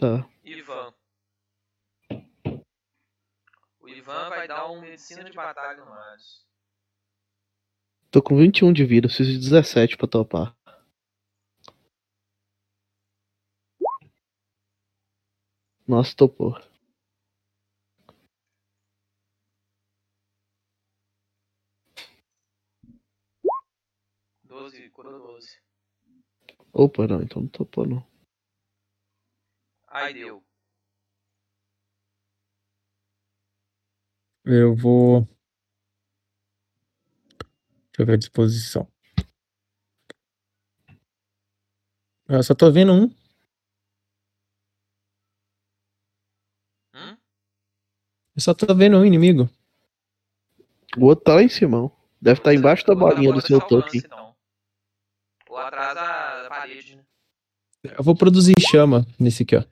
Tá. Ivan. O Ivan vai dar um medicina de batalha no Marius. Tô com 21 de vida, preciso de 17 pra topar. Nossa, topou. Doze, curou 12. Opa, não, então não topou não. Ai, deu. Eu vou. Deixa eu ver a disposição. Eu só tô vendo um. Hum? Eu só tô vendo um inimigo. O outro tá lá em cima. Deve estar embaixo da outro bolinha do seu toque. Ou atrás da, da parede, né? Eu vou produzir chama nesse aqui, ó.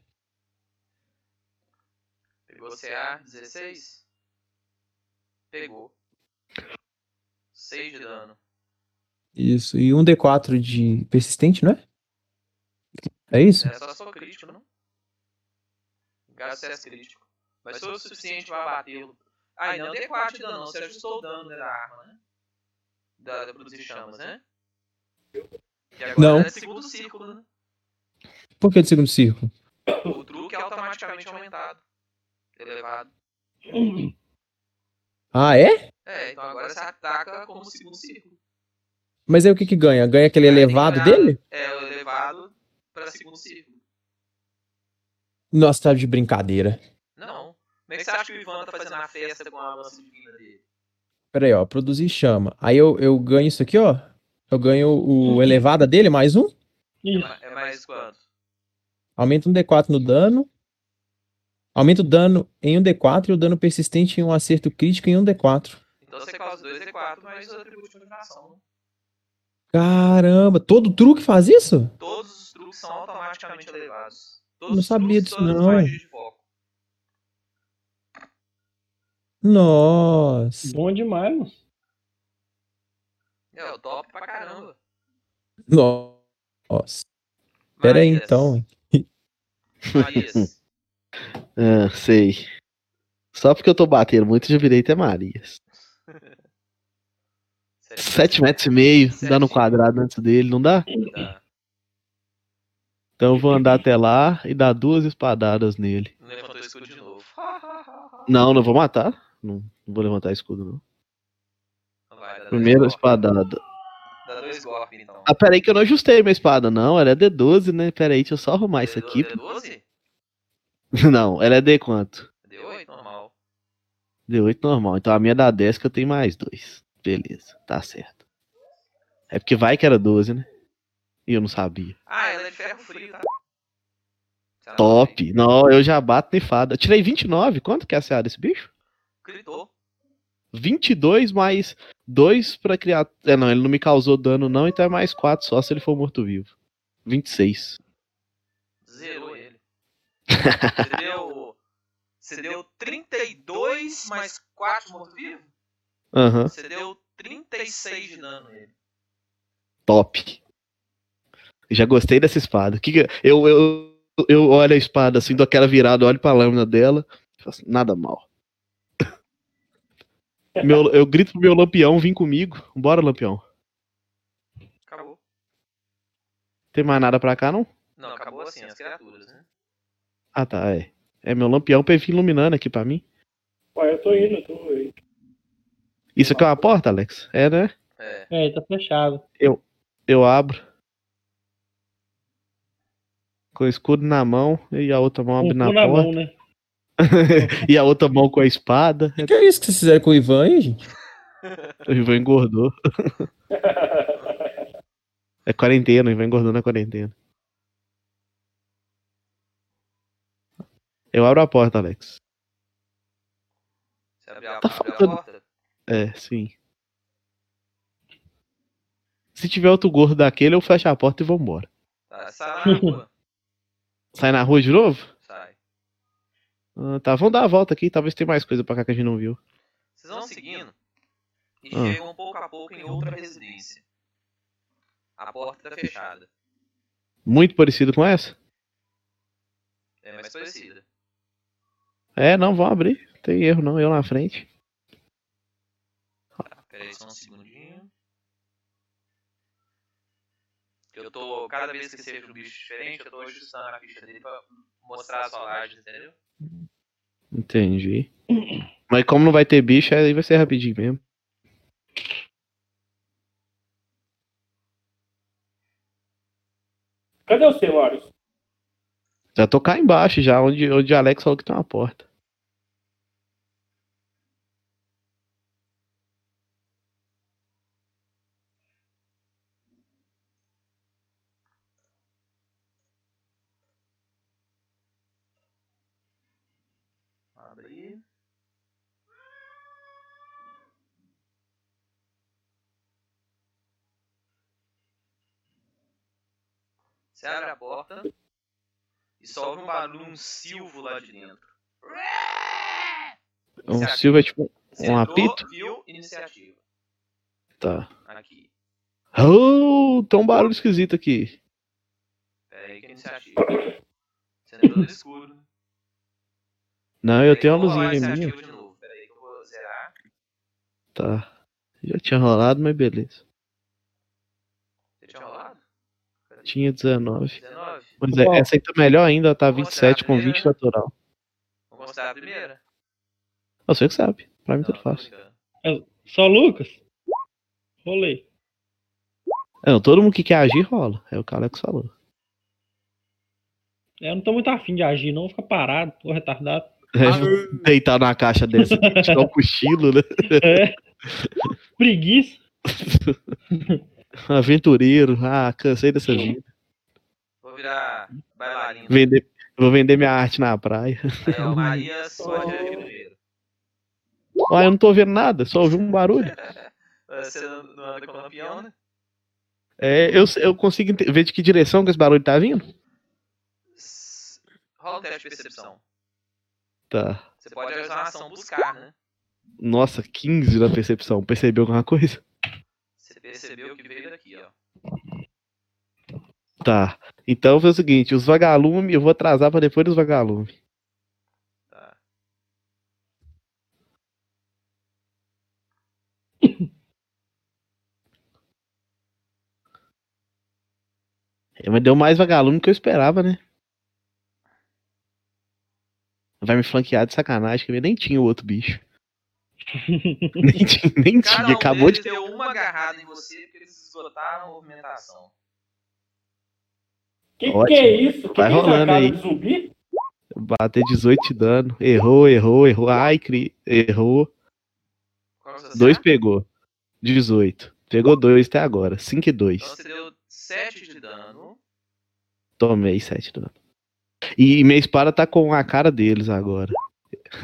Pegou CA 16? Pegou. 6 de dano. Isso. E um D4 de persistente, não é? É isso? É só for crítico, não? Gasto sucesso crítico. Mas se for o suficiente pra batê-lo. Ah, não D4 de dano, não. Você ajustou o dano né, da arma, né? Da, da produzir chamas, né? E agora Não. é segundo círculo, né? Por que de segundo círculo? O truque é automaticamente aumentado. Elevado. Ah, é? É, então agora você ataca como segundo círculo. Mas aí o que que ganha? Ganha aquele que elevado ganhar- dele? É, o elevado pra segundo círculo. Nossa, tá de brincadeira. Não. Como é que você acha que o Ivan tá fazendo a festa com a lança divina dele? Pera aí, ó. Produzir chama. Aí eu, eu ganho isso aqui, ó. Eu ganho o elevada dele, mais um. É, é mais quanto? Aumenta um D4 no dano. Aumenta o dano em um D4 e o dano persistente em um acerto crítico em um D4. Então você causa 2 D4 mais o atributo de né? Caramba, todo truque faz isso? Todos os truques são automaticamente elevados. Todos Não os sabia truques, disso, não. Nossa. Bom demais, moço. É, o top pra caramba. Nossa. Pera aí então. Marias. Ah, sei. Só porque eu tô batendo muito, já virei até Marias. Sete 7 metros e meio, Sete. dando um quadrado antes dele, não dá? Tá. Então eu vou andar até lá e dar duas espadadas nele. Não levantou o escudo de novo. Não, não vou matar. Não, não vou levantar escudo, não. Não vai, dá dois Primeira espadada. Dá dois golpes, então. Ah, peraí que eu não ajustei minha espada, não. Ela é D12, né? Peraí, deixa eu só arrumar isso aqui. D12? Não, ela é D quanto? D8, normal. D8 normal. Então a minha dá 10 que eu tenho mais dois. Beleza, tá certo. É porque vai que era 12, né? E eu não sabia. Ah, ela é de ferro frio, tá? Top! Não, eu já bato de fada. Eu tirei 29. Quanto que é a CA desse bicho? Gritou. 22 mais 2 pra criar. É, não, ele não me causou dano, não, então é mais 4 só se ele for morto-vivo. 26. Você deu. Você deu 32 mais 4 morto-vivo? Aham, Você deu 36 de dano nele. top. Já gostei dessa espada. Que que- eu, eu, eu olho a espada assim, dou aquela virada, olho pra lâmina dela. Faço, nada mal. Meu, eu grito pro meu lampião vir comigo. Bora, lampião. Acabou. Tem mais nada pra cá, não? Não, acabou assim, as criaturas, né? Ah, tá, é. É meu lampião pra ele vir iluminando aqui pra mim. Ué, eu tô indo, eu tô indo. Isso aqui é uma porta, Alex? É, né? É. É, tá fechado. Eu abro. Com o escudo na mão e a outra mão abre na na porta. mão, né? e a outra mão com a espada. O que é isso que vocês fizeram com o Ivan aí, gente? O Ivan engordou. É quarentena, o Ivan engordou na quarentena. Eu abro a porta, Alex. Você abriu a, Tá abriu a faltando- porta? É, sim. Se tiver outro gordo daquele, eu fecho a porta e vou embora. Tá, sai na rua. Sai na rua de novo? Sai. Ah, tá, vamos dar a volta aqui, talvez tenha mais coisa pra cá que a gente não viu. Vocês vão seguindo e Ah. chegam pouco a pouco em outra residência. A porta tá fechada. Muito parecido com essa? É mais parecida. É, não, vão abrir. Tem erro não, eu na frente. Peraí só um segundinho. Eu tô, cada vez que seja um bicho diferente, eu tô ajustando a ficha dele pra mostrar as rolagens, entendeu? Entendi. Mas como não vai ter bicho, aí vai ser rapidinho mesmo. Cadê você, Marius? Já tô cá embaixo já, onde, onde Alex falou que tem uma porta. Abrir. Você abre a porta e só ouve um barulho, um silvo lá de dentro. Um. Silva é tipo. Um apito? Viu? Iniciativa. Tá. Aqui. Oh, tem um barulho esquisito aqui. Pera aí que é iniciativa. Você entrou no escuro. Não, eu tenho uma luzinha minha. iniciativa de novo. Pera aí que eu vou zerar. Tá. Já tinha rolado, mas beleza. Você tinha rolado? Pera aí. Tinha 19. 19. Mas é, essa aí tá melhor ainda, tá Vamos 27 com considerar a 20 primeira, natural. Vamos considerar a primeira? Você que sabe. Pra mim Não, tudo fácil. brincando. Só Lucas? Rolei. É, Não, todo mundo que quer agir rola. É o que o Alex falou. Eu não tô muito afim de agir, não. Vou ficar parado, tô retardado. É, deitar na caixa dessa, tirar um cochilo, né? É. Preguiça. Aventureiro. Ah, cansei dessa vida. Vou virar bailarino. Vender, vou vender minha arte na praia. Ó, Maria pode agir primeiro. Ah, eu não tô vendo nada, só ouvi um barulho. Você não anda com lampião, né? É, eu, eu consigo ver de que direção que esse barulho tá vindo? Rola um teste de percepção. Tá. Você pode usar a ação buscar, né? Nossa, 15 na percepção. Percebeu alguma coisa? Você percebeu que veio. Tá. Então foi o seguinte, os vagalumes, eu vou atrasar pra depois dos vagalumes. Tá. É, mas deu mais vagalume do que eu esperava, né? Vai me flanquear de sacanagem, que eu nem tinha o outro bicho. nem tinha, nem tinha. Acabou de. deu uma agarrada em você eles esgotaram a movimentação. Que Ótimo. que é isso? Que Vai que rolando aí. de zumbi? Bater 18 de dano. Errou, errou, errou. Ai, cri... errou. É Dois CA? pegou. 18. Pegou dois até agora. 5 e 2. Então você deu 7 de dano. Tomei 7 dano. E minha espada tá com a cara deles agora.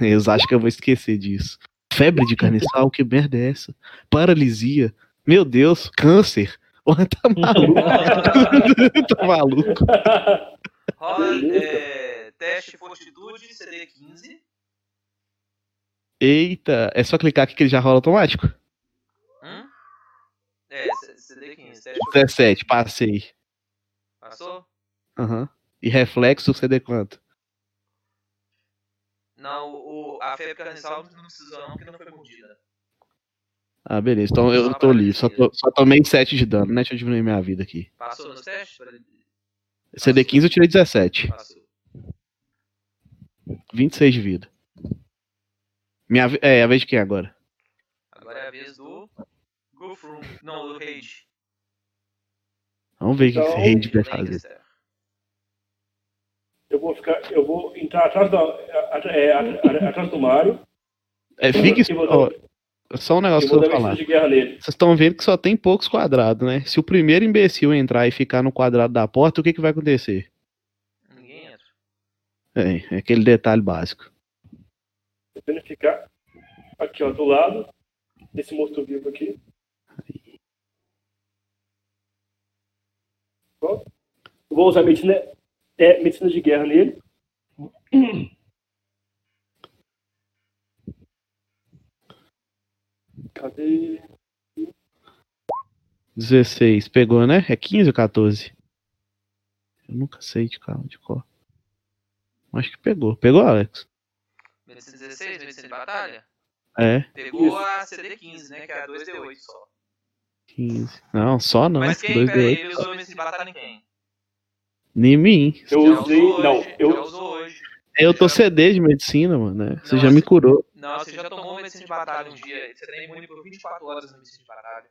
Eles acham que eu vou esquecer disso. Febre de carniçal, que merda é essa? Paralisia. Meu Deus, câncer. Porra, tá maluco. tá maluco. Rola é, teste de fortitude, CD 15. Eita, é só clicar aqui que ele já rola automático. Hum? É, C- CD 15. Teste de 17, passei. Passou? Aham. E reflexo, CD quanto? Não, o, a febre carniçal não precisou não, porque não foi mordida. Ah, beleza. Então eu tô livre. Só, tô- só tomei 7 de dano, né? Deixa eu diminuir minha vida aqui. Passou nos testes? CD 15 eu tirei 17. Passou. 26 de vida. Minha, ve- é, a vez de quem agora? Agora é a vez do Gufrum. Não, do Rage. Vamos ver o que Então, esse raid vai fazer. Eu vou ficar, eu vou entrar atrás, da, é, atrás do Mário É, e vou ó, só um negócio que vou eu vou falar. de guerra nele. Vocês estão vendo que só tem poucos quadrados, né? Se o primeiro imbecil entrar e ficar no quadrado da porta, o que, que vai acontecer? Ninguém entra. É, é aquele detalhe básico. Tentando ficar aqui, ó, do lado desse morto-vivo aqui. Eu Vou usar medicina, é, medicina de guerra nele. 'Cadê? 16, pegou, né? É 15 ou 14? Eu nunca sei de carro de cor. Acho que pegou. Pegou, Alex? Medicina 16, medicina de batalha? É, Pegou Isso. a CD 15, né? Que é a 2D8 só. 15. Não, só não. Mas quem, 2 peraí, ele usou de batalha em quem? Nem mim. Eu Já usei. Não, eu, usou hoje. Eu tô CD de medicina, mano. Né? Você Não, já me curou. Não, você já tomou medicina de batalha um dia. Você tá imune por 24 horas na medicina de batalha.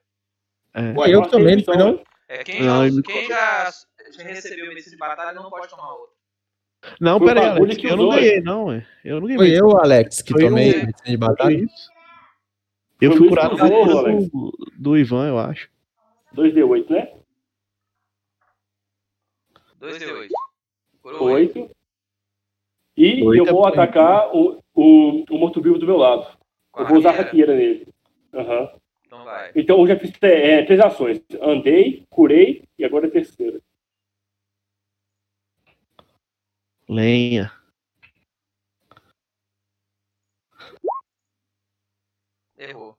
É. Ué, eu Nós também, temos, não foi não? É, quem, Não, já, quem já, já recebeu medicina de batalha não pode tomar outra. Não, Foi pera aí, Alex. que Eu não ganhei, não, ué. Eu não ganhei Foi eu, Alex, que Foi tomei o- medicina de batalha. Foi isso. Eu Foi fui curado do, Alex. do Ivan, eu acho. 2D8, né? 2D8. Por 8. 8. E Oito eu é vou bom. atacar o, o, o morto-vivo do meu lado. Eu vou usar a raqueira nele. Aham. Então vai. Então eu já fiz é, três ações. Andei, curei e agora é a terceira. Lenha. Errou.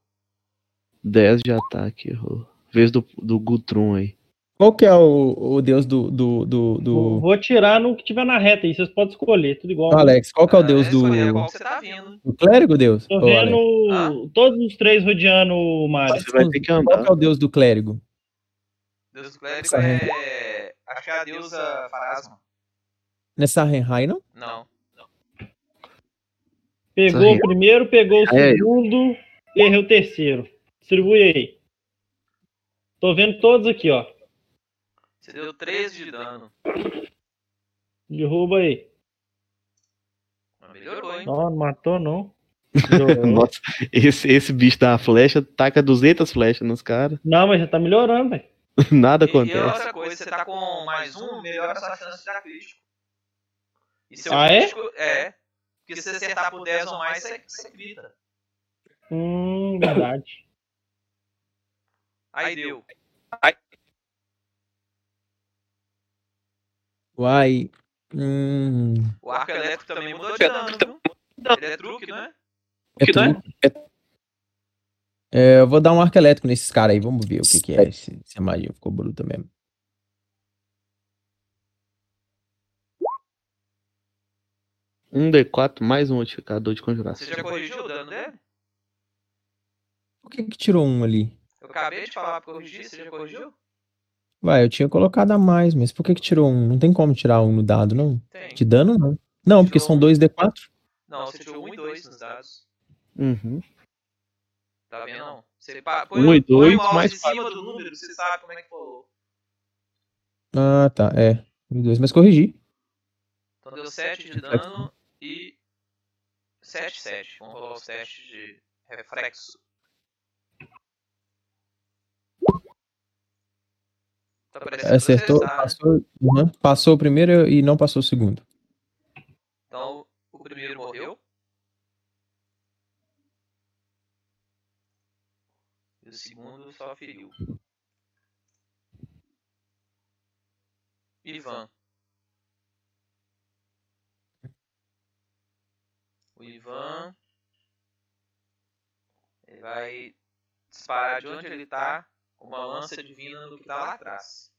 10 de ataque, errou. Vez do, do Gutrum aí. Qual que é o, o deus do. do, do, do- Vou tirar no que tiver na reta aí, vocês podem escolher, tudo igual. do Alex? Qual que é o Ah, deus do. escolher Qual que você tá vindo? Do clérigo, Deus? Tô vendo Ah. todos os três rodeando o Mario. Você vai ter que Qual andar. que é o deus do clérigo? Deus do clérigo Essa é. Acho que é a deusa Farasma. Nessa Renhai, não? Não. Pegou Essa o primeiro, pegou o É, segundo errei o terceiro. Distribui aí. Tô vendo todos aqui, ó. Você deu 13 de dano. Derruba aí. Melhorou, hein? Não, não matou, não. Nossa, esse, esse bicho da flecha taca 200 flechas nos caras. Não, mas já tá melhorando, velho. Nada E, e acontece. outra coisa, você tá com mais um, melhora a sua chance de dar crítico. E seu Ah, é? crítico é? Porque se você acertar por 10 ou mais, você, você grita. Hum, verdade. Aí deu. Uai. Hum. O arco elétrico também mudou de dano, viu? Ele é truque, não é? É tudo. É, eu vou dar um arco elétrico nesses caras aí. Vamos ver o que, que é. Se, se a magia ficou bruta mesmo. Um D4 mais um modificador de Você conjuração. já corrigiu o dano dele? Por que, que tirou um ali? Eu acabei de falar pra corrigir, você já corrigiu? Vai, eu tinha colocado a mais, mas por que, que tirou um? Não tem como tirar um no dado, não? Tem. De dano, não. Não, porque são dois D4. Não, você tirou 1 e 2 nos dados. Uhum. Tá vendo? Não. Você pa- põe, Um e o- põe dois, o mais em cima do número, você sabe como é que falou. Ah, tá. É. Um e dois, mas corrigi. Então deu 7 de dano e 7, 7. Vamos rolar os testes de reflexo. Tá Acertou, passou, uhum, passou o primeiro e não passou o segundo. Então o primeiro morreu. E o segundo só feriu. Ivan. O Ivan. Ele vai disparar de onde ele tá uma lança divina do que tá lá atrás.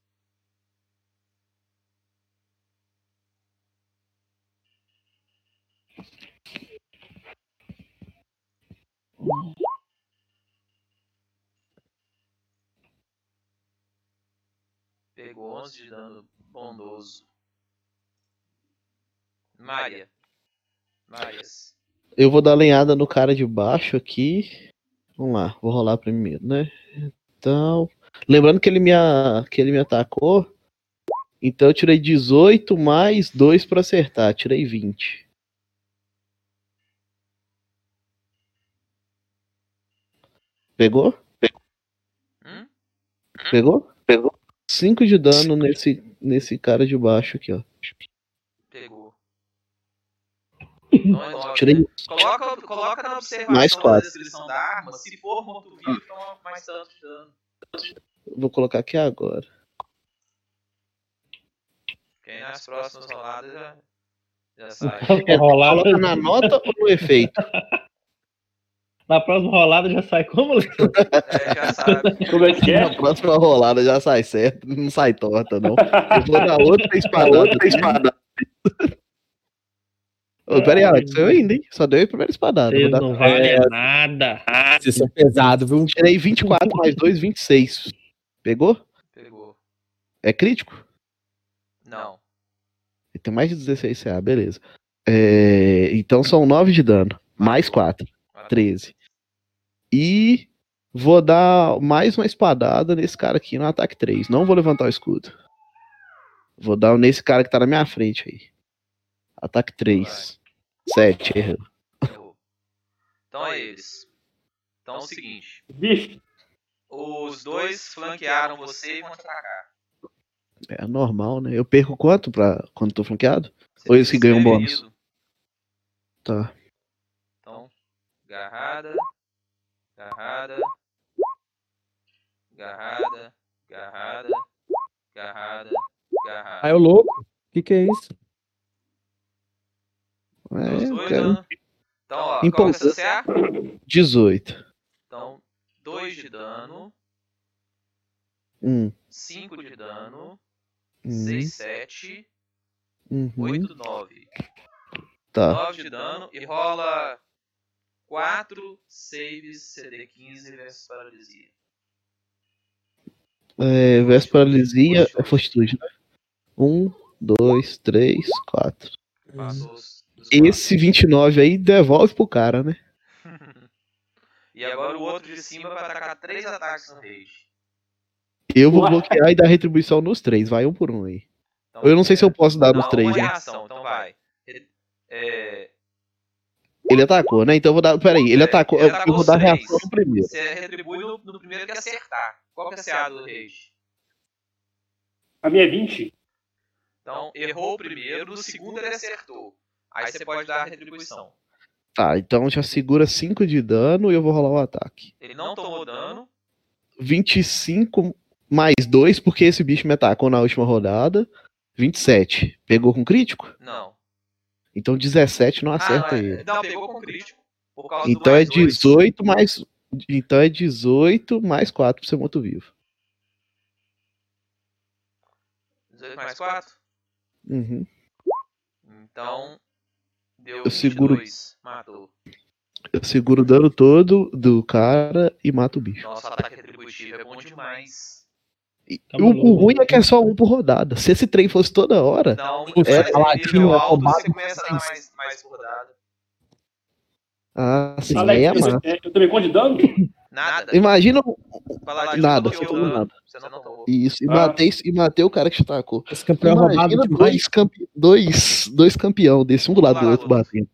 Pegou 11 de dano bondoso. Maria. Marias. Eu vou dar lenhada no cara de baixo aqui. Vamos lá, vou rolar primeiro, né? Então. Lembrando que ele me, que ele me atacou. Então eu tirei 18 mais 2 pra acertar. Tirei 20. Pegou? Hum? Pegou? Pegou. 5 de dano nesse, nesse cara de baixo aqui, ó. Pegou. Então é nove, Tirei né? Coloca, coloca na observação Mais da descrição da arma. Se for morto-vivo, toma mais tanto de dano. Vou colocar aqui agora. Quem nas próximas roladas já, já sabe. rolada, Coloca na nota ou no efeito? na próxima rolada já sai como? É, já sabe. Como é que é? Na próxima rolada já sai certo, não sai torta, não. Eu vou dar outra espada, outra espada. Ô, pera aí, Alex, eu ainda, hein? Só deu a primeira espadada. Dar... não valem nada. Vocês são pesados, viu? Tirei 24 mais 2, 26. Pegou? Pegou. É crítico? Não. Ele tem mais de 16 CA, beleza. É, Então são 9 de dano, mais 4, 13. E vou dar mais uma espadada nesse cara aqui no ataque 3. Não vou levantar o escudo. Vou dar nesse cara que tá na minha frente aí. Ataque 3. 7, errou. Errou. Então é eles. Então é o seguinte. Vixe, Os dois flanquearam você e vão te atacar. É normal, né? Eu perco quanto pra quando tô flanqueado? Você Ou esse que ganha um fica bônus? ferido. Tá. Então, garrada, garrada, garrada, garrada, garrada, garrada. Ah, é o louco. O que, que é isso? Os É, dois, cara. né? Então, ó, que é o seu CA? 18. Então, 2 de dano, Hum. 5 de dano, Hum. 6, 7, Uhum. 8, 9. Tá. 9 de dano e rola 4 saves CD15 versus paralisia. É, versus paralisia é fortitude, né? 1, 2, 3, 4. Passou os, os Esse 29 aí devolve pro cara, né? e agora o outro de cima vai atacar 3 ataques no rage. Eu vou Ué. bloquear e dar retribuição nos três. Vai um por um aí. Então, Eu não sei se eu posso dar nos não, três, uma né? reação, então vai. É, Ele atacou, né? Então eu vou dar. Peraí, ele É, atacou. ele Eu, atacou eu vou dar três. reação no primeiro. você retribui no, no primeiro que acertar. Qual que é a CA do rage? A minha é 20. Então, errou o primeiro, no segundo ele acertou. Aí você pode dar a retribuição. Tá, então já segura 5 de dano e eu vou rolar o ataque. Ele não tomou dano. 25 mais 2, porque esse bicho me atacou na última rodada. 27. Pegou com crítico? Não. Então 17 não acerta ah, ele. Não, pegou com crítico. Por causa do Então é mais dois. 18 mais. Então é 18 mais 4 pra ser morto-vivo. 18 mais 4. Uhum. Então, deu Eu seguro- 22. Matou. Eu seguro o dano todo do cara e mato o bicho. Nossa, ataque retributivo é bom demais. E Tá o, o ruim é que é só um por rodada. Se esse trem fosse toda hora. Não, Putz, é, Paladino, nível alto, roubado, você começa a dar mais, mais por rodada. Ah, sim, Alex, aí é eu, massa. é, eu tomei quanto de dano? Nada. Imagina Paladino nada, você nada. Você não tomou. isso e, Ah. matei, e matei o cara que te atacou. Esse campeão é roubado Imagina dois, campe... dois, dois campeão desse, um do lado do outro batendo.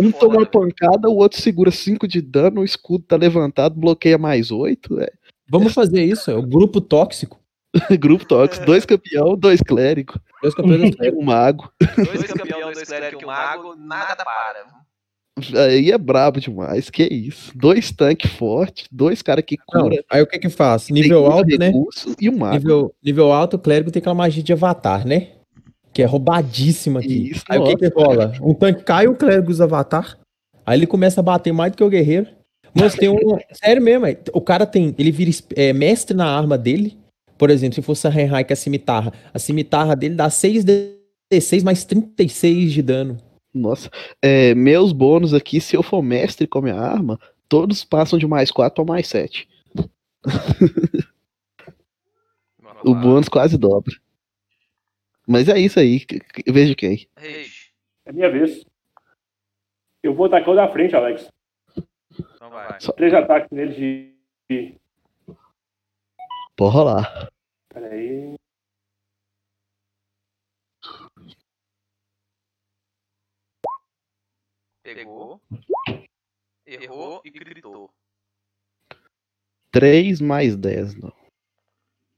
Um foda, toma uma pancada, o outro segura 5 de dano, o escudo tá levantado, bloqueia mais 8. É. Vamos fazer isso, é o grupo tóxico. Grupo tóxico, dois campeão, dois clérigos Dois campeões um mago. Dois campeões, dois clérigos e um mago, nada para. Aí é brabo demais, que isso. Dois tanques fortes, dois caras que Não, cura. aí o que que faz? Nível alto, né? E um mago. Nível, nível alto, o clérigo tem aquela magia de avatar, né? Que é roubadíssima aqui. Isso, aí o que que nossa. rola? Um tanque cai, o clérigo usa avatar. Aí ele começa a bater mais do que o guerreiro. Mas tem um. Sério mesmo, é, o cara tem. Ele vira é, mestre na arma dele. Por exemplo, se fosse a Renhai, que é a cimitarra. A cimitarra dele dá 6d6 mais 36 de dano. Nossa, é, meus bônus aqui, se eu for mestre com a minha arma, todos passam de mais 4 para mais 7. O bônus quase dobra. Mas é isso aí, veja quem. É minha vez. Eu vou atacar o da frente, Alex. Então vai. Três ataques nele de. de- Pode rolar. Peraí. Pegou. Errou e gritou. 3 mais 10, não.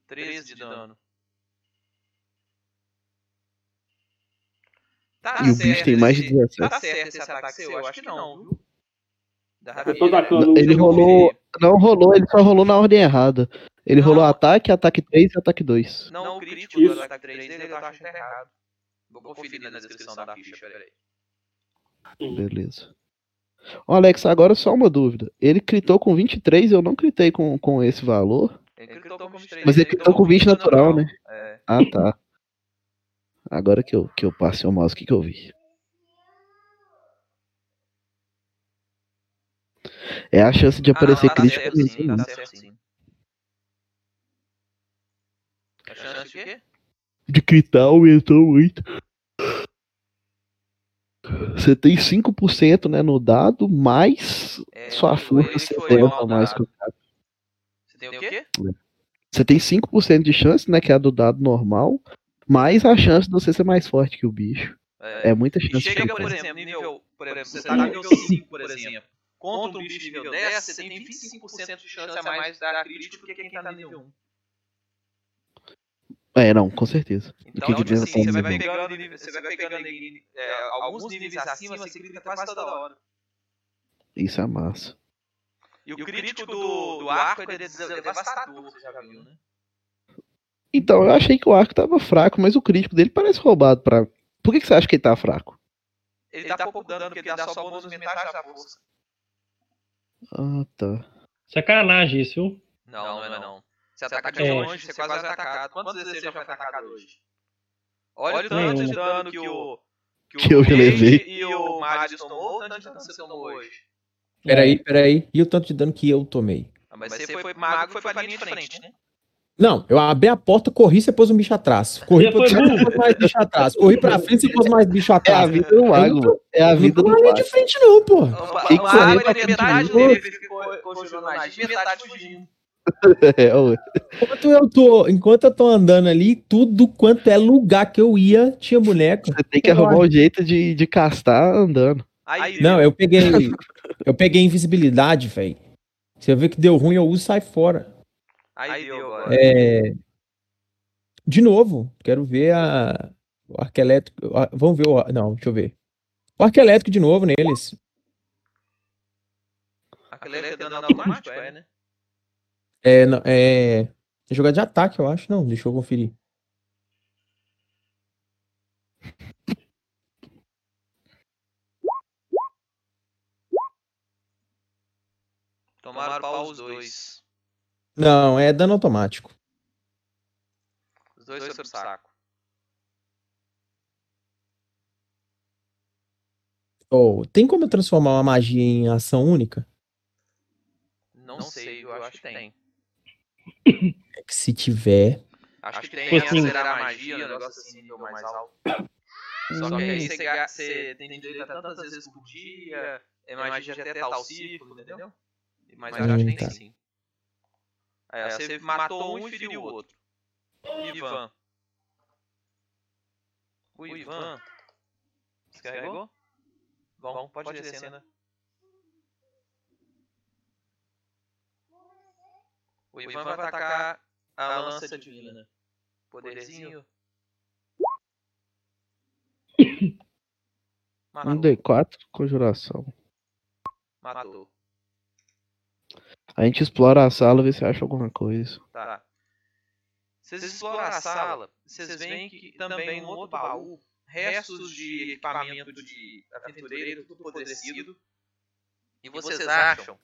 13 de dano. Tá E o bicho tem mais de esse- 17. Tá certo esse ataque seu? Eu acho que não, viu? Ele rolou. Não rolou, ele só rolou na ordem errada. Ele Não. rolou ataque, ataque 3 e ataque 2. Não, o crítico Isso. do ataque 3 dele eu tô achando que tá errado. Vou conferir na descrição da ficha, peraí. Beleza. Ó, Alex, agora só uma dúvida. Ele critou com 23 eu não critei com, com esse valor. Ele gritou com 23. Mas ele gritou com 20 natural, né? É. Ah, tá. Agora que eu, que eu passei o mouse, o que, que eu vi? É a chance de aparecer ah, tá crítico. certo, sim, tá certo, sim. A chance de quê? De critar aumentou muito. Você tem 5% né, no dado, mais É, sua força 70 mal mais dado. que o cara. Você tem o quê? Você tem 5% de chance, né? Que é a do dado normal. Mais a chance de você ser mais forte que o bicho. É muita E chance. chega, de por exemplo, nível. Por exemplo, você tá nível 5, por exemplo. Contra um bicho nível 10, você tem 25% de chance a mais de dar crítico do que quem tá no nível 1. É, não, com certeza. Então, que tipo devia assim, você vai pegando, nível- você vai pegando é, alguns níveis acima, você grita quase toda hora. Isso é massa. E o crítico do, do arco ele é é devastador, você já viu, né? Então, eu achei que o arco tava fraco, mas o crítico dele parece roubado pra. Por que, que você acha que ele tá fraco? Ele dá pouco dano, porque ele dá só bônus metade da força. Ah, tá. Sacanagem isso, viu? Não, não é não. Se atacar de É. longe, você quase é atacado. Quantas vezes você já foi atacado hoje? Olha o tanto de dano que o. Que, Que eu Mage levei. E o Marius tomou, o tanto de dano que você tomou hoje. Peraí, peraí. E o tanto de dano que eu tomei? Ah, mas você foi mago foi pra linha de frente, né? Não, eu abri a porta, corri, você pôs um bicho atrás. Corri Você pra foi trás, você pôs mais bicho atrás. Corri pra frente, você pôs mais bicho É a atrás. vida do mago. É a vida do não é de mago. frente, não, pô. O, Tem que o correr mago, metade frente. dele ficou conjurando magia, metade fugindo. É. Enquanto eu tô, enquanto eu tô andando ali, tudo quanto é lugar que eu ia, tinha boneco. Você tem que arrumar um jeito de, de castar andando. Aí, Não, eu peguei. eu peguei invisibilidade, velho. Você vê que deu ruim, eu uso e sai fora. aí deu. É. De novo, quero ver a. O arco elétrico. a- Vamos ver o. Não, deixa eu ver. O arco elétrico de novo neles. É dano automático, é, né? É. não- é... é jogada de ataque, eu acho. Não, deixa eu conferir. Tomaram pau os dois. Não, é dano automático. Os dois sobre o saco. Oh, tem como eu transformar uma magia em ação única? Não sei, eu acho que tem. É que se tiver. Acho que tem Tipo assim. acelerar a magia, um negócio assim, nível mais alto. Só que aí você, você tem direito a tantas vezes por dia, é magia até tal ciclo, entendeu? Mas eu acho que Hum, tá. tem sim. Aí, você matou um e feriu o outro. Ivan. O Ivan. Descarregou? Bom, pode descer, a O Ivan vai atacar a lança divina. Poderzinho. Um Matou. D4, conjuração. Matou. A gente explora a sala, vê se acha alguma coisa. Tá. Vocês exploram a sala, vocês veem que também no outro baú, restos de equipamento de aventureiro, tudo apodrecido. E vocês acham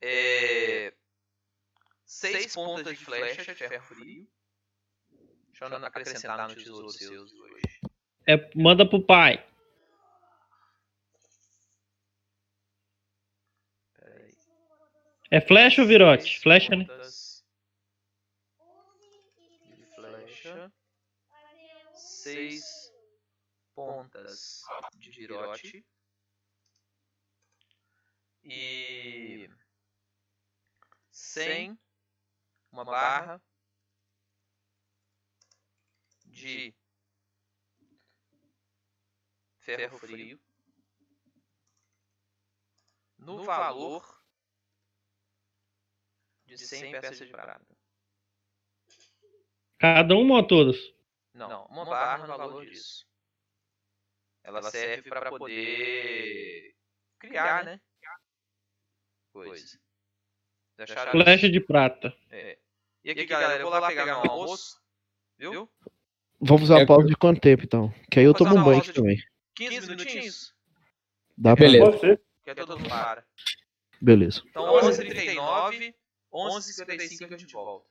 é, seis pontas de flecha de ferro frio. Deixa eu acrescentar no tesouro seus de hoje. É, manda pro pai. É flecha ou virote? Flecha, né? De flecha. Seis pontas de virote. E cem uma barra de ferro frio no valor de 100 peças de prata. Cada uma ou todas? Não, uma barra no valor disso. Ela serve para poder criar, né? Coisa. Acharam Flecha de prata. É. E aqui, galera, eu vou lá pegar um almoço. Viu? Vamos usar É, a pausa de quanto tempo, então? Que aí eu tomo um banho aqui também. 15 minutinhos? Dá pra... Beleza. Ser. Que é todo mundo para. Beleza. Então, 11h39, 11h55 a gente volta.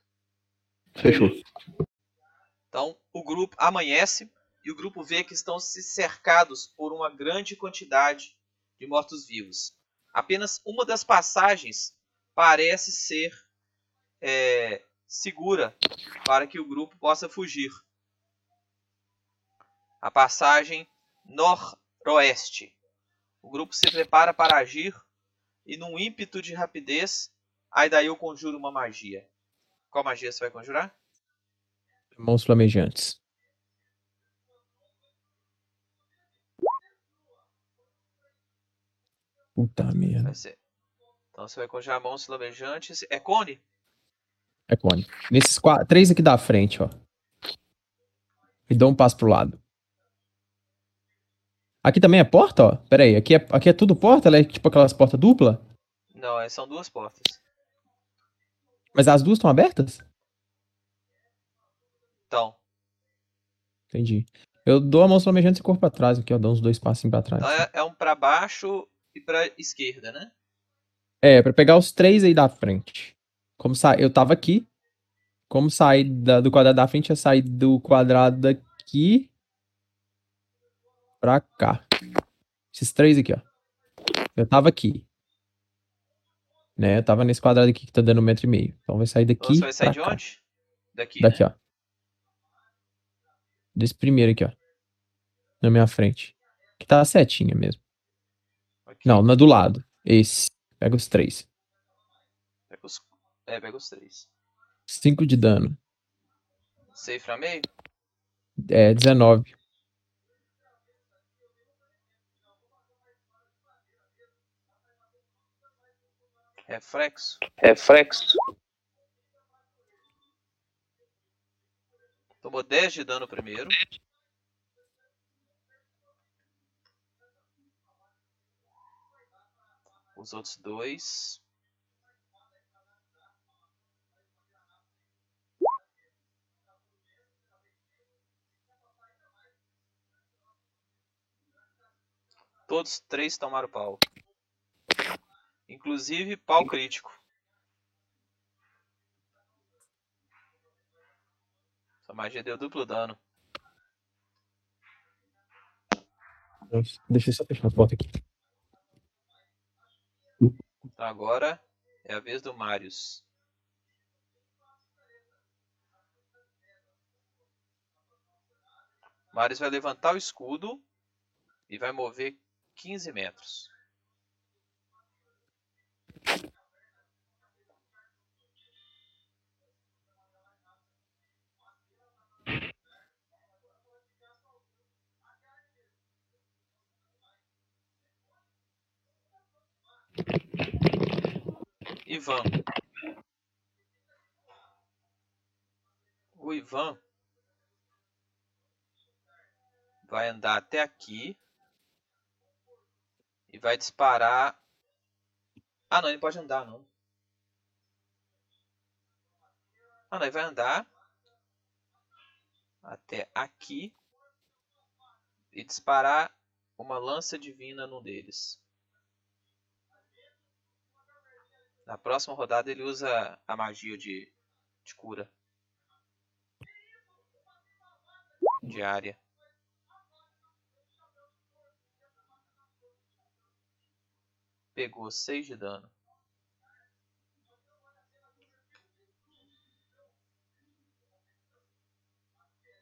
Fechou. Então, o grupo amanhece e o grupo vê que estão se cercados por uma grande quantidade de mortos-vivos. Apenas uma das passagens parece ser é, segura para que o grupo possa fugir. A passagem noroeste. O grupo se prepara para agir e, num ímpeto de rapidez, Aidail conjura uma magia. Qual magia você vai conjurar? Mãos flamejantes. Puta merda. Então você vai conjurar mãos flamejantes. É cone? É cone. Nesses quatro, três aqui da frente, ó. E dou um passo pro lado. Aqui também é porta, ó? Pera aí, aqui é, aqui é tudo porta? Ela é tipo aquelas portas dupla? Não, é- são duas portas. Mas as duas estão abertas? Então, Entendi. Eu dou a mão flamejante e corro pra trás aqui, ó. Dou uns dois passinhos pra trás. Então é, é um pra baixo e pra esquerda, né? É, pra pegar os três aí da frente. Como sa... Eu tava aqui. Como sair da- do quadrado da frente, é sair do quadrado daqui pra cá. Esses três aqui, ó. Eu tava aqui. Né? Eu tava nesse quadrado aqui que tá dando um metro e meio. Então vai sair daqui. Você vai sair de cá. onde? Daqui. Daqui, né? ó. Desse primeiro aqui, ó. Na minha frente. Que tá a setinha mesmo. Ok. Não, na do lado. Esse. Pega os três. É, pega os três. 5 de dano. Safe pra meio? É, 19. Reflexo. Reflexo. Tomou 10 de dano primeiro. Os outros dois. Todos três tomaram pau. Inclusive pau crítico. Essa magia deu duplo dano. Deixa eu só fechar a porta aqui. Então agora é a vez do Marius. Marius vai levantar o escudo e vai mover 15 metros. Ivan. O Ivan vai andar até aqui e vai disparar. Ah, não, ele pode andar, não. Ah, não, ele vai andar até aqui e disparar uma lança divina num deles. Na próxima rodada ele usa a magia de, de cura. Diária. Pegou 6 de dano.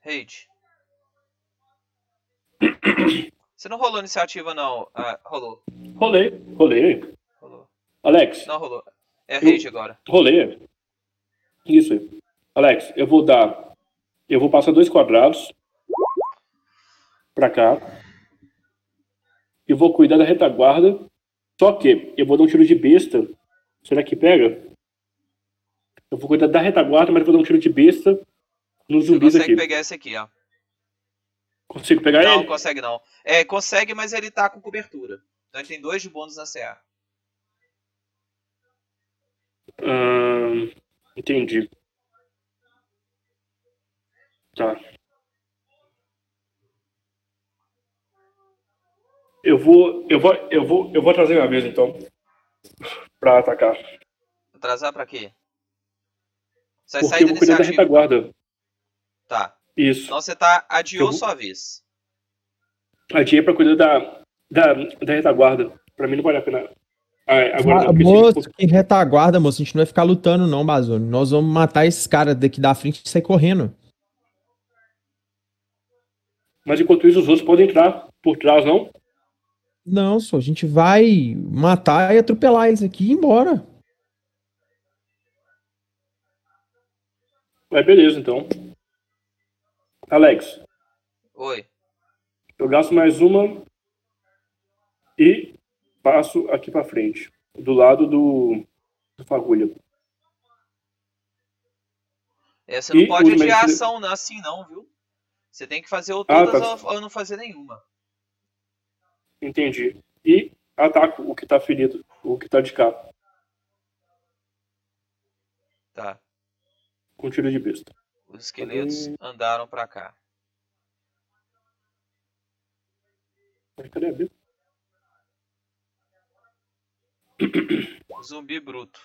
Raid. Você não rolou iniciativa não? Ah, rolou. Rolei, rolei. Rolou. Alex, Não rolou. É Raid agora. rolei. Isso aí. Alex, eu vou dar. Eu vou passar dois quadrados pra cá. E vou cuidar da retaguarda. Só que eu vou dar um tiro de besta. Será que pega? Eu vou cuidar da retaguarda, mas vou dar um tiro de besta nos Você zumbis consegue aqui. pegar esse aqui, ó. Consigo pegar Não, ele? consegue não. É, consegue, mas ele tá com cobertura. Então ele tem dois de bônus na CA. Ahn, entendi. Tá. Eu vou, eu vou, eu vou, eu vou trazer minha mesa então pra atacar. Atrasar pra quê? Você vai Porque sair eu vou cuidar da retaguarda. Tá. Isso. Então você tá. Adiou vou- sua vez. Adiei pra cuidar da, da, da retaguarda. Pra mim não vale a pena. Ah, agora Ah, moço, que retaguarda, moço. A gente não vai ficar lutando, não, Bazone. Nós vamos matar esses caras daqui da frente e sair correndo. Mas enquanto isso, os outros podem entrar por trás, não? Não, só a gente vai matar e atropelar eles aqui e ir embora. É, beleza, então. Alex, Oi. eu gasto mais uma e passo aqui pra frente, do lado do, do fagulha. É, você não E pode os adiar medici- ação não- assim não, viu? Você tem que fazer ou Ah, todas tá. ou, ou não fazer nenhuma. Entendi. E ataco o que tá ferido, o que tá de cá, Tá. com tiro de besta. Os esqueletos Hum. andaram pra cá. Cadê a Bíblia? Zumbi bruto.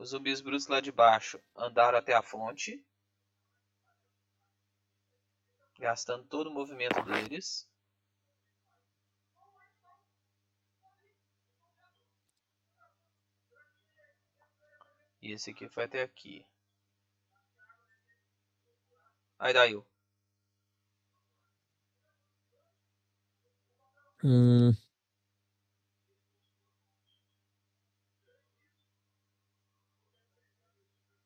Os zumbis brutos lá de baixo andaram até a fonte. Gastando todo o movimento deles. E esse aqui foi até aqui. Aí daí. Hum.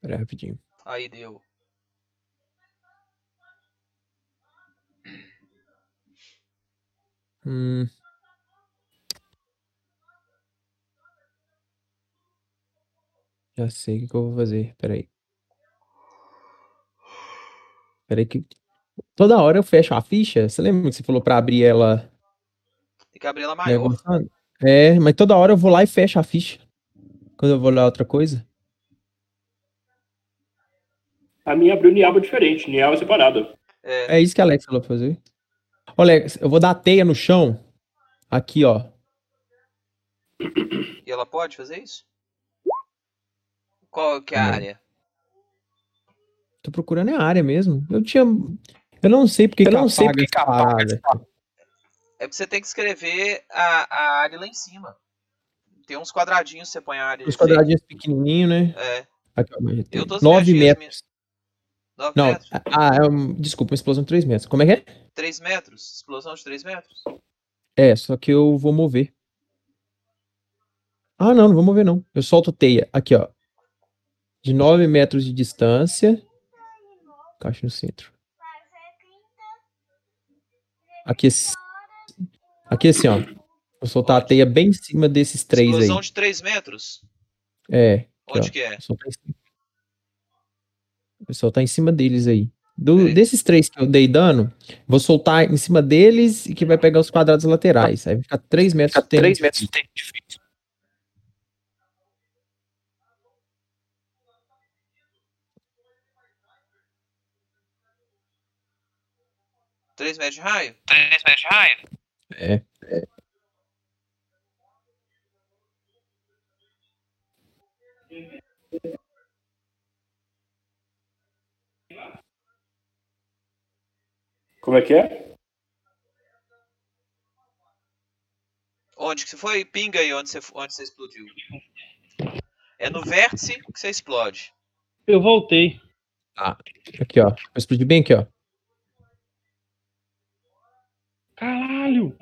Pera aí, rapidinho. Aí deu. Hum. Já sei o que eu vou fazer. Pera aí. Pera aí que. Toda hora eu fecho a ficha. Você lembra que você falou pra abrir ela Tem que abrir ela maior. negociando? É, mas toda hora eu vou lá e fecho a ficha. Quando eu vou olhar outra coisa. A minha abriu Niaba diferente, Niaba separada. É, É isso que a Alex falou pra fazer. Ô, Alex, eu vou dar teia no chão. Aqui, ó. e ela pode fazer isso? Qual que é a Não. área? Tô procurando a área mesmo. Eu tinha. Eu não sei porque Eu que não sei porque que essa parada. É porque você tem que escrever a, a área lá em cima. Tem uns quadradinhos que você põe a área. Jeito. quadradinhos pequenininhos, né? É, Aqui, ó, Eu tô 9 certinho, metros. 9 Não, metros. ah, é um- desculpa, uma explosão de 3 metros. Como é que é? 3 metros. Explosão de 3 metros. É, só que eu vou mover. Ah, não, não vou mover não. Eu solto teia. Aqui, ó. De 9 metros de distância. Caixa no centro. Aqui, aqui assim, ó. Vou soltar a teia bem em cima desses três aí. Explosão de 3 metros? É. Aqui, Onde ó. que é? Vou soltar em cima. Vou soltar em cima deles aí. Do- desses três que eu dei dano, vou soltar em cima deles e que vai pegar os quadrados laterais. Aí vai ficar 3 metros. Fica de 3 tênis. metros de tempo difícil. Três metros de raio? 3 metros de raio? É. Como é que é? Onde que você foi? Pinga aí onde você, onde você explodiu. É no vértice que você explode. Eu voltei. Aqui, ó. Vou explodir bem aqui, ó. Caralho!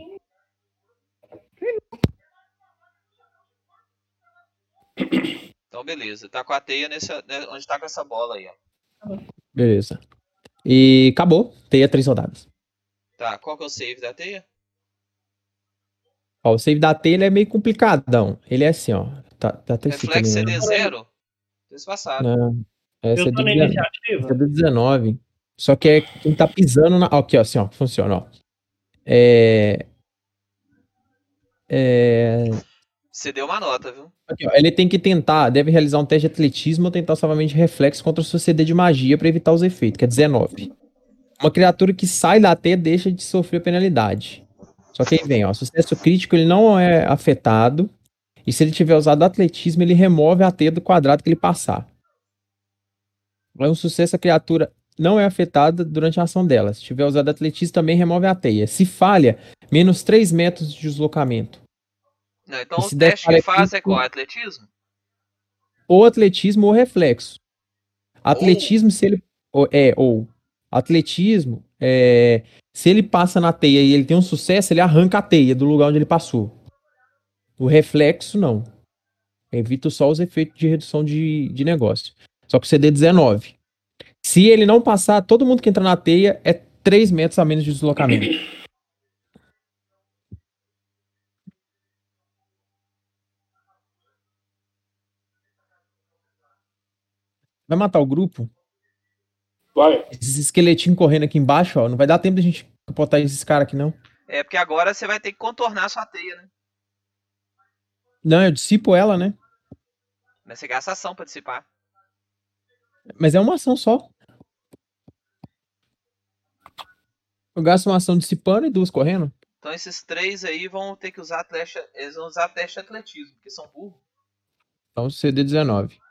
Então beleza. Tá com a teia nessa, né, onde tá com essa bola aí, ó. Beleza. E acabou. Teia três rodadas. Tá, qual que é o save da teia? Ó, o save da teia ele é meio complicadão. Ele é assim, ó. Tá, tá até escrito Reflexo ali, né? CD 0? Vocês passaram. Não. É, Eu tô na 19, iniciativa. essa é do 19. Só que é quem tá pisando na. ó, Aqui, ó, assim, ó. Funciona, ó. É. É. Você deu uma nota, viu? Aqui, ó, ele tem que tentar, deve realizar um teste de atletismo ou tentar salvamento de reflexo contra o seu CD de magia para evitar os efeitos, que é 19. Uma criatura que sai da teia deixa de sofrer penalidade. Só que aí vem, ó, sucesso crítico ele não é afetado, e se ele tiver usado atletismo, ele remove a teia do quadrado que ele passar. É um sucesso a criatura não é afetada durante a ação dela. Se tiver usado atletismo, também remove a teia. Se falha, menos 3 metros de deslocamento. Não, então Esse o teste que faz é qual? Atletismo? ou atletismo ou reflexo. Atletismo, se ele. ou- É, ou. Atletismo, é, se ele passa na teia e ele tem um sucesso, ele arranca a teia do lugar onde ele passou. O reflexo, não. Evita só os efeitos de redução de, de negócio. Só que o CD 19. Se ele não passar, todo mundo que entra na teia é 3 metros a menos de deslocamento. Vai matar o grupo? Vai. Esses esqueletinhos correndo aqui embaixo, ó. Não vai dar tempo da gente botar esses caras aqui, não. É porque agora você vai ter que contornar a sua teia, né? Não, eu dissipo ela, né? Mas você gasta ação pra dissipar. Mas é uma ação só. Eu gasto uma ação dissipando e duas correndo. Então esses três aí vão ter que usar teste. Eles vão usar teste de atletismo, porque são burros. Então CD19.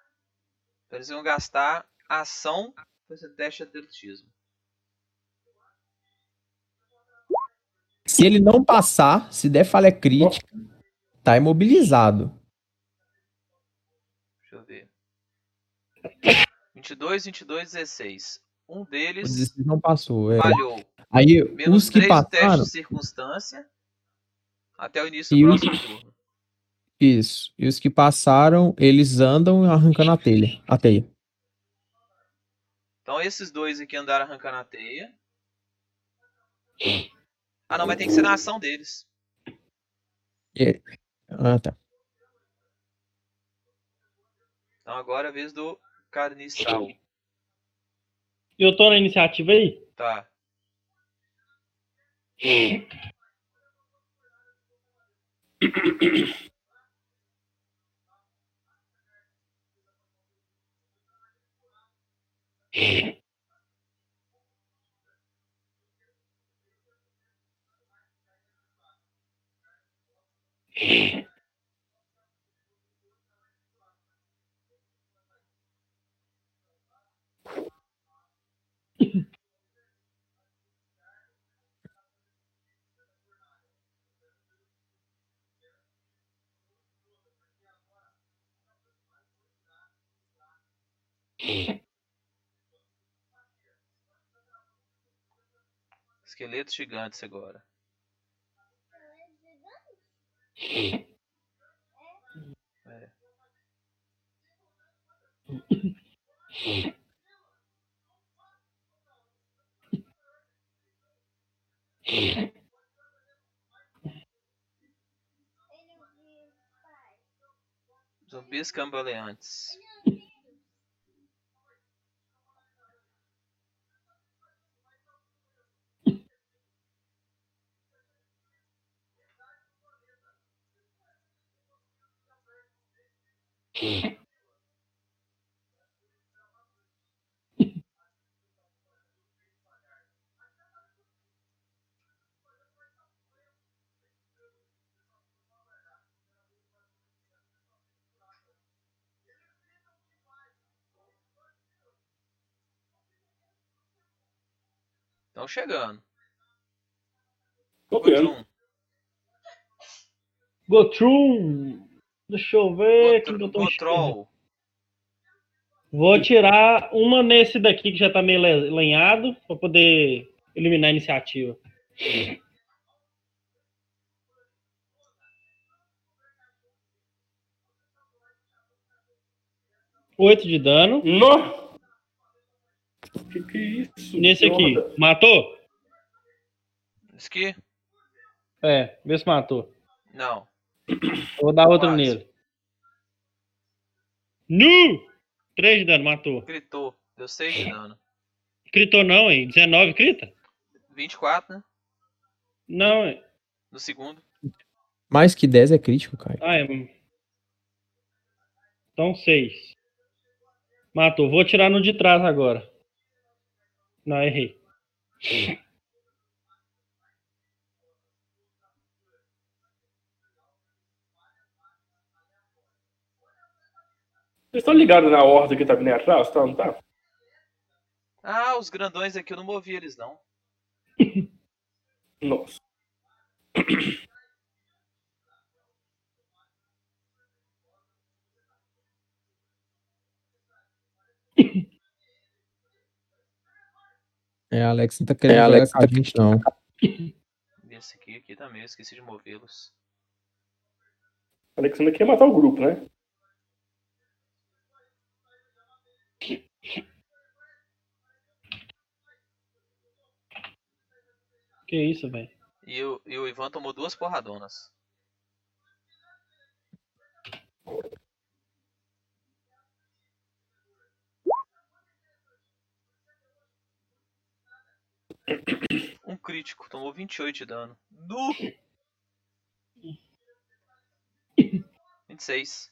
Então eles vão gastar ação pra esse teste de atletismo. Se ele não passar, se der falha crítica, tá imobilizado. Deixa eu ver. 22, 22, 16. Um O deles 16 não passou. é. falhou. Aí Menos os que 3 no teste passaram. de circunstância. Até o início do próximo turno. Isso. E os que passaram, eles andam arrancando a telha. A teia. Então esses dois aqui andaram arrancando a teia. Ah não, mas tem que ser na ação deles. Ah, tá. Então agora é a vez do carniçal. Eu tô na iniciativa aí? Tá. Yeah. Esqueletos gigantes agora. É. Zumbis cambaleantes. Estão chegando. Tô. Gotrum. Gotrum. Deixa eu ver. quem que eu. Gotrol. Vou tirar uma nesse daqui que já tá meio le- lenhado pra poder eliminar a iniciativa. Oito de dano. Nó! Que que é isso? Nesse aqui. Droga. Matou? Esqui? É, vê se matou. Não. Vou dar outro Quase. nele. Nu! 3 de dano, matou. Gritou. Deu 6 de dano. Critou não, hein? 19 crita? 24, né? Não, hein? No segundo. Mais que 10 é crítico, cara. Ah, é. Então 6. Matou. Vou tirar no de trás agora. Não, errei. Vocês estão ligados na horda que tá vindo atrás? Tá, não tá? Ah, os grandões aqui eu não movi eles não. Nossa. É, Alex não tá querendo jogar com a gente, não. Esse aqui, aqui também, eu esqueci de movê-los. Alexandre quer matar o grupo, né? Que isso, velho? E o, e o Ivan tomou duas porradonas. Um crítico, tomou 28 de dano. Nu! 26.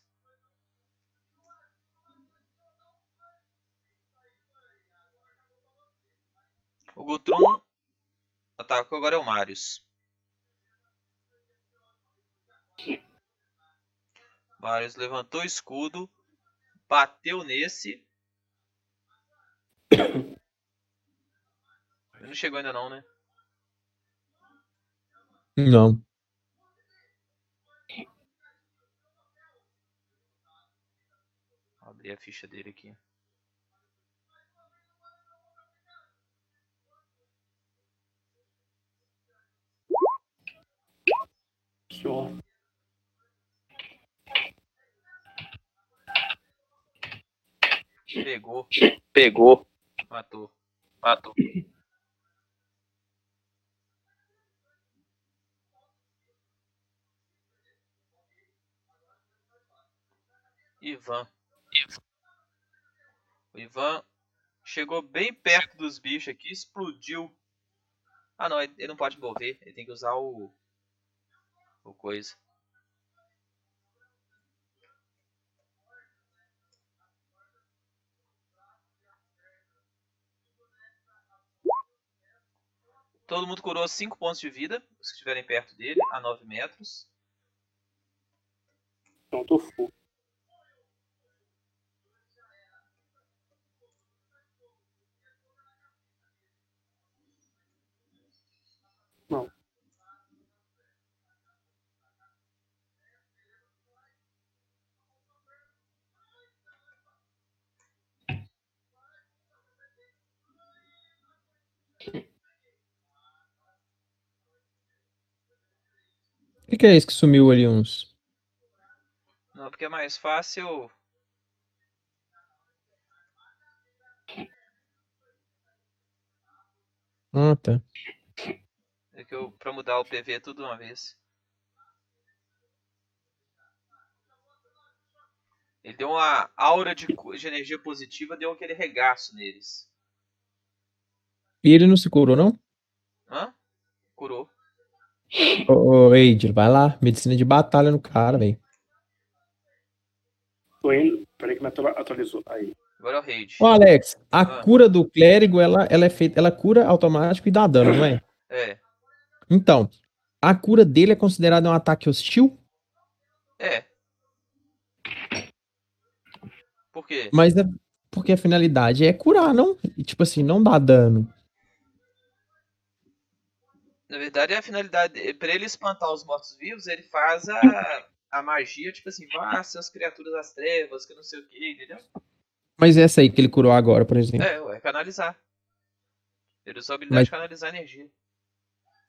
O Gutrum atacou, agora é o Marius. Marius levantou o escudo, bateu nesse. Ele não chegou ainda não, né? Não. Vou abrir a ficha dele aqui. Pegou, Pegou. matou. Matou. Ivan. O Ivan chegou bem perto dos bichos aqui, explodiu. Ah não, ele ele não pode mover, ele tem que usar o. O coisa. Todo mundo curou 5 pontos de vida, os que estiverem perto dele, a 9 metros. Então tô full. Que, que é isso que sumiu ali uns? Não, porque é mais fácil. Ah, tá. É que eu, pra mudar o PV tudo de uma vez. Ele deu uma aura de, de energia positiva, deu aquele regaço neles. E ele não se curou, não? Hã? Curou. Ô, ô vai lá. Medicina de batalha no cara, velho. Tô indo. Peraí que me atu- atualizou. Aí. Agora é o Raid. Ô, Alex, a Ah. cura do clérigo, ela, ela é feita. Ela cura automático e dá dano, não é? É, Então, a cura dele é considerada um ataque hostil, é. Por quê? mas é porque a finalidade é curar, não? E, tipo assim, não dá dano. Na verdade, a finalidade. Pra ele espantar os mortos-vivos, ele faz a, a magia, tipo assim, vá, seus criaturas das trevas, que não sei o que, entendeu? Mas essa aí que ele curou agora, por exemplo. É, ué, canalizar. Ele usou a habilidade Mas- de canalizar energia.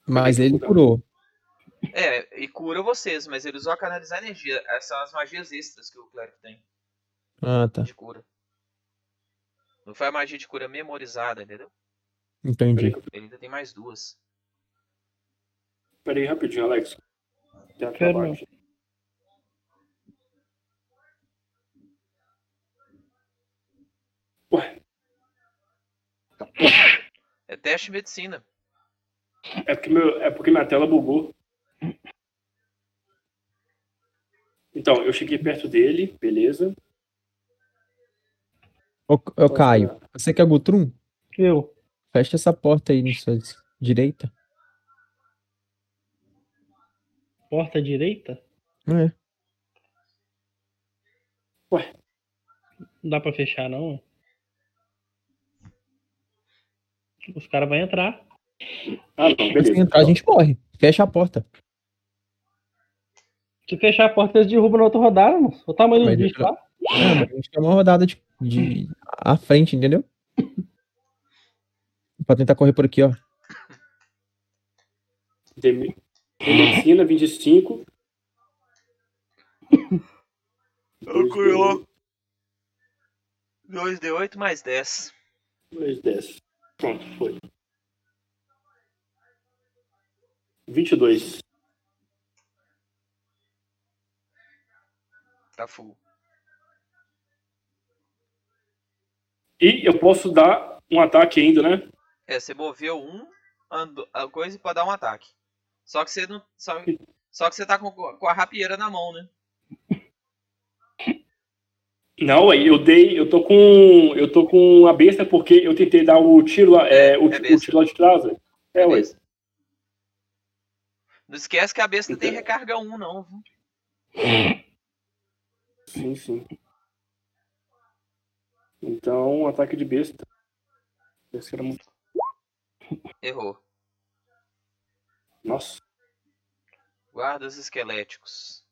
Mas ele curou. É, e cura vocês, mas ele usou a canalizar energia. Essas são as magias extras que o clérigo tem Ah, tá. de cura. Não foi a magia de cura memorizada, entendeu? Entendi. Ele ainda tem mais duas. Peraí rapidinho, Alex. Tem. Ué, É teste de medicina. é porque, meu, é porque minha tela bugou. Então, eu cheguei perto dele, beleza. Ô, ô Caio, você que é Gutrum? Eu. Fecha essa porta aí na sua direita. Porta direita? É. Não dá pra fechar, não. Os caras vão entrar. Ah, não, Se entrar, a gente morre. Fecha a porta. Se fechar a porta, eles derrubam na outra rodada, mano. O tamanho bichos deixa- lá. É, mas a gente quer uma rodada de, de à frente, entendeu? Pra tentar correr por aqui, ó. Tem tem medicina, 25. Calculou. 2d8 mais 10. 2, 10. Pronto, foi. 22. Tá full. E eu posso dar um ataque ainda, né? É, você moveu um, andou, a coisa pra dar um ataque. Só que você não. Só, só que você tá com, com a rapieira na mão, né? Não, eu dei, eu tô com, eu tô com a besta porque eu tentei dar o tiro lá, é, o, É o besta. tiro lá de trás. velho. É, ué. Não esquece que a besta tem Então- recarga 1, não. viu? Sim, sim. Então, ataque de besta. Esse era muito. Errou. Nossa. Guardas esqueléticos.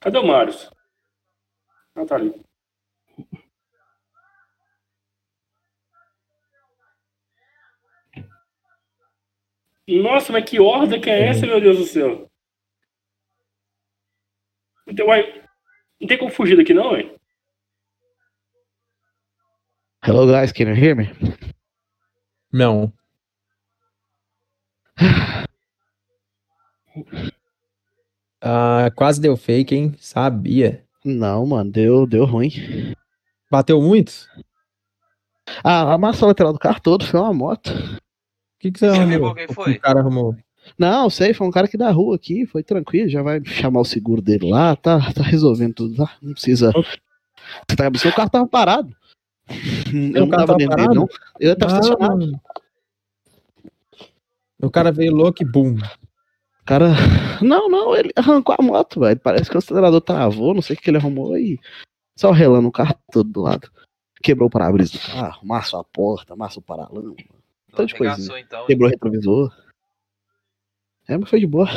Cadê o Marius? Ah, tá ali. Nossa, mas que horda que é essa, meu Deus do céu? Então, uai, não tem como fugir daqui, não, ué? Hello guys, can you hear me? Não. Ah, quase deu fake, hein? Sabia. Não, mano, deu, deu ruim. Bateu muito? Ah, amassou a lateral do carro todo, foi uma moto. O que, que você Você arrumou? quem foi? O cara arrumou. Não, sei, foi um cara aqui da rua aqui, foi tranquilo, já vai chamar o seguro dele lá, tá, tá resolvendo tudo lá, não precisa. Você tá o carro tava parado. Eu não tava dentro dele, parado? não. Eu tava estacionado. mano. O cara veio louco e boom. O cara. Não, não, ele arrancou a moto, velho. Parece que o acelerador travou, não sei o que ele arrumou e. Só relando o carro todo do lado. Quebrou o para-brisa do carro, amassou a porta, amassou o paralama. De coisinha. então. Quebrou o retrovisor. É, mas foi de boa.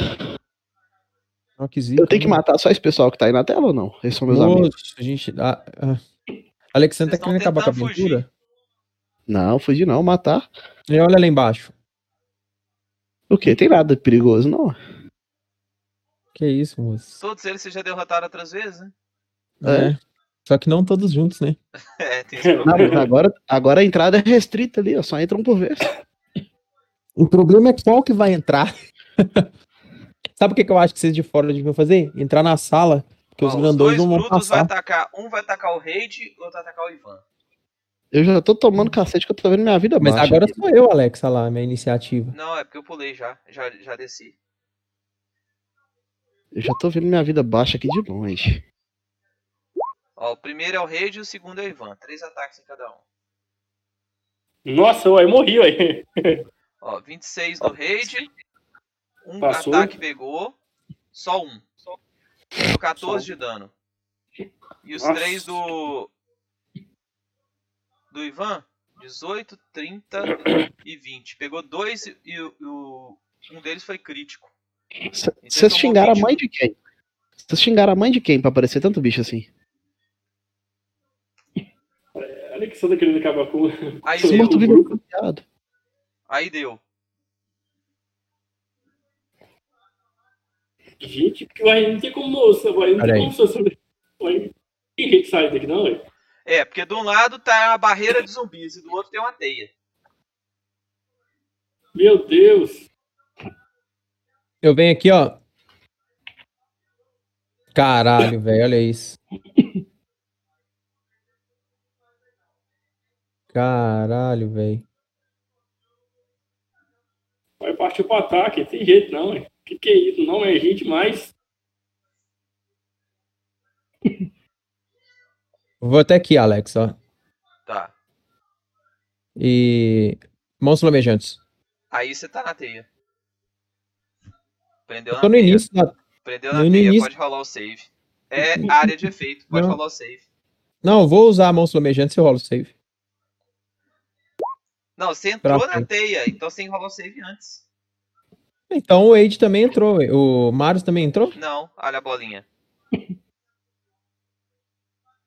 Ó, que zica, Eu tenho que mano. matar só esse pessoal que tá aí na tela ou não? Esses são meus amigos. Moço, a gente. Ah, ah. Alexandre Vocês tá querendo acabar com a aventura? Não, fugir não, matar. E olha lá embaixo. O quê? Tem nada de perigoso, não. Que isso, moço. Todos eles você já derrotaram outras vezes, né? É. Só que não todos juntos, né? É, tem esse Não, agora, agora a entrada é restrita ali, ó. Só entra um por vez. O problema é qual que vai entrar. Sabe o que, que eu acho que vocês de fora deviam fazer? Entrar na sala, porque Ó, os os grandões dois não vão brutos vai passar. atacar. Um vai atacar o Raid, o outro vai atacar o Ivan. Eu já tô tomando cacete que eu tô vendo minha vida Mas baixa agora sou eu, Alex, olha lá, minha iniciativa. Não, é porque eu pulei já. Já, já desci. Eu já tô vendo minha vida baixa aqui de longe. Ó, o primeiro é o Raid e o segundo é o Ivan. Três ataques em cada um. Nossa, ué, morri, ué. Ó, 26 do Raid. Um Passou. ataque pegou. Só um. Deu 14 de dano. E os Nossa. três do. Do Ivan? 18, 30 e 20. Pegou dois e, e o- e o- um deles foi crítico. Então Vocês tomou xingaram a 21. mãe de quem? Vocês xingaram a mãe de quem pra aparecer tanto bicho assim? Olha que você tá querendo acabar com. Aí deu. Aí deu. Gente, porque ué, não tem como moça, ué, não Olha tem aí. como. Ué, tem gente que sai daqui, não, ué? É, porque de um lado tá a barreira de zumbis e do outro tem uma teia. Meu Deus. Eu venho aqui, ó. Caralho, velho, olha isso. Caralho, velho. Vai partir pro ataque, tem jeito não, ué. Que que é isso? Não é gente mais. Vou até aqui, Alex, ó. Tá. E. Monstros lamejantes. Aí você tá na teia. Prendeu Eu na tô no teia. início da. Prendeu no na teia, início- pode rolar o save. É área de efeito, pode Não. rolar o save. Não, vou usar monstros lamejantes e eu rolo o save. Não, você entrou Pra na frente. teia, então você enrolou o save antes. Então o Wade também entrou. O Marius também entrou? Não, olha a bolinha.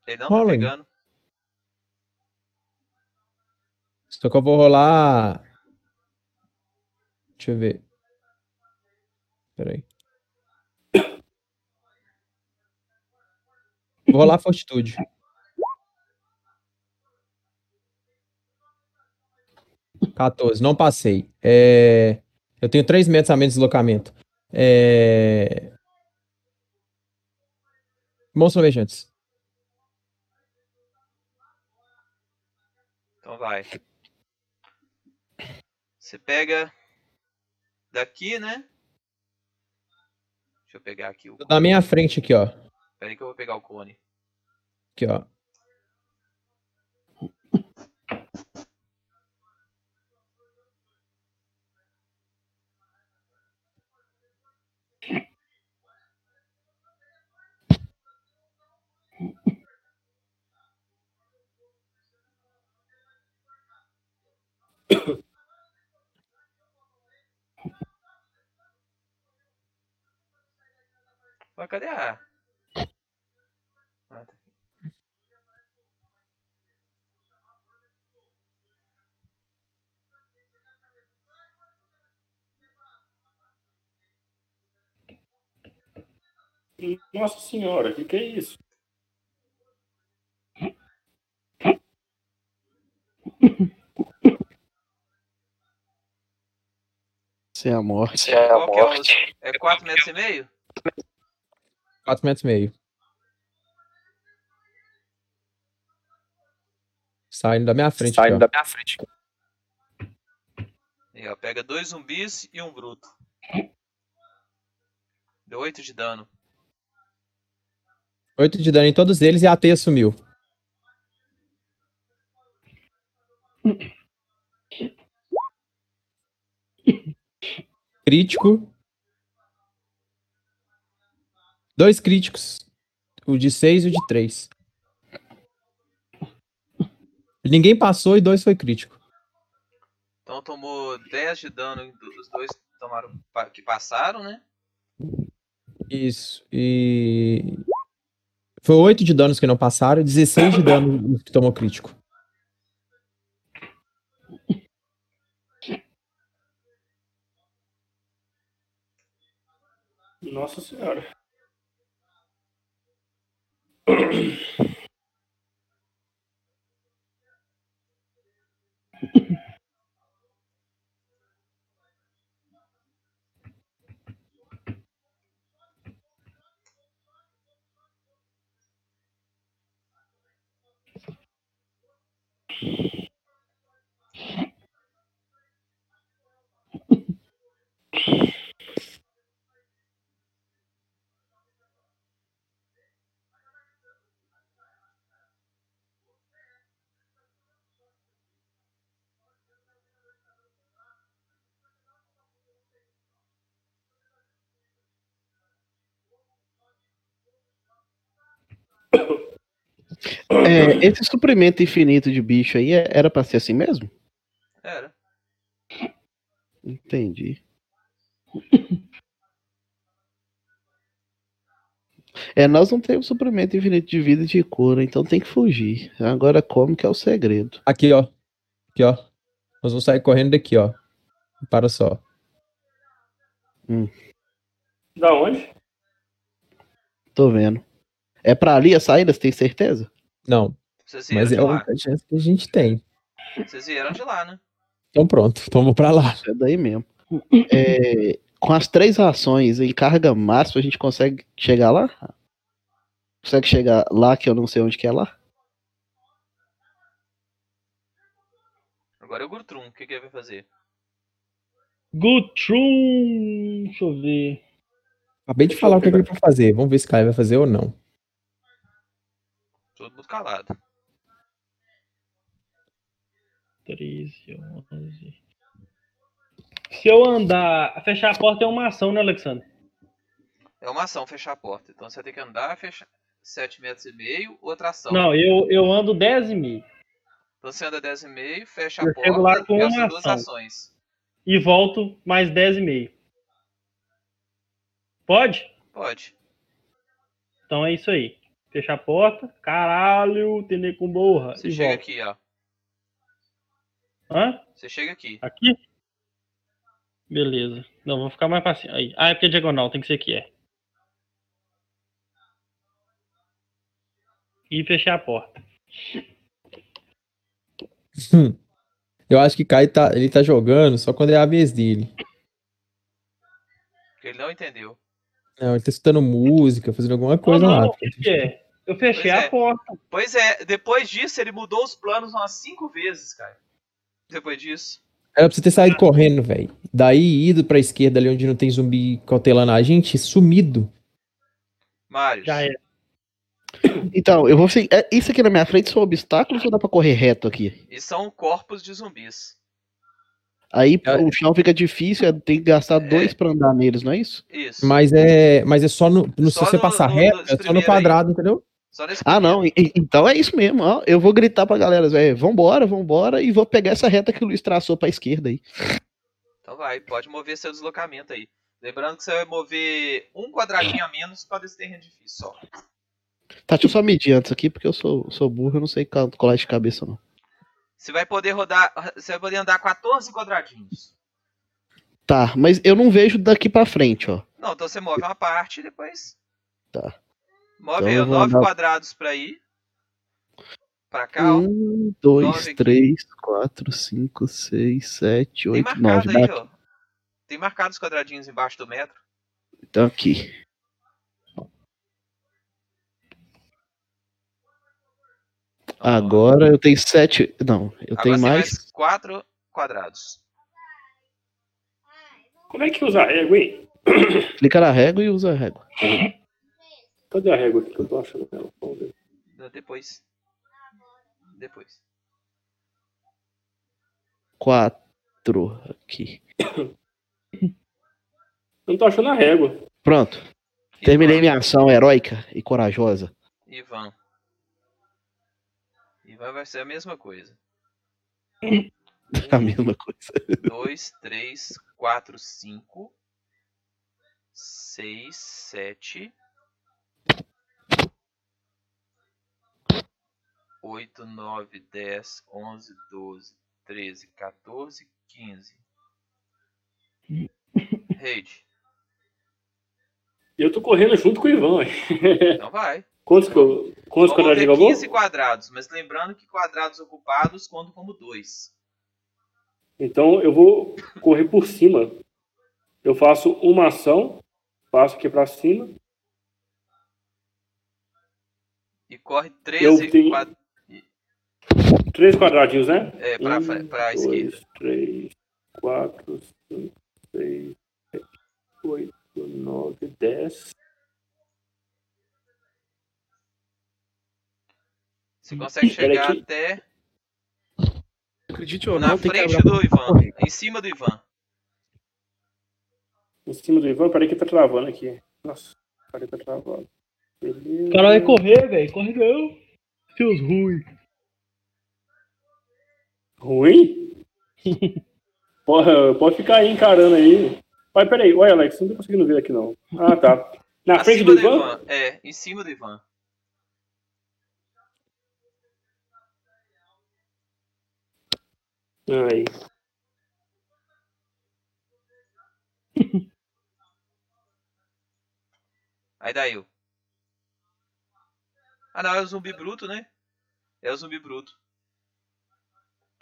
Ele não Rola tá pegando. Só que eu vou rolar. Deixa eu ver. Peraí. Vou rolar fortitude. Quatorze, não passei. É, Eu tenho 3 metros a menos de deslocamento. É... Monstros almejantes. Então vai. Você pega daqui, né? Deixa eu pegar aqui o. Na minha frente aqui, ó. Peraí que eu vou pegar o cone. Aqui, ó. Mas cadê a. Ah, tá. Nossa senhora, o que, que é isso? É a morte. Qual que é o. É 4 metros e meio? 4 metros e meio. Saindo da minha frente. Saindo da minha frente. Aí, ó, pega dois zumbis e um bruto. Deu 8 de dano. 8 de dano em todos eles e a teia sumiu. Crítico. Dois críticos. O de 6 e o de 3. Ninguém passou e dois foi crítico. Então tomou 10 de dano dos dois que tomaram que passaram, né? Isso. E. Foi 8 de danos que não passaram e 16 de dano que tomou crítico. Nossa senhora. É, esse suprimento infinito de bicho aí é- era pra ser assim mesmo? Era. Entendi. É, nós não temos suprimento infinito de vida e de cura, então tem que fugir. Agora como que é o segredo? Aqui, ó. Aqui, ó. Nós vamos sair correndo daqui, ó. Para só. Da onde? Tô vendo. É pra ali a saída, você tem certeza? Não, Vocês vieram mas de é a única chance que a gente tem. Vocês vieram de lá, né? Então pronto, vamos pra lá. É daí mesmo. É, com as três ações em carga máxima, a gente consegue chegar lá? Consegue chegar lá que eu não sei onde que é lá? Agora é o Gurtrum. O que, que ele vai fazer? Gutrum. Deixa eu ver. Acabei de falar o que ele vai fazer. Vamos ver se o Caio vai fazer ou não. Todo mundo calado. 13, 11. Se eu andar. Fechar a porta é uma ação, né, Alexandre? É uma ação fechar a porta. Então você ter que andar, fechar 7 metros e meio, outra ação. Não, eu, eu ando 10 e meio. Então você anda 10 e meio, fecha Eu a chego lá porta com e uma duas ação. ações. E volto mais 10 e meio. Pode? Pode. Então é isso aí. Fechar a porta. Caralho, tender com borra. Você chega volto. aqui, ó. Hã? Você chega aqui. Aqui? Beleza. Não, vou ficar mais pra cima. Aí. Ah, é porque é diagonal, tem que ser aqui, é. E fechar a porta. Eu acho que Caio tá, ele tá jogando só quando é a vez dele. Porque ele não entendeu. Não, ele tá escutando música, fazendo alguma Não, coisa não, lá. o que que é? Eu fechei Pois a é. porta. Pois é, depois disso ele mudou os planos umas 5 vezes, cara. Depois disso. Era pra você ter saído correndo, velho. Daí ido pra esquerda ali onde não tem zumbi cautelando a gente, sumido. Mário. Já é. Então, eu vou seguir. é, Isso aqui na minha frente são obstáculos ou dá pra correr reto aqui? E são corpos de zumbis. Aí É. o chão fica difícil, é, tem que gastar dois pra andar neles, não é isso? Isso. Mas é, mas é só no, no- Só se você no- passar no- reto, é só no quadrado, entendeu? Ah, não. e- Então é isso mesmo. Ó. Eu vou gritar pra galera, velho. Vambora, vambora. E vou pegar essa reta que o Luiz traçou pra esquerda aí. Então vai, pode mover seu deslocamento aí. Lembrando que você vai mover um quadradinho a menos para esse terreno difícil só. Tá, deixa eu só medir antes aqui, porque eu sou, sou burro, eu não sei colar de cabeça, não. Você vai poder rodar. Você vai poder andar 14 quadradinhos. Tá, mas eu não vejo daqui pra frente, ó. Não, então você move uma parte e depois. Tá. Move Então eu vou 9 andar- quadrados pra ir. Pra cá, ó. Um, dois, Nove aqui. três, quatro, cinco, seis, sete, Tem oito, marcado nove. aí, Dá- ó. Tem marcado os quadradinhos embaixo do metro. Então aqui. Agora eu tenho sete. Não, eu Agora tenho mais. mais 4 quadrados. Como é que usa a régua, hein? Clica na régua e usa a régua. Cadê a régua aqui que eu tô achando ela? Vamos ver. Depois. Depois. Quatro aqui. Eu não tô achando a régua. Pronto. Terminei Ivan. minha ação heróica e corajosa. Ivan. Ivan vai ser a mesma coisa. A mesma coisa. 2, 3, 4, 5, 6, 7, 8, 9, 10, 11, 12, 13, 14, 15. Reide. E eu tô correndo junto com o Ivan. Então vai. Quantos, eu- quantos quadrados acabou? 15 quadrados, mas lembrando que quadrados ocupados contam como 2. Então eu vou correr por cima. Eu faço uma ação, passo aqui pra cima. E corre Eu 13 tenho- quad... Três quadradinhos, né? é, pra, Um, pra dois, esquerda. três, quatro, cinco, seis, sete, oito, nove, dez. Você consegue chegar até Acredite ou na não, que frente abrir do Ivan. Em cima do Ivan. Em cima do Ivan, peraí que tá travando aqui. Nossa, peraí que tá travando. Beleza. O cara vai correr, velho. Corre não. Seus ruins. Ruim? Porra, pode ficar aí encarando aí. Mas peraí, olha Alex, não tô conseguindo ver aqui não. Ah, tá. Na frente Acima do Ivan? É, em cima do Ivan. Aí. Aí daí. Ah não, é o zumbi bruto, né? É o zumbi bruto.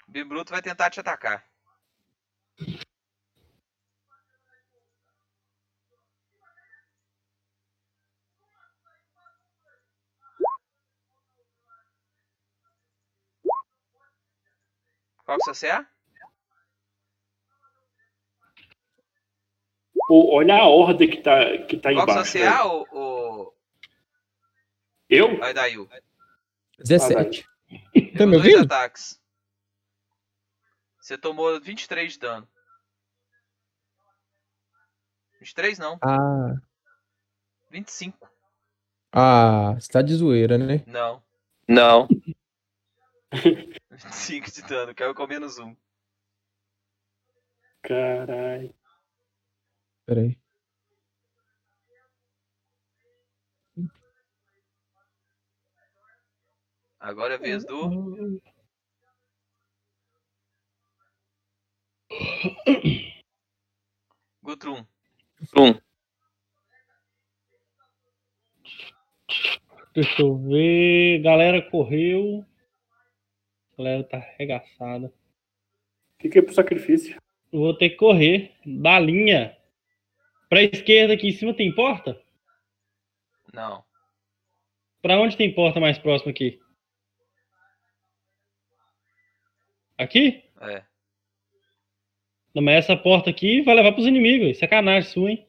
O zumbi bruto vai tentar te atacar. Qual que é o olha a horda que tá, que tá Qual que é o embaixo. ô... Eu? Aí daí. ó. 17. Tá Deu me dois ouvindo? ataques. Você tomou 23 de dano. 23 não, Ah, 25. ah, você tá de zoeira, né? Não. Não. 25 de dano, caiu com menos um. Caralho. Pera aí. Agora é a vez do. Gutrum. Um. Deixa eu ver. Galera correu. Galera tá arregaçada. Fiquei pro sacrifício. Eu vou ter que correr. Balinha. Pra esquerda aqui em cima tem porta? Não. Pra onde tem porta mais próxima aqui? Aqui? É. Não, mas essa porta aqui vai levar pros inimigos. Sacanagem sua, hein?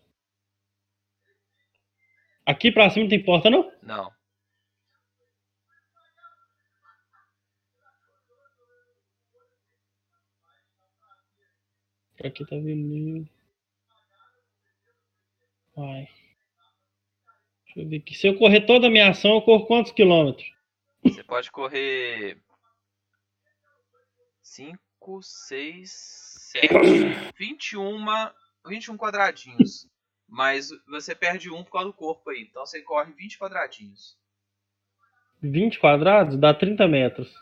Aqui pra cima não tem porta, não? Não. Aqui tá vindo. Vai. Deixa eu ver aqui. Se eu correr toda a minha ação, eu corro quantos quilômetros? Você pode correr 5, 6, 7, 21, 21 quadradinhos. Mas você perde um por causa do corpo aí. Então você corre 20 quadradinhos. 20 quadrados dá 30 metros.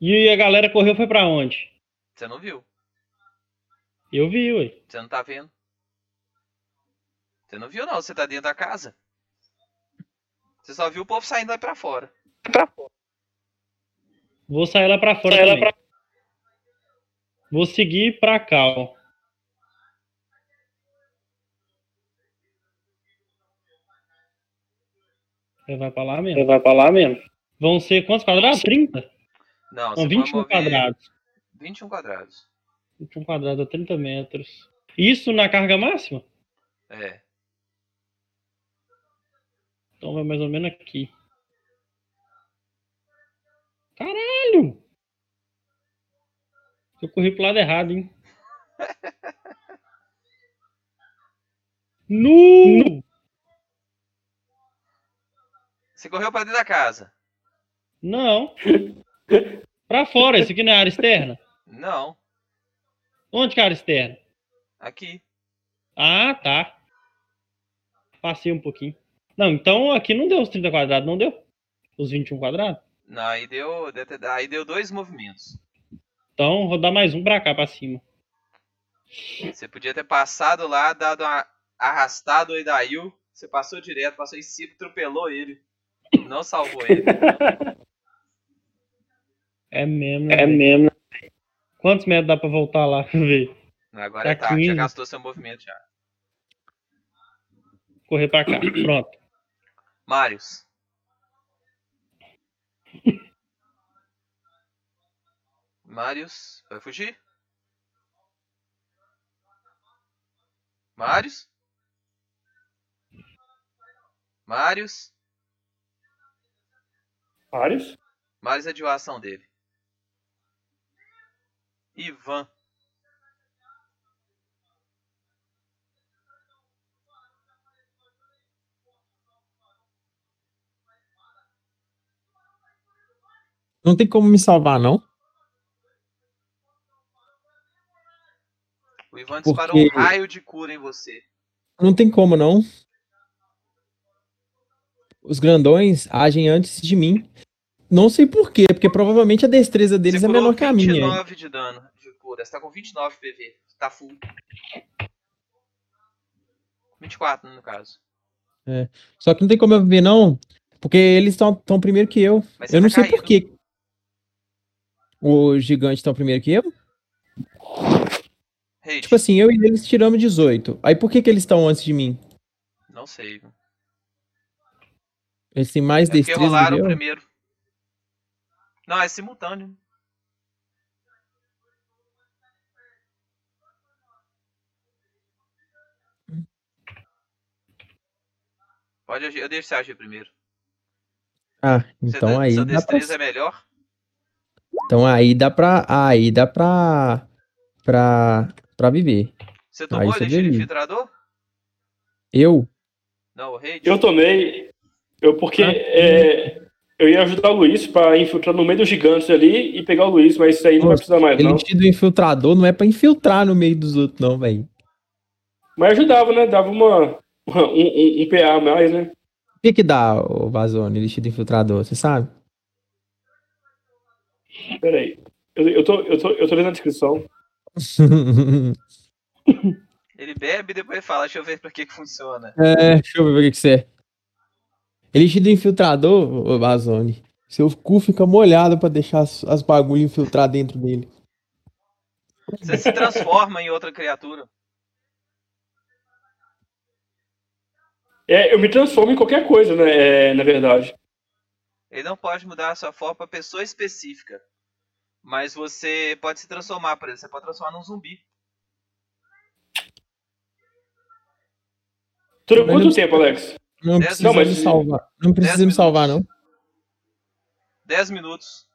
E a galera correu foi pra onde? Você não viu? Eu vi, ué. Você não tá vendo? Você não viu não, você tá dentro da casa. Você só viu o povo saindo lá pra fora. Vou sair lá pra fora também. Vou seguir pra cá, ó. Você vai pra lá mesmo? Você vai pra lá mesmo. Vão ser quantos quadrados? 30? Não, Não, você 21 pode mover quadrados. 21 quadrados. 21 quadrados a 30 metros. Isso na carga máxima? É. Então vai mais ou menos aqui. Caralho! Eu corri pro lado errado, hein? Nu! Você correu pra dentro da casa? Não. Pra fora, isso aqui não é área externa? Não. Onde que é a área externa? Aqui. Ah, tá. Passei um pouquinho. Não, então aqui não deu os 30 quadrados, não deu? Os 21 quadrados? Não, aí deu, aí deu dois movimentos. Então vou dar mais um pra cá, pra cima. Você podia ter passado lá, dado uma arrastado o Edail. Você passou direto, passou em cima, atropelou ele. Não salvou ele. É mesmo, né? É mesmo. Quantos metros dá pra voltar lá? Ver. Agora é Tá tarde, já 15. gastou seu movimento já. Correr pra cá. Pronto. Marius. Marius, vai fugir? Marius? Marius? Vários? Marius é de ação dele. Ivan. Não tem como me salvar, não? O Ivan Porque- disparou um raio de cura em você. Não tem como, não. Os grandões agem antes de mim. Não sei por quê, porque provavelmente a destreza deles é menor que a minha. 29 de dano de cura. Você tá com 29 PV. Tá full. 24, no caso. Só que não tem como eu viver, não. Porque eles estão tão primeiro que eu. Eu não tá sei por quê. Os gigantes estão primeiro que eu? Rage. Tipo assim, eu e eles tiramos 18. Aí por que, que eles estão antes de mim? Não sei. Eles têm mais É porque destreza do rolaram primeiro. Não, é simultâneo. Pode agir. Eu deixo você agir primeiro. Ah, Você então dá- aí sua dá pra... destreza é melhor? Então aí dá pra... Aí dá pra... Pra... Pra viver. Você Aí tomou você elixir infiltrador? Eu? Não, o rei. Eu tomei. Eu porque Ah. é, eu ia ajudar o Luiz pra infiltrar no meio dos gigantes ali e pegar o Luiz, mas isso aí não vai precisar mais, não. Elixir do infiltrador não é pra infiltrar no meio dos outros, não, velho. Mas ajudava, né? Dava uma, uma- um, um, um PA a mais, né? O que que dá, o Vazone, elixir do infiltrador, você sabe? Pera aí. Eu, eu, tô, eu, tô, eu tô lendo a descrição. Ele bebe e depois fala, deixa eu ver pra que que funciona. É, deixa eu ver o que que você é. Elixir do infiltrador, ô Vazone. Seu cu fica molhado pra deixar as, as bagulhas infiltrar dentro dele. Você se transforma em outra criatura. É, eu me transformo em qualquer coisa, né? É, na verdade. Ele não pode mudar a sua forma pra pessoa específica. Mas você pode se transformar, por exemplo. Você pode transformar num zumbi. Dura quanto não- tempo, Alex? Não Dez precisa minutos. me salvar. Não precisa me salvar, não. 10 minutos.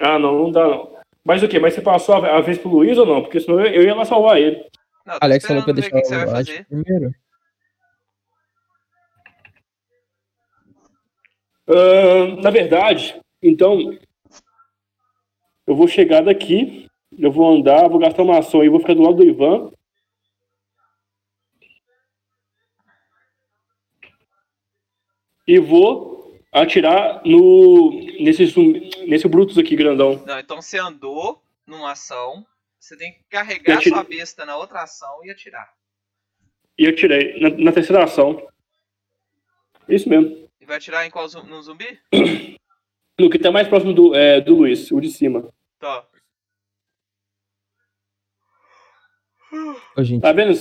Ah, não, não dá não. Mas o quê? Mas você passou a, vez pro Luiz ou não? Porque senão eu, eu ia lá salvar ele. Não, Alex falou pra deixar o que, que você o vai Alex fazer. primeiro. Ah, na verdade, então. Eu vou chegar daqui. Eu vou andar, vou gastar uma ação aí, vou ficar do lado do Ivan. E vou atirar no. Nesse, nesse Brutus aqui, grandão. Não, então você andou numa ação. Você tem que carregar Eu atirei. sua besta na outra ação e atirar. E eu tirei na, na terceira ação. Isso mesmo. E vai atirar em qual no zumbi? No que tá mais próximo do, é, do Luiz, o de cima. Tá. Ô, gente, Tá vendo?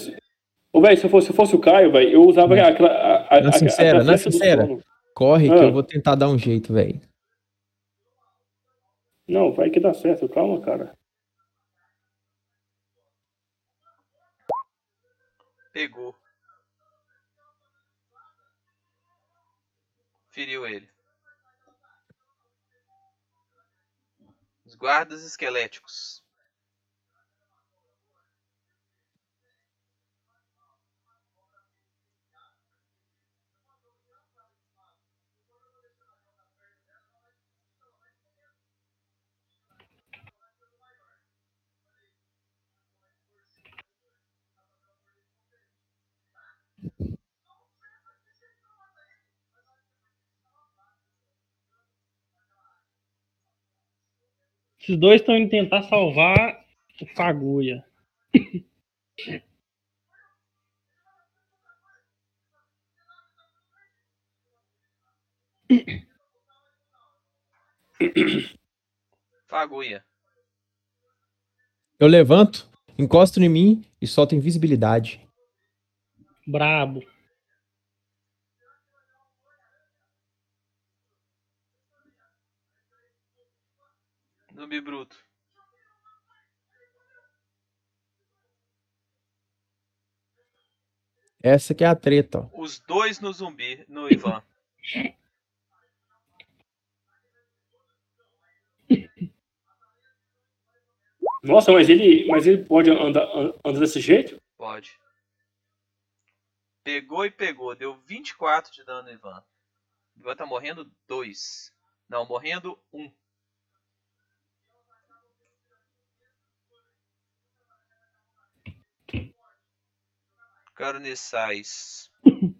Ô, velho, se eu fosse, se eu fosse o Caio, velho, eu usava aquela. A, a, Na sincera, a na sincera. corre que Ah. eu vou tentar dar um jeito, velho. Não, vai que dá certo, calma, cara. Pegou. Feriu ele. Os guardas esqueléticos. Esses dois estão indo tentar salvar o Fagulha. Fagulha. Eu levanto, encosto em mim e solto invisibilidade. Brabo. Zumbi bruto. Essa que é a treta, ó. Os dois no zumbi, no Ivan. Nossa, mas ele, mas ele pode andar, an- andar desse jeito? Pode. Pegou e pegou. Deu 24 de dano no Ivan. O Ivan tá morrendo 2. Não, morrendo 1. Um. Carniçais.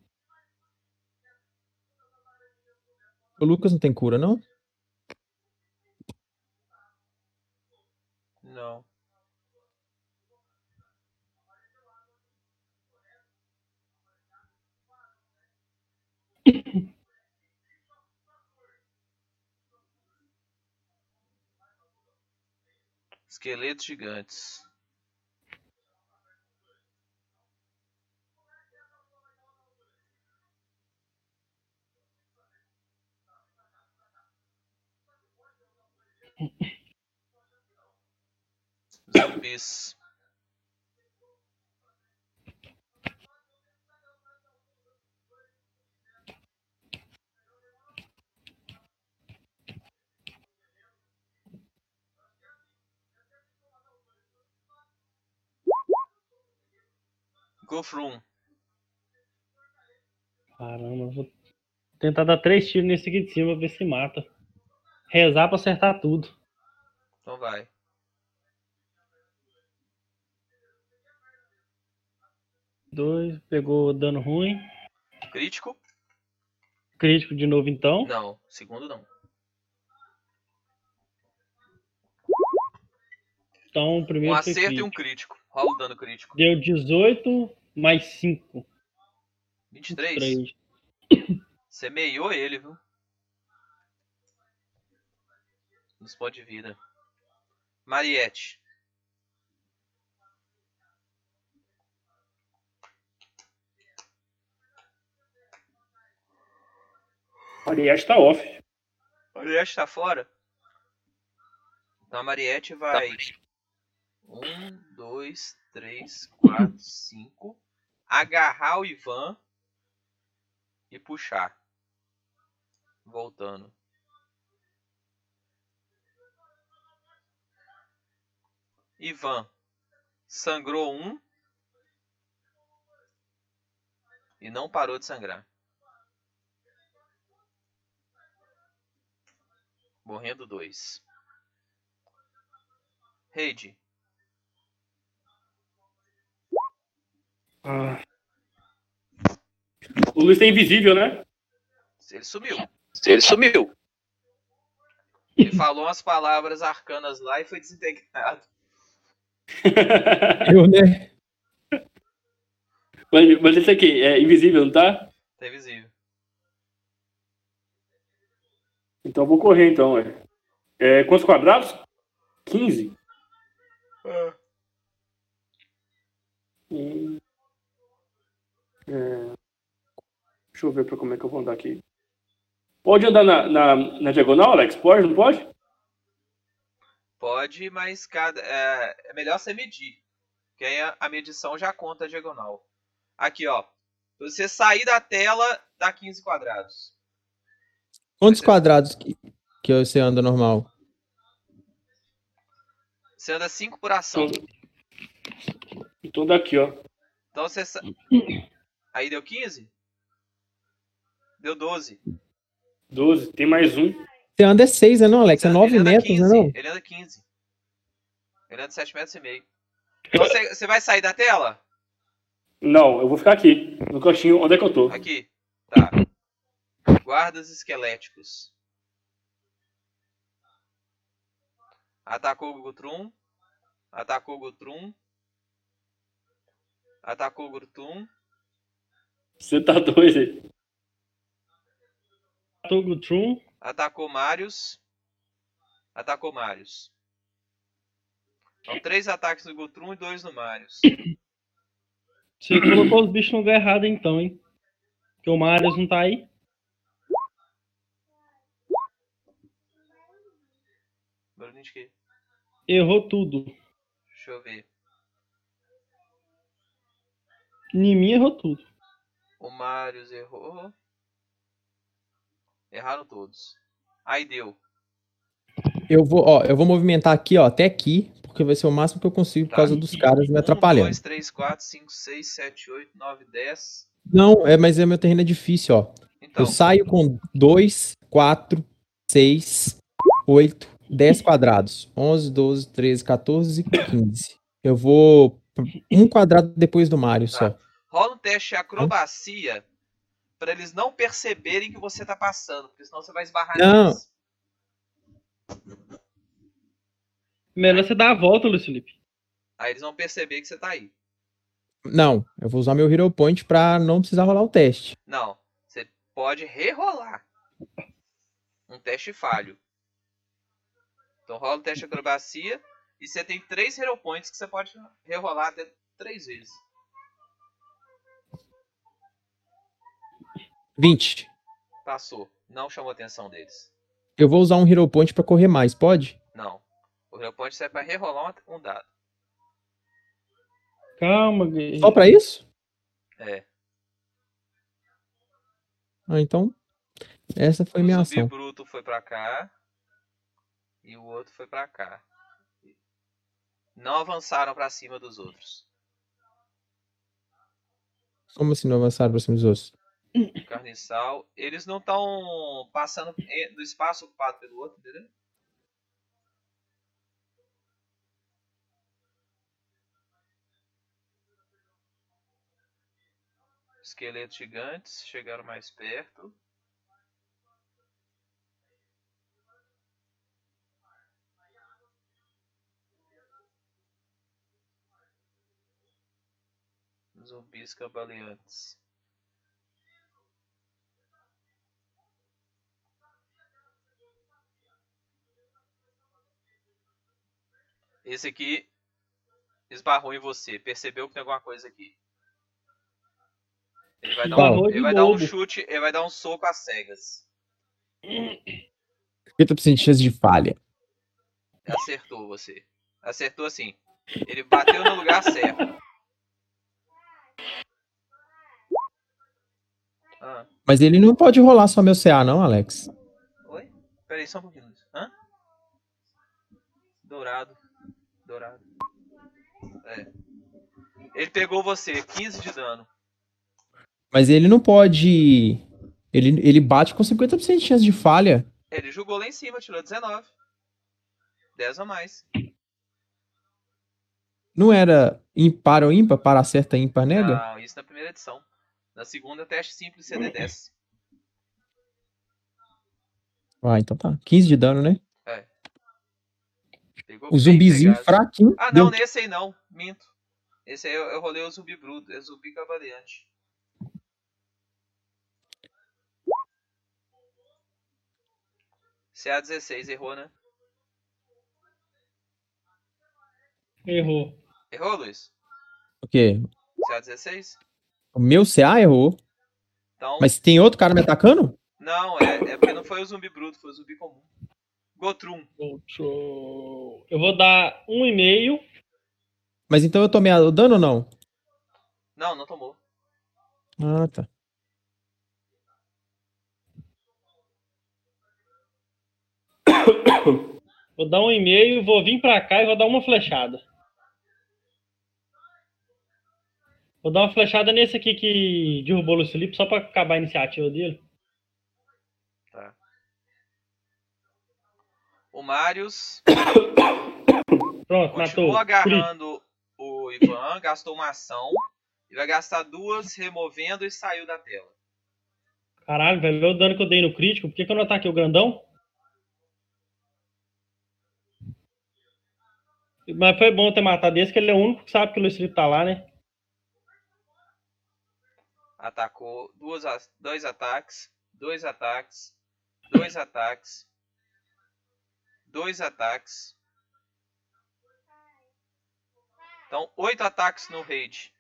O Lucas não tem cura, não? Não. Esqueletos gigantes. Zumbis. Go from. Caramba, vou tentar dar três tiros nesse aqui de cima ver se mata. Rezar pra acertar tudo. Então vai. Dois, pegou dano ruim. Crítico? Crítico de novo então. Não. Segundo não. Então primeiro Um acerto e um crítico. Rola o dano crítico. Deu 18 mais 5. 23. 3. Você meiou ele, viu? Nos pontos de vida. Mariette. Mariette tá off. Mariette tá fora? Então a Mariette vai. Um, dois, três, quatro, cinco. Agarrar o Ivan e puxar. Voltando. Ivan sangrou um e não parou de sangrar. Morrendo dois. Reide. Ah. O Luiz é invisível, né? Ele sumiu. Ele sumiu. Ele falou umas palavras arcanas lá e foi desintegrado. Eu, né? Mas, mas esse aqui é invisível, não tá? Tá invisível. Então eu vou correr então, ué. É, quantos quadrados? 15? Hum. É, Deixa eu ver pra como é que eu vou andar aqui. Pode andar na, na, na diagonal, Alex? Pode, não pode? Pode, mas cada, é, é melhor você medir. Que aí a, a medição já conta a diagonal. Aqui, ó. Se você sair da tela, dá 15 quadrados. Quantos quadrados que, que você anda normal? Você anda 5 por ação. Então daqui, ó. Então você. sa- Aí deu 15? Deu 12. 12. Tem mais um. Você anda 6, né, não, Alex? É Ele 9 anda metros, 15, né, não? Ele anda 15. Ele anda 7 metros e meio. Então você, você vai sair da tela? Não, eu vou ficar aqui. No cantinho. Onde é que eu tô? Aqui. Tá. Guardas esqueléticos. Atacou o Gutrum. Atacou o Gutrum. Atacou o Gutrum. Você tá doido aí. Togutrum. Atacou Marius. Atacou Marius. São três ataques no Gutrum e dois no Marius. Você colocou os bichos no lugar errado então, hein? Porque o Marius não tá aí. Barulhinho de quê? Errou tudo. Deixa eu ver. Mim errou tudo. O Marius errou. Erraram todos. Aí deu. Eu vou, ó, eu vou movimentar aqui, ó, até aqui, porque vai ser o máximo que eu consigo por Tá. causa dos caras me atrapalhando. 2, 3, 4, 5, 6, 7, 8, 9, 10. Não, é, mas é meu terreno é difícil, ó. Então, Eu saio com 2, 4, 6, 8, 10 quadrados. 11, 12, 13, 14 e 15. Eu vou um quadrado depois do Mario só. rola um teste de acrobacia pra eles não perceberem que você tá passando, porque senão você vai esbarrar Não. neles. Melhor você dar a volta, Luiz Felipe. Aí eles vão perceber que você tá aí. Não, eu vou usar meu Hero Point pra não precisar rolar o teste. Não, você pode rerolar. Um teste falho. Então rola o teste de acrobacia e você tem três hero points que você pode rerolar até três vezes. 20. Passou. Não chamou a atenção deles. Eu vou usar um Hero Point pra correr mais, pode? Não. O hero point serve pra rerolar um dado. Calma, Gui. Só pra isso? É. Ah, então. Essa foi o minha ação. bruto foi pra cá. E o outro foi pra cá. Não avançaram pra cima dos outros. Como assim não avançaram pra cima dos outros? Carniçal. Eles não estão passando do espaço ocupado pelo outro, entendeu? Esqueletos gigantes chegaram mais perto. Zumbis cambaleantes. Esse aqui esbarrou em você. Percebeu que tem alguma coisa aqui. Ele vai dar um, ele vai dar um chute, ele vai dar um soco às cegas. 50% de chance de falha. Acertou você. Acertou assim. Ele bateu no lugar certo. Ah, Mas ele não pode rolar só meu CA, não, Alex. oi? Peraí, só um pouquinho. Hã? Dourado. Dourado. É. Ele pegou você, 15 de dano. Mas ele não pode. Ele, ele bate com 50% de chance de falha. Ele jogou lá em cima, tirou 19. 10 a mais. Não era impar ou ímpar? Para acerta ímpar nega? Não, isso na primeira edição. Na segunda, teste simples CD10. Ah, então tá. 15 de dano, né? Pegou O zumbizinho pegado. fraquinho. Ah, deu não, nesse aí não. Minto. Esse aí eu, eu rolei o zumbi bruto. É zumbi cavaleante. CA16, errou, né? Errou. Errou, Luiz? O quê? CA16? O meu CA errou. Então. Mas tem outro cara me atacando? Não, é, é porque não foi o zumbi bruto, foi o zumbi comum. Gotrum. Eu vou dar um e meio. Mas então eu tomei o dano ou não? Não, não tomou. Ah, tá. Vou dar um e meio, vou vir pra cá e vou dar uma flechada. Vou dar uma flechada nesse aqui que derrubou o Luiz Felipe, só pra acabar a iniciativa dele. Tá. O Marius Pronto, continuou matou. agarrando o Ivan, gastou uma ação. E vai gastar duas removendo e saiu da tela. Caralho, velho, o dano que eu dei no crítico. Por que, que eu não ataquei o grandão? Mas foi bom ter matado esse, que ele é o único que sabe que o Luiz tá lá, né? Atacou duas, dois ataques, dois ataques, dois ataques, dois ataques. Então, oito ataques no raid.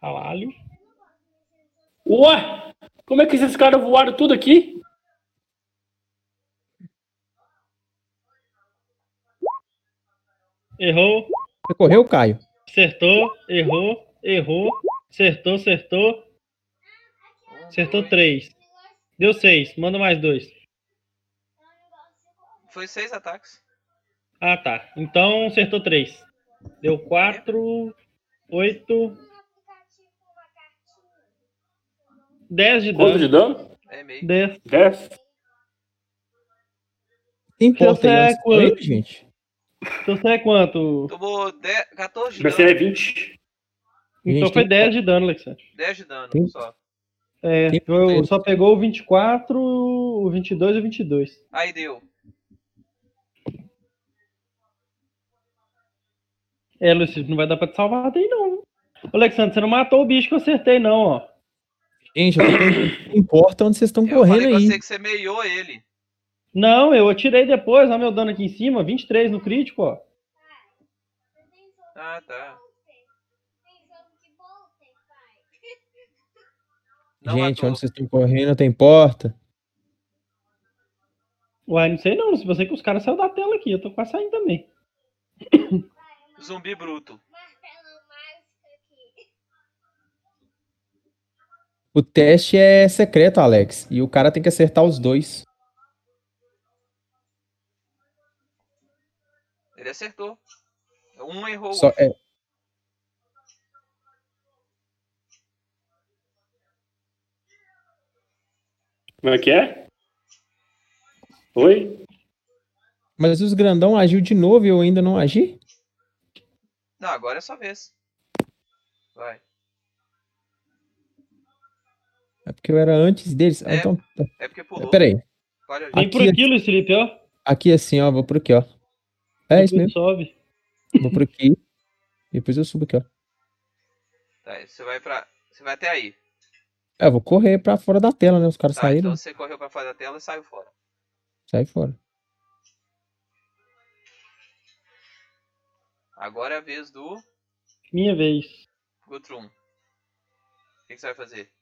Caralho. Ué! Como é que esses caras voaram tudo aqui? Errou, Você correu, Caio? acertou, errou, errou, acertou, acertou, acertou três. Deu seis, manda mais dois. Foi seis ataques. Ah, tá. Então acertou três. Deu quatro, oito, dez de Quanto de dano. dano? É meio. Dez. 10. Tem aí Você é quanto? gente? Então você é quanto? Tomou 10, 14 de Vai ser dano. 20. Então Gente, foi tem- 10 de dano, Alexandre. 10 de dano Tem- só. É, Tem- só pegou o 24, o 22 e o 22. Aí deu. É, Luciano, não vai dar pra te salvar daí não. Ô, Alexandre, você não matou o bicho que eu acertei não, ó. Gente, eu não importa onde vocês estão Eu correndo falei aí. você que você meiou ele. Não, eu atirei depois, olha meu dano aqui em cima, 23 no crítico, ó. Ah, tá. Não Gente, matou. onde vocês estão correndo tem porta. Uai, não sei não, se você que os caras saíram da tela aqui, eu tô quase saindo também. Zumbi bruto. O teste é secreto, Alex. E o cara tem que acertar os dois. Ele acertou. Um errou. Só, é, Como é que é? Oi? mas os grandão agiu de novo e eu ainda não agi? Não, agora é sua vez. Vai. É porque eu era antes deles. Ah, É. então, tá. É porque pulou. Peraí. Pode agir. Vem por Aqui- aqui, Luiz Felipe, ó. Aqui assim, ó. Vou por aqui, ó. É isso mesmo. Sobe. Vou por aqui. Depois eu subo aqui, ó. Tá, você vai pra. Você vai até aí. É, eu vou correr pra fora da tela, né? Os caras Tá, saíram. então você correu pra fora da tela e saiu fora. Sai fora. Agora é a vez do. Minha vez. Gutrum. O que, você vai fazer?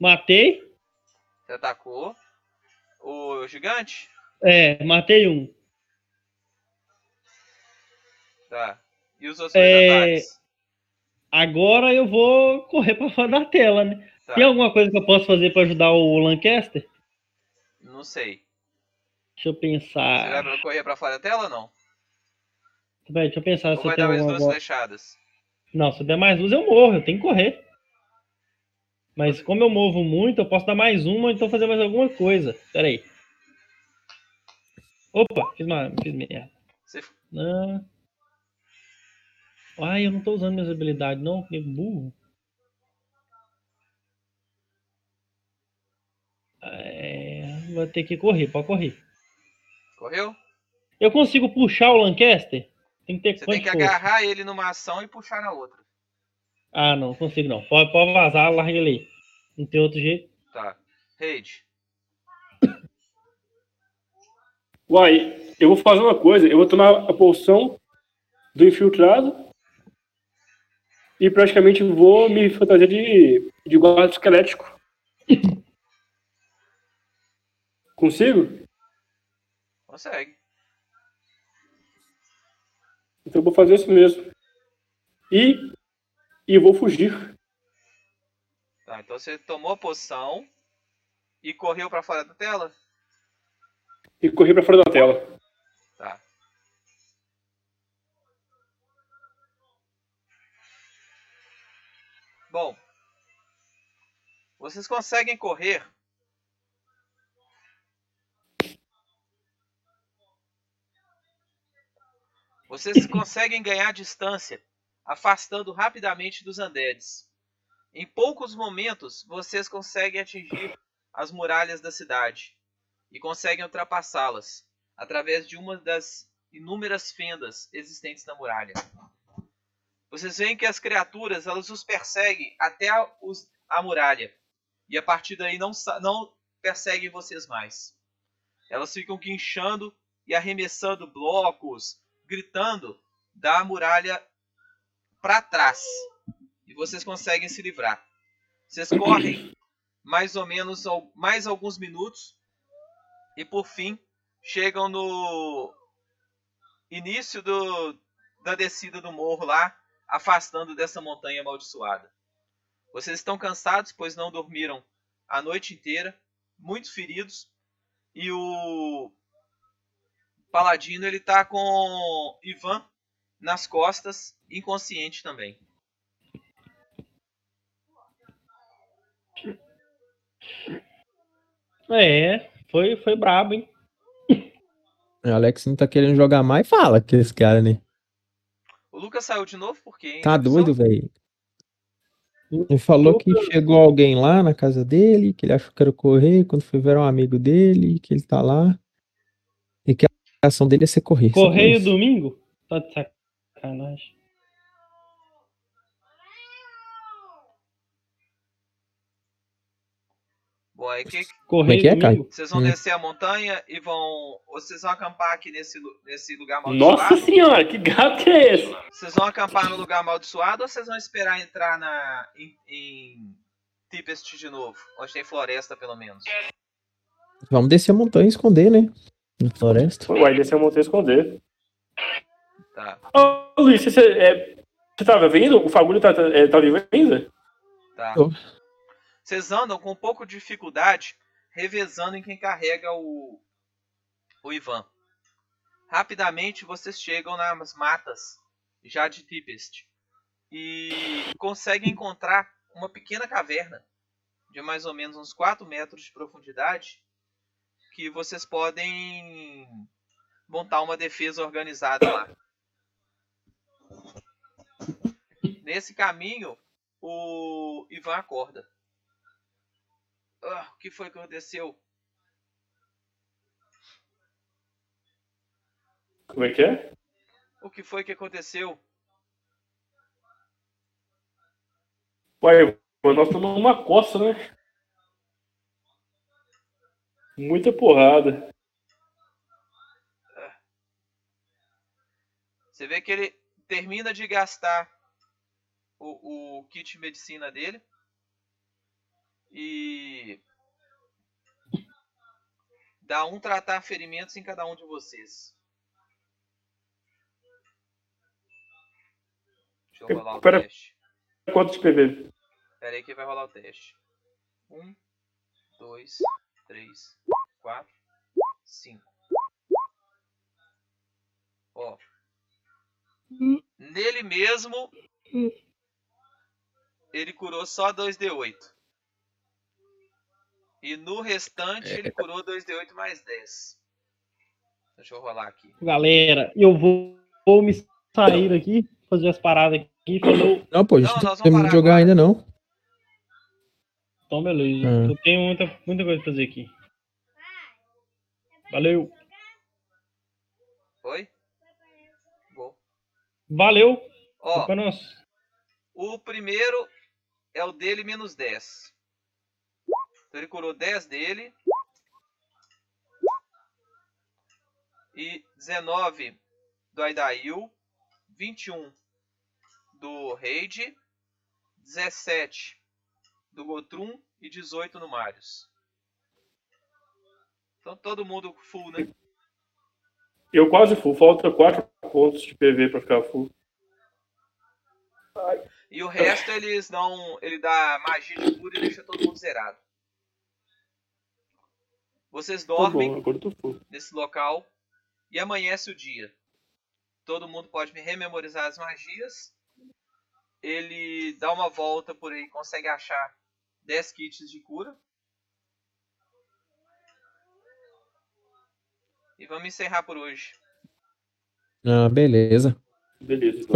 Matei. Você atacou. O gigante? É, matei um. Tá. E os outros é... ataques? Agora eu vou correr pra fora da tela, né? Tá. Tem alguma coisa que eu posso fazer pra ajudar o Lancaster? Não sei. Deixa eu Você pensar. vai correr pra fora da tela ou não? Peraí, deixa eu pensar Ou se eu vai dar mais duas bola. flechadas? Não, se eu der mais luz eu morro, eu tenho que correr. Mas como eu movo muito, eu posso dar mais uma então fazer mais alguma coisa. Pera aí. Opa, fiz, uma, fiz merda. Você... Ah. Ai, eu não tô usando minhas habilidades, não. Que burro. É, vou ter que correr, pode correr. Correu? Eu consigo puxar o Lancaster? Tem que ter Você tem que força? agarrar ele numa ação e puxar na outra. Ah, não, consigo não. Pode, pode vazar, larga ele aí. Não tem outro jeito. Tá. Raid. Uai, eu vou fazer uma coisa. Eu vou tomar a poção do infiltrado e praticamente vou me fantasiar de, de guarda esquelético. Consigo? Consegue. Então eu vou fazer isso mesmo. E, e vou fugir. Tá, então você tomou a poção e correu pra fora da tela? E correr pra fora da tela. Bom, vocês conseguem correr Vocês conseguem ganhar distância, afastando rapidamente dos undeads. Em poucos momentos, vocês conseguem atingir as muralhas da cidade e conseguem ultrapassá-las através de uma das inúmeras fendas existentes na muralha. Vocês veem que as criaturas elas os perseguem até a, os- a muralha e a partir daí não, não perseguem vocês mais. Elas ficam guinchando e arremessando blocos, gritando da muralha para trás. E vocês conseguem se livrar. Vocês correm mais ou menos mais alguns minutos e por fim chegam no início do, da descida do morro lá, afastando dessa montanha amaldiçoada. Vocês estão cansados, pois não dormiram a noite inteira, muito feridos, e o paladino ele tá com Ivan nas costas, inconsciente também. É, foi, foi brabo, hein? O Alex não tá querendo jogar mais, fala que esse cara, né? O Lucas saiu de novo porque Tá doido, velho. Ele falou que chegou alguém lá na casa dele, que ele achou que era o correio, quando foi ver um amigo dele, que ele tá lá. E que a ação dele é ser correr. Correio domingo? Tá de sacanagem. Bom, aí que é, domingo? vocês vão Hum. descer a montanha e vão ou vocês vão acampar aqui nesse nesse lugar Nossa amaldiçoado. senhora, que gato que é esse? Vocês vão acampar no lugar amaldiçoado ou vocês vão esperar entrar na em, em Tipest de novo, onde tem floresta pelo menos. Vamos descer a montanha e esconder, né? Na floresta. Uai, descer a montanha e esconder. Tá, Ô, Luiz, você, é, você tava vendo? O Fagulho tá, tá, é, tá vivo ainda? tá. Tô. Vocês andam com um pouco de dificuldade, revezando em quem carrega o o Ivan. Rapidamente vocês chegam nas matas já de Tipest e conseguem encontrar uma pequena caverna de mais ou menos uns 4 metros de profundidade que vocês podem montar uma defesa organizada lá. Nesse caminho, o Ivan acorda. Ah, o que foi que aconteceu? Como é que é? O que foi que aconteceu? Uai, nós estamos numa costa, né? Muita porrada. Você vê que ele termina de gastar o, o kit de medicina dele. E dá um tratar ferimentos em cada um de vocês. Deixa eu rolar o Pera- teste. Quanto de PV? Pera aí que vai rolar o teste. Um, dois, três, quatro, cinco. Ó. Nele mesmo, ele curou só 2d8. E no restante, ele curou 2d8 mais 10. Deixa eu rolar aqui. Galera, eu vou, vou me sair aqui, fazer as paradas aqui. Falou. Não, pô, a gente Não, não terminou de jogar agora. ainda não. Então, beleza. Ah. Eu tenho muita, muita coisa pra fazer aqui. Valeu. Oi? Vou. Valeu. Ó, o primeiro é o dele menos 10. Então ele curou 10 dele. E 19 do Aidail. 21 do Raid. 17 do Gotrum. E 18 no Marius. Então todo mundo full, né? Eu quase full. Falta 4 pontos de PV pra ficar full. E o resto eles dão. Ele dá magia de cura e deixa todo mundo zerado. Vocês Tá dormem bom, tô full. nesse local e amanhece o dia. Todo mundo pode rememorizar as magias. Ele dá uma volta por aí, consegue achar 10 kits de cura. E vamos encerrar por hoje. Ah, beleza. Beleza. então.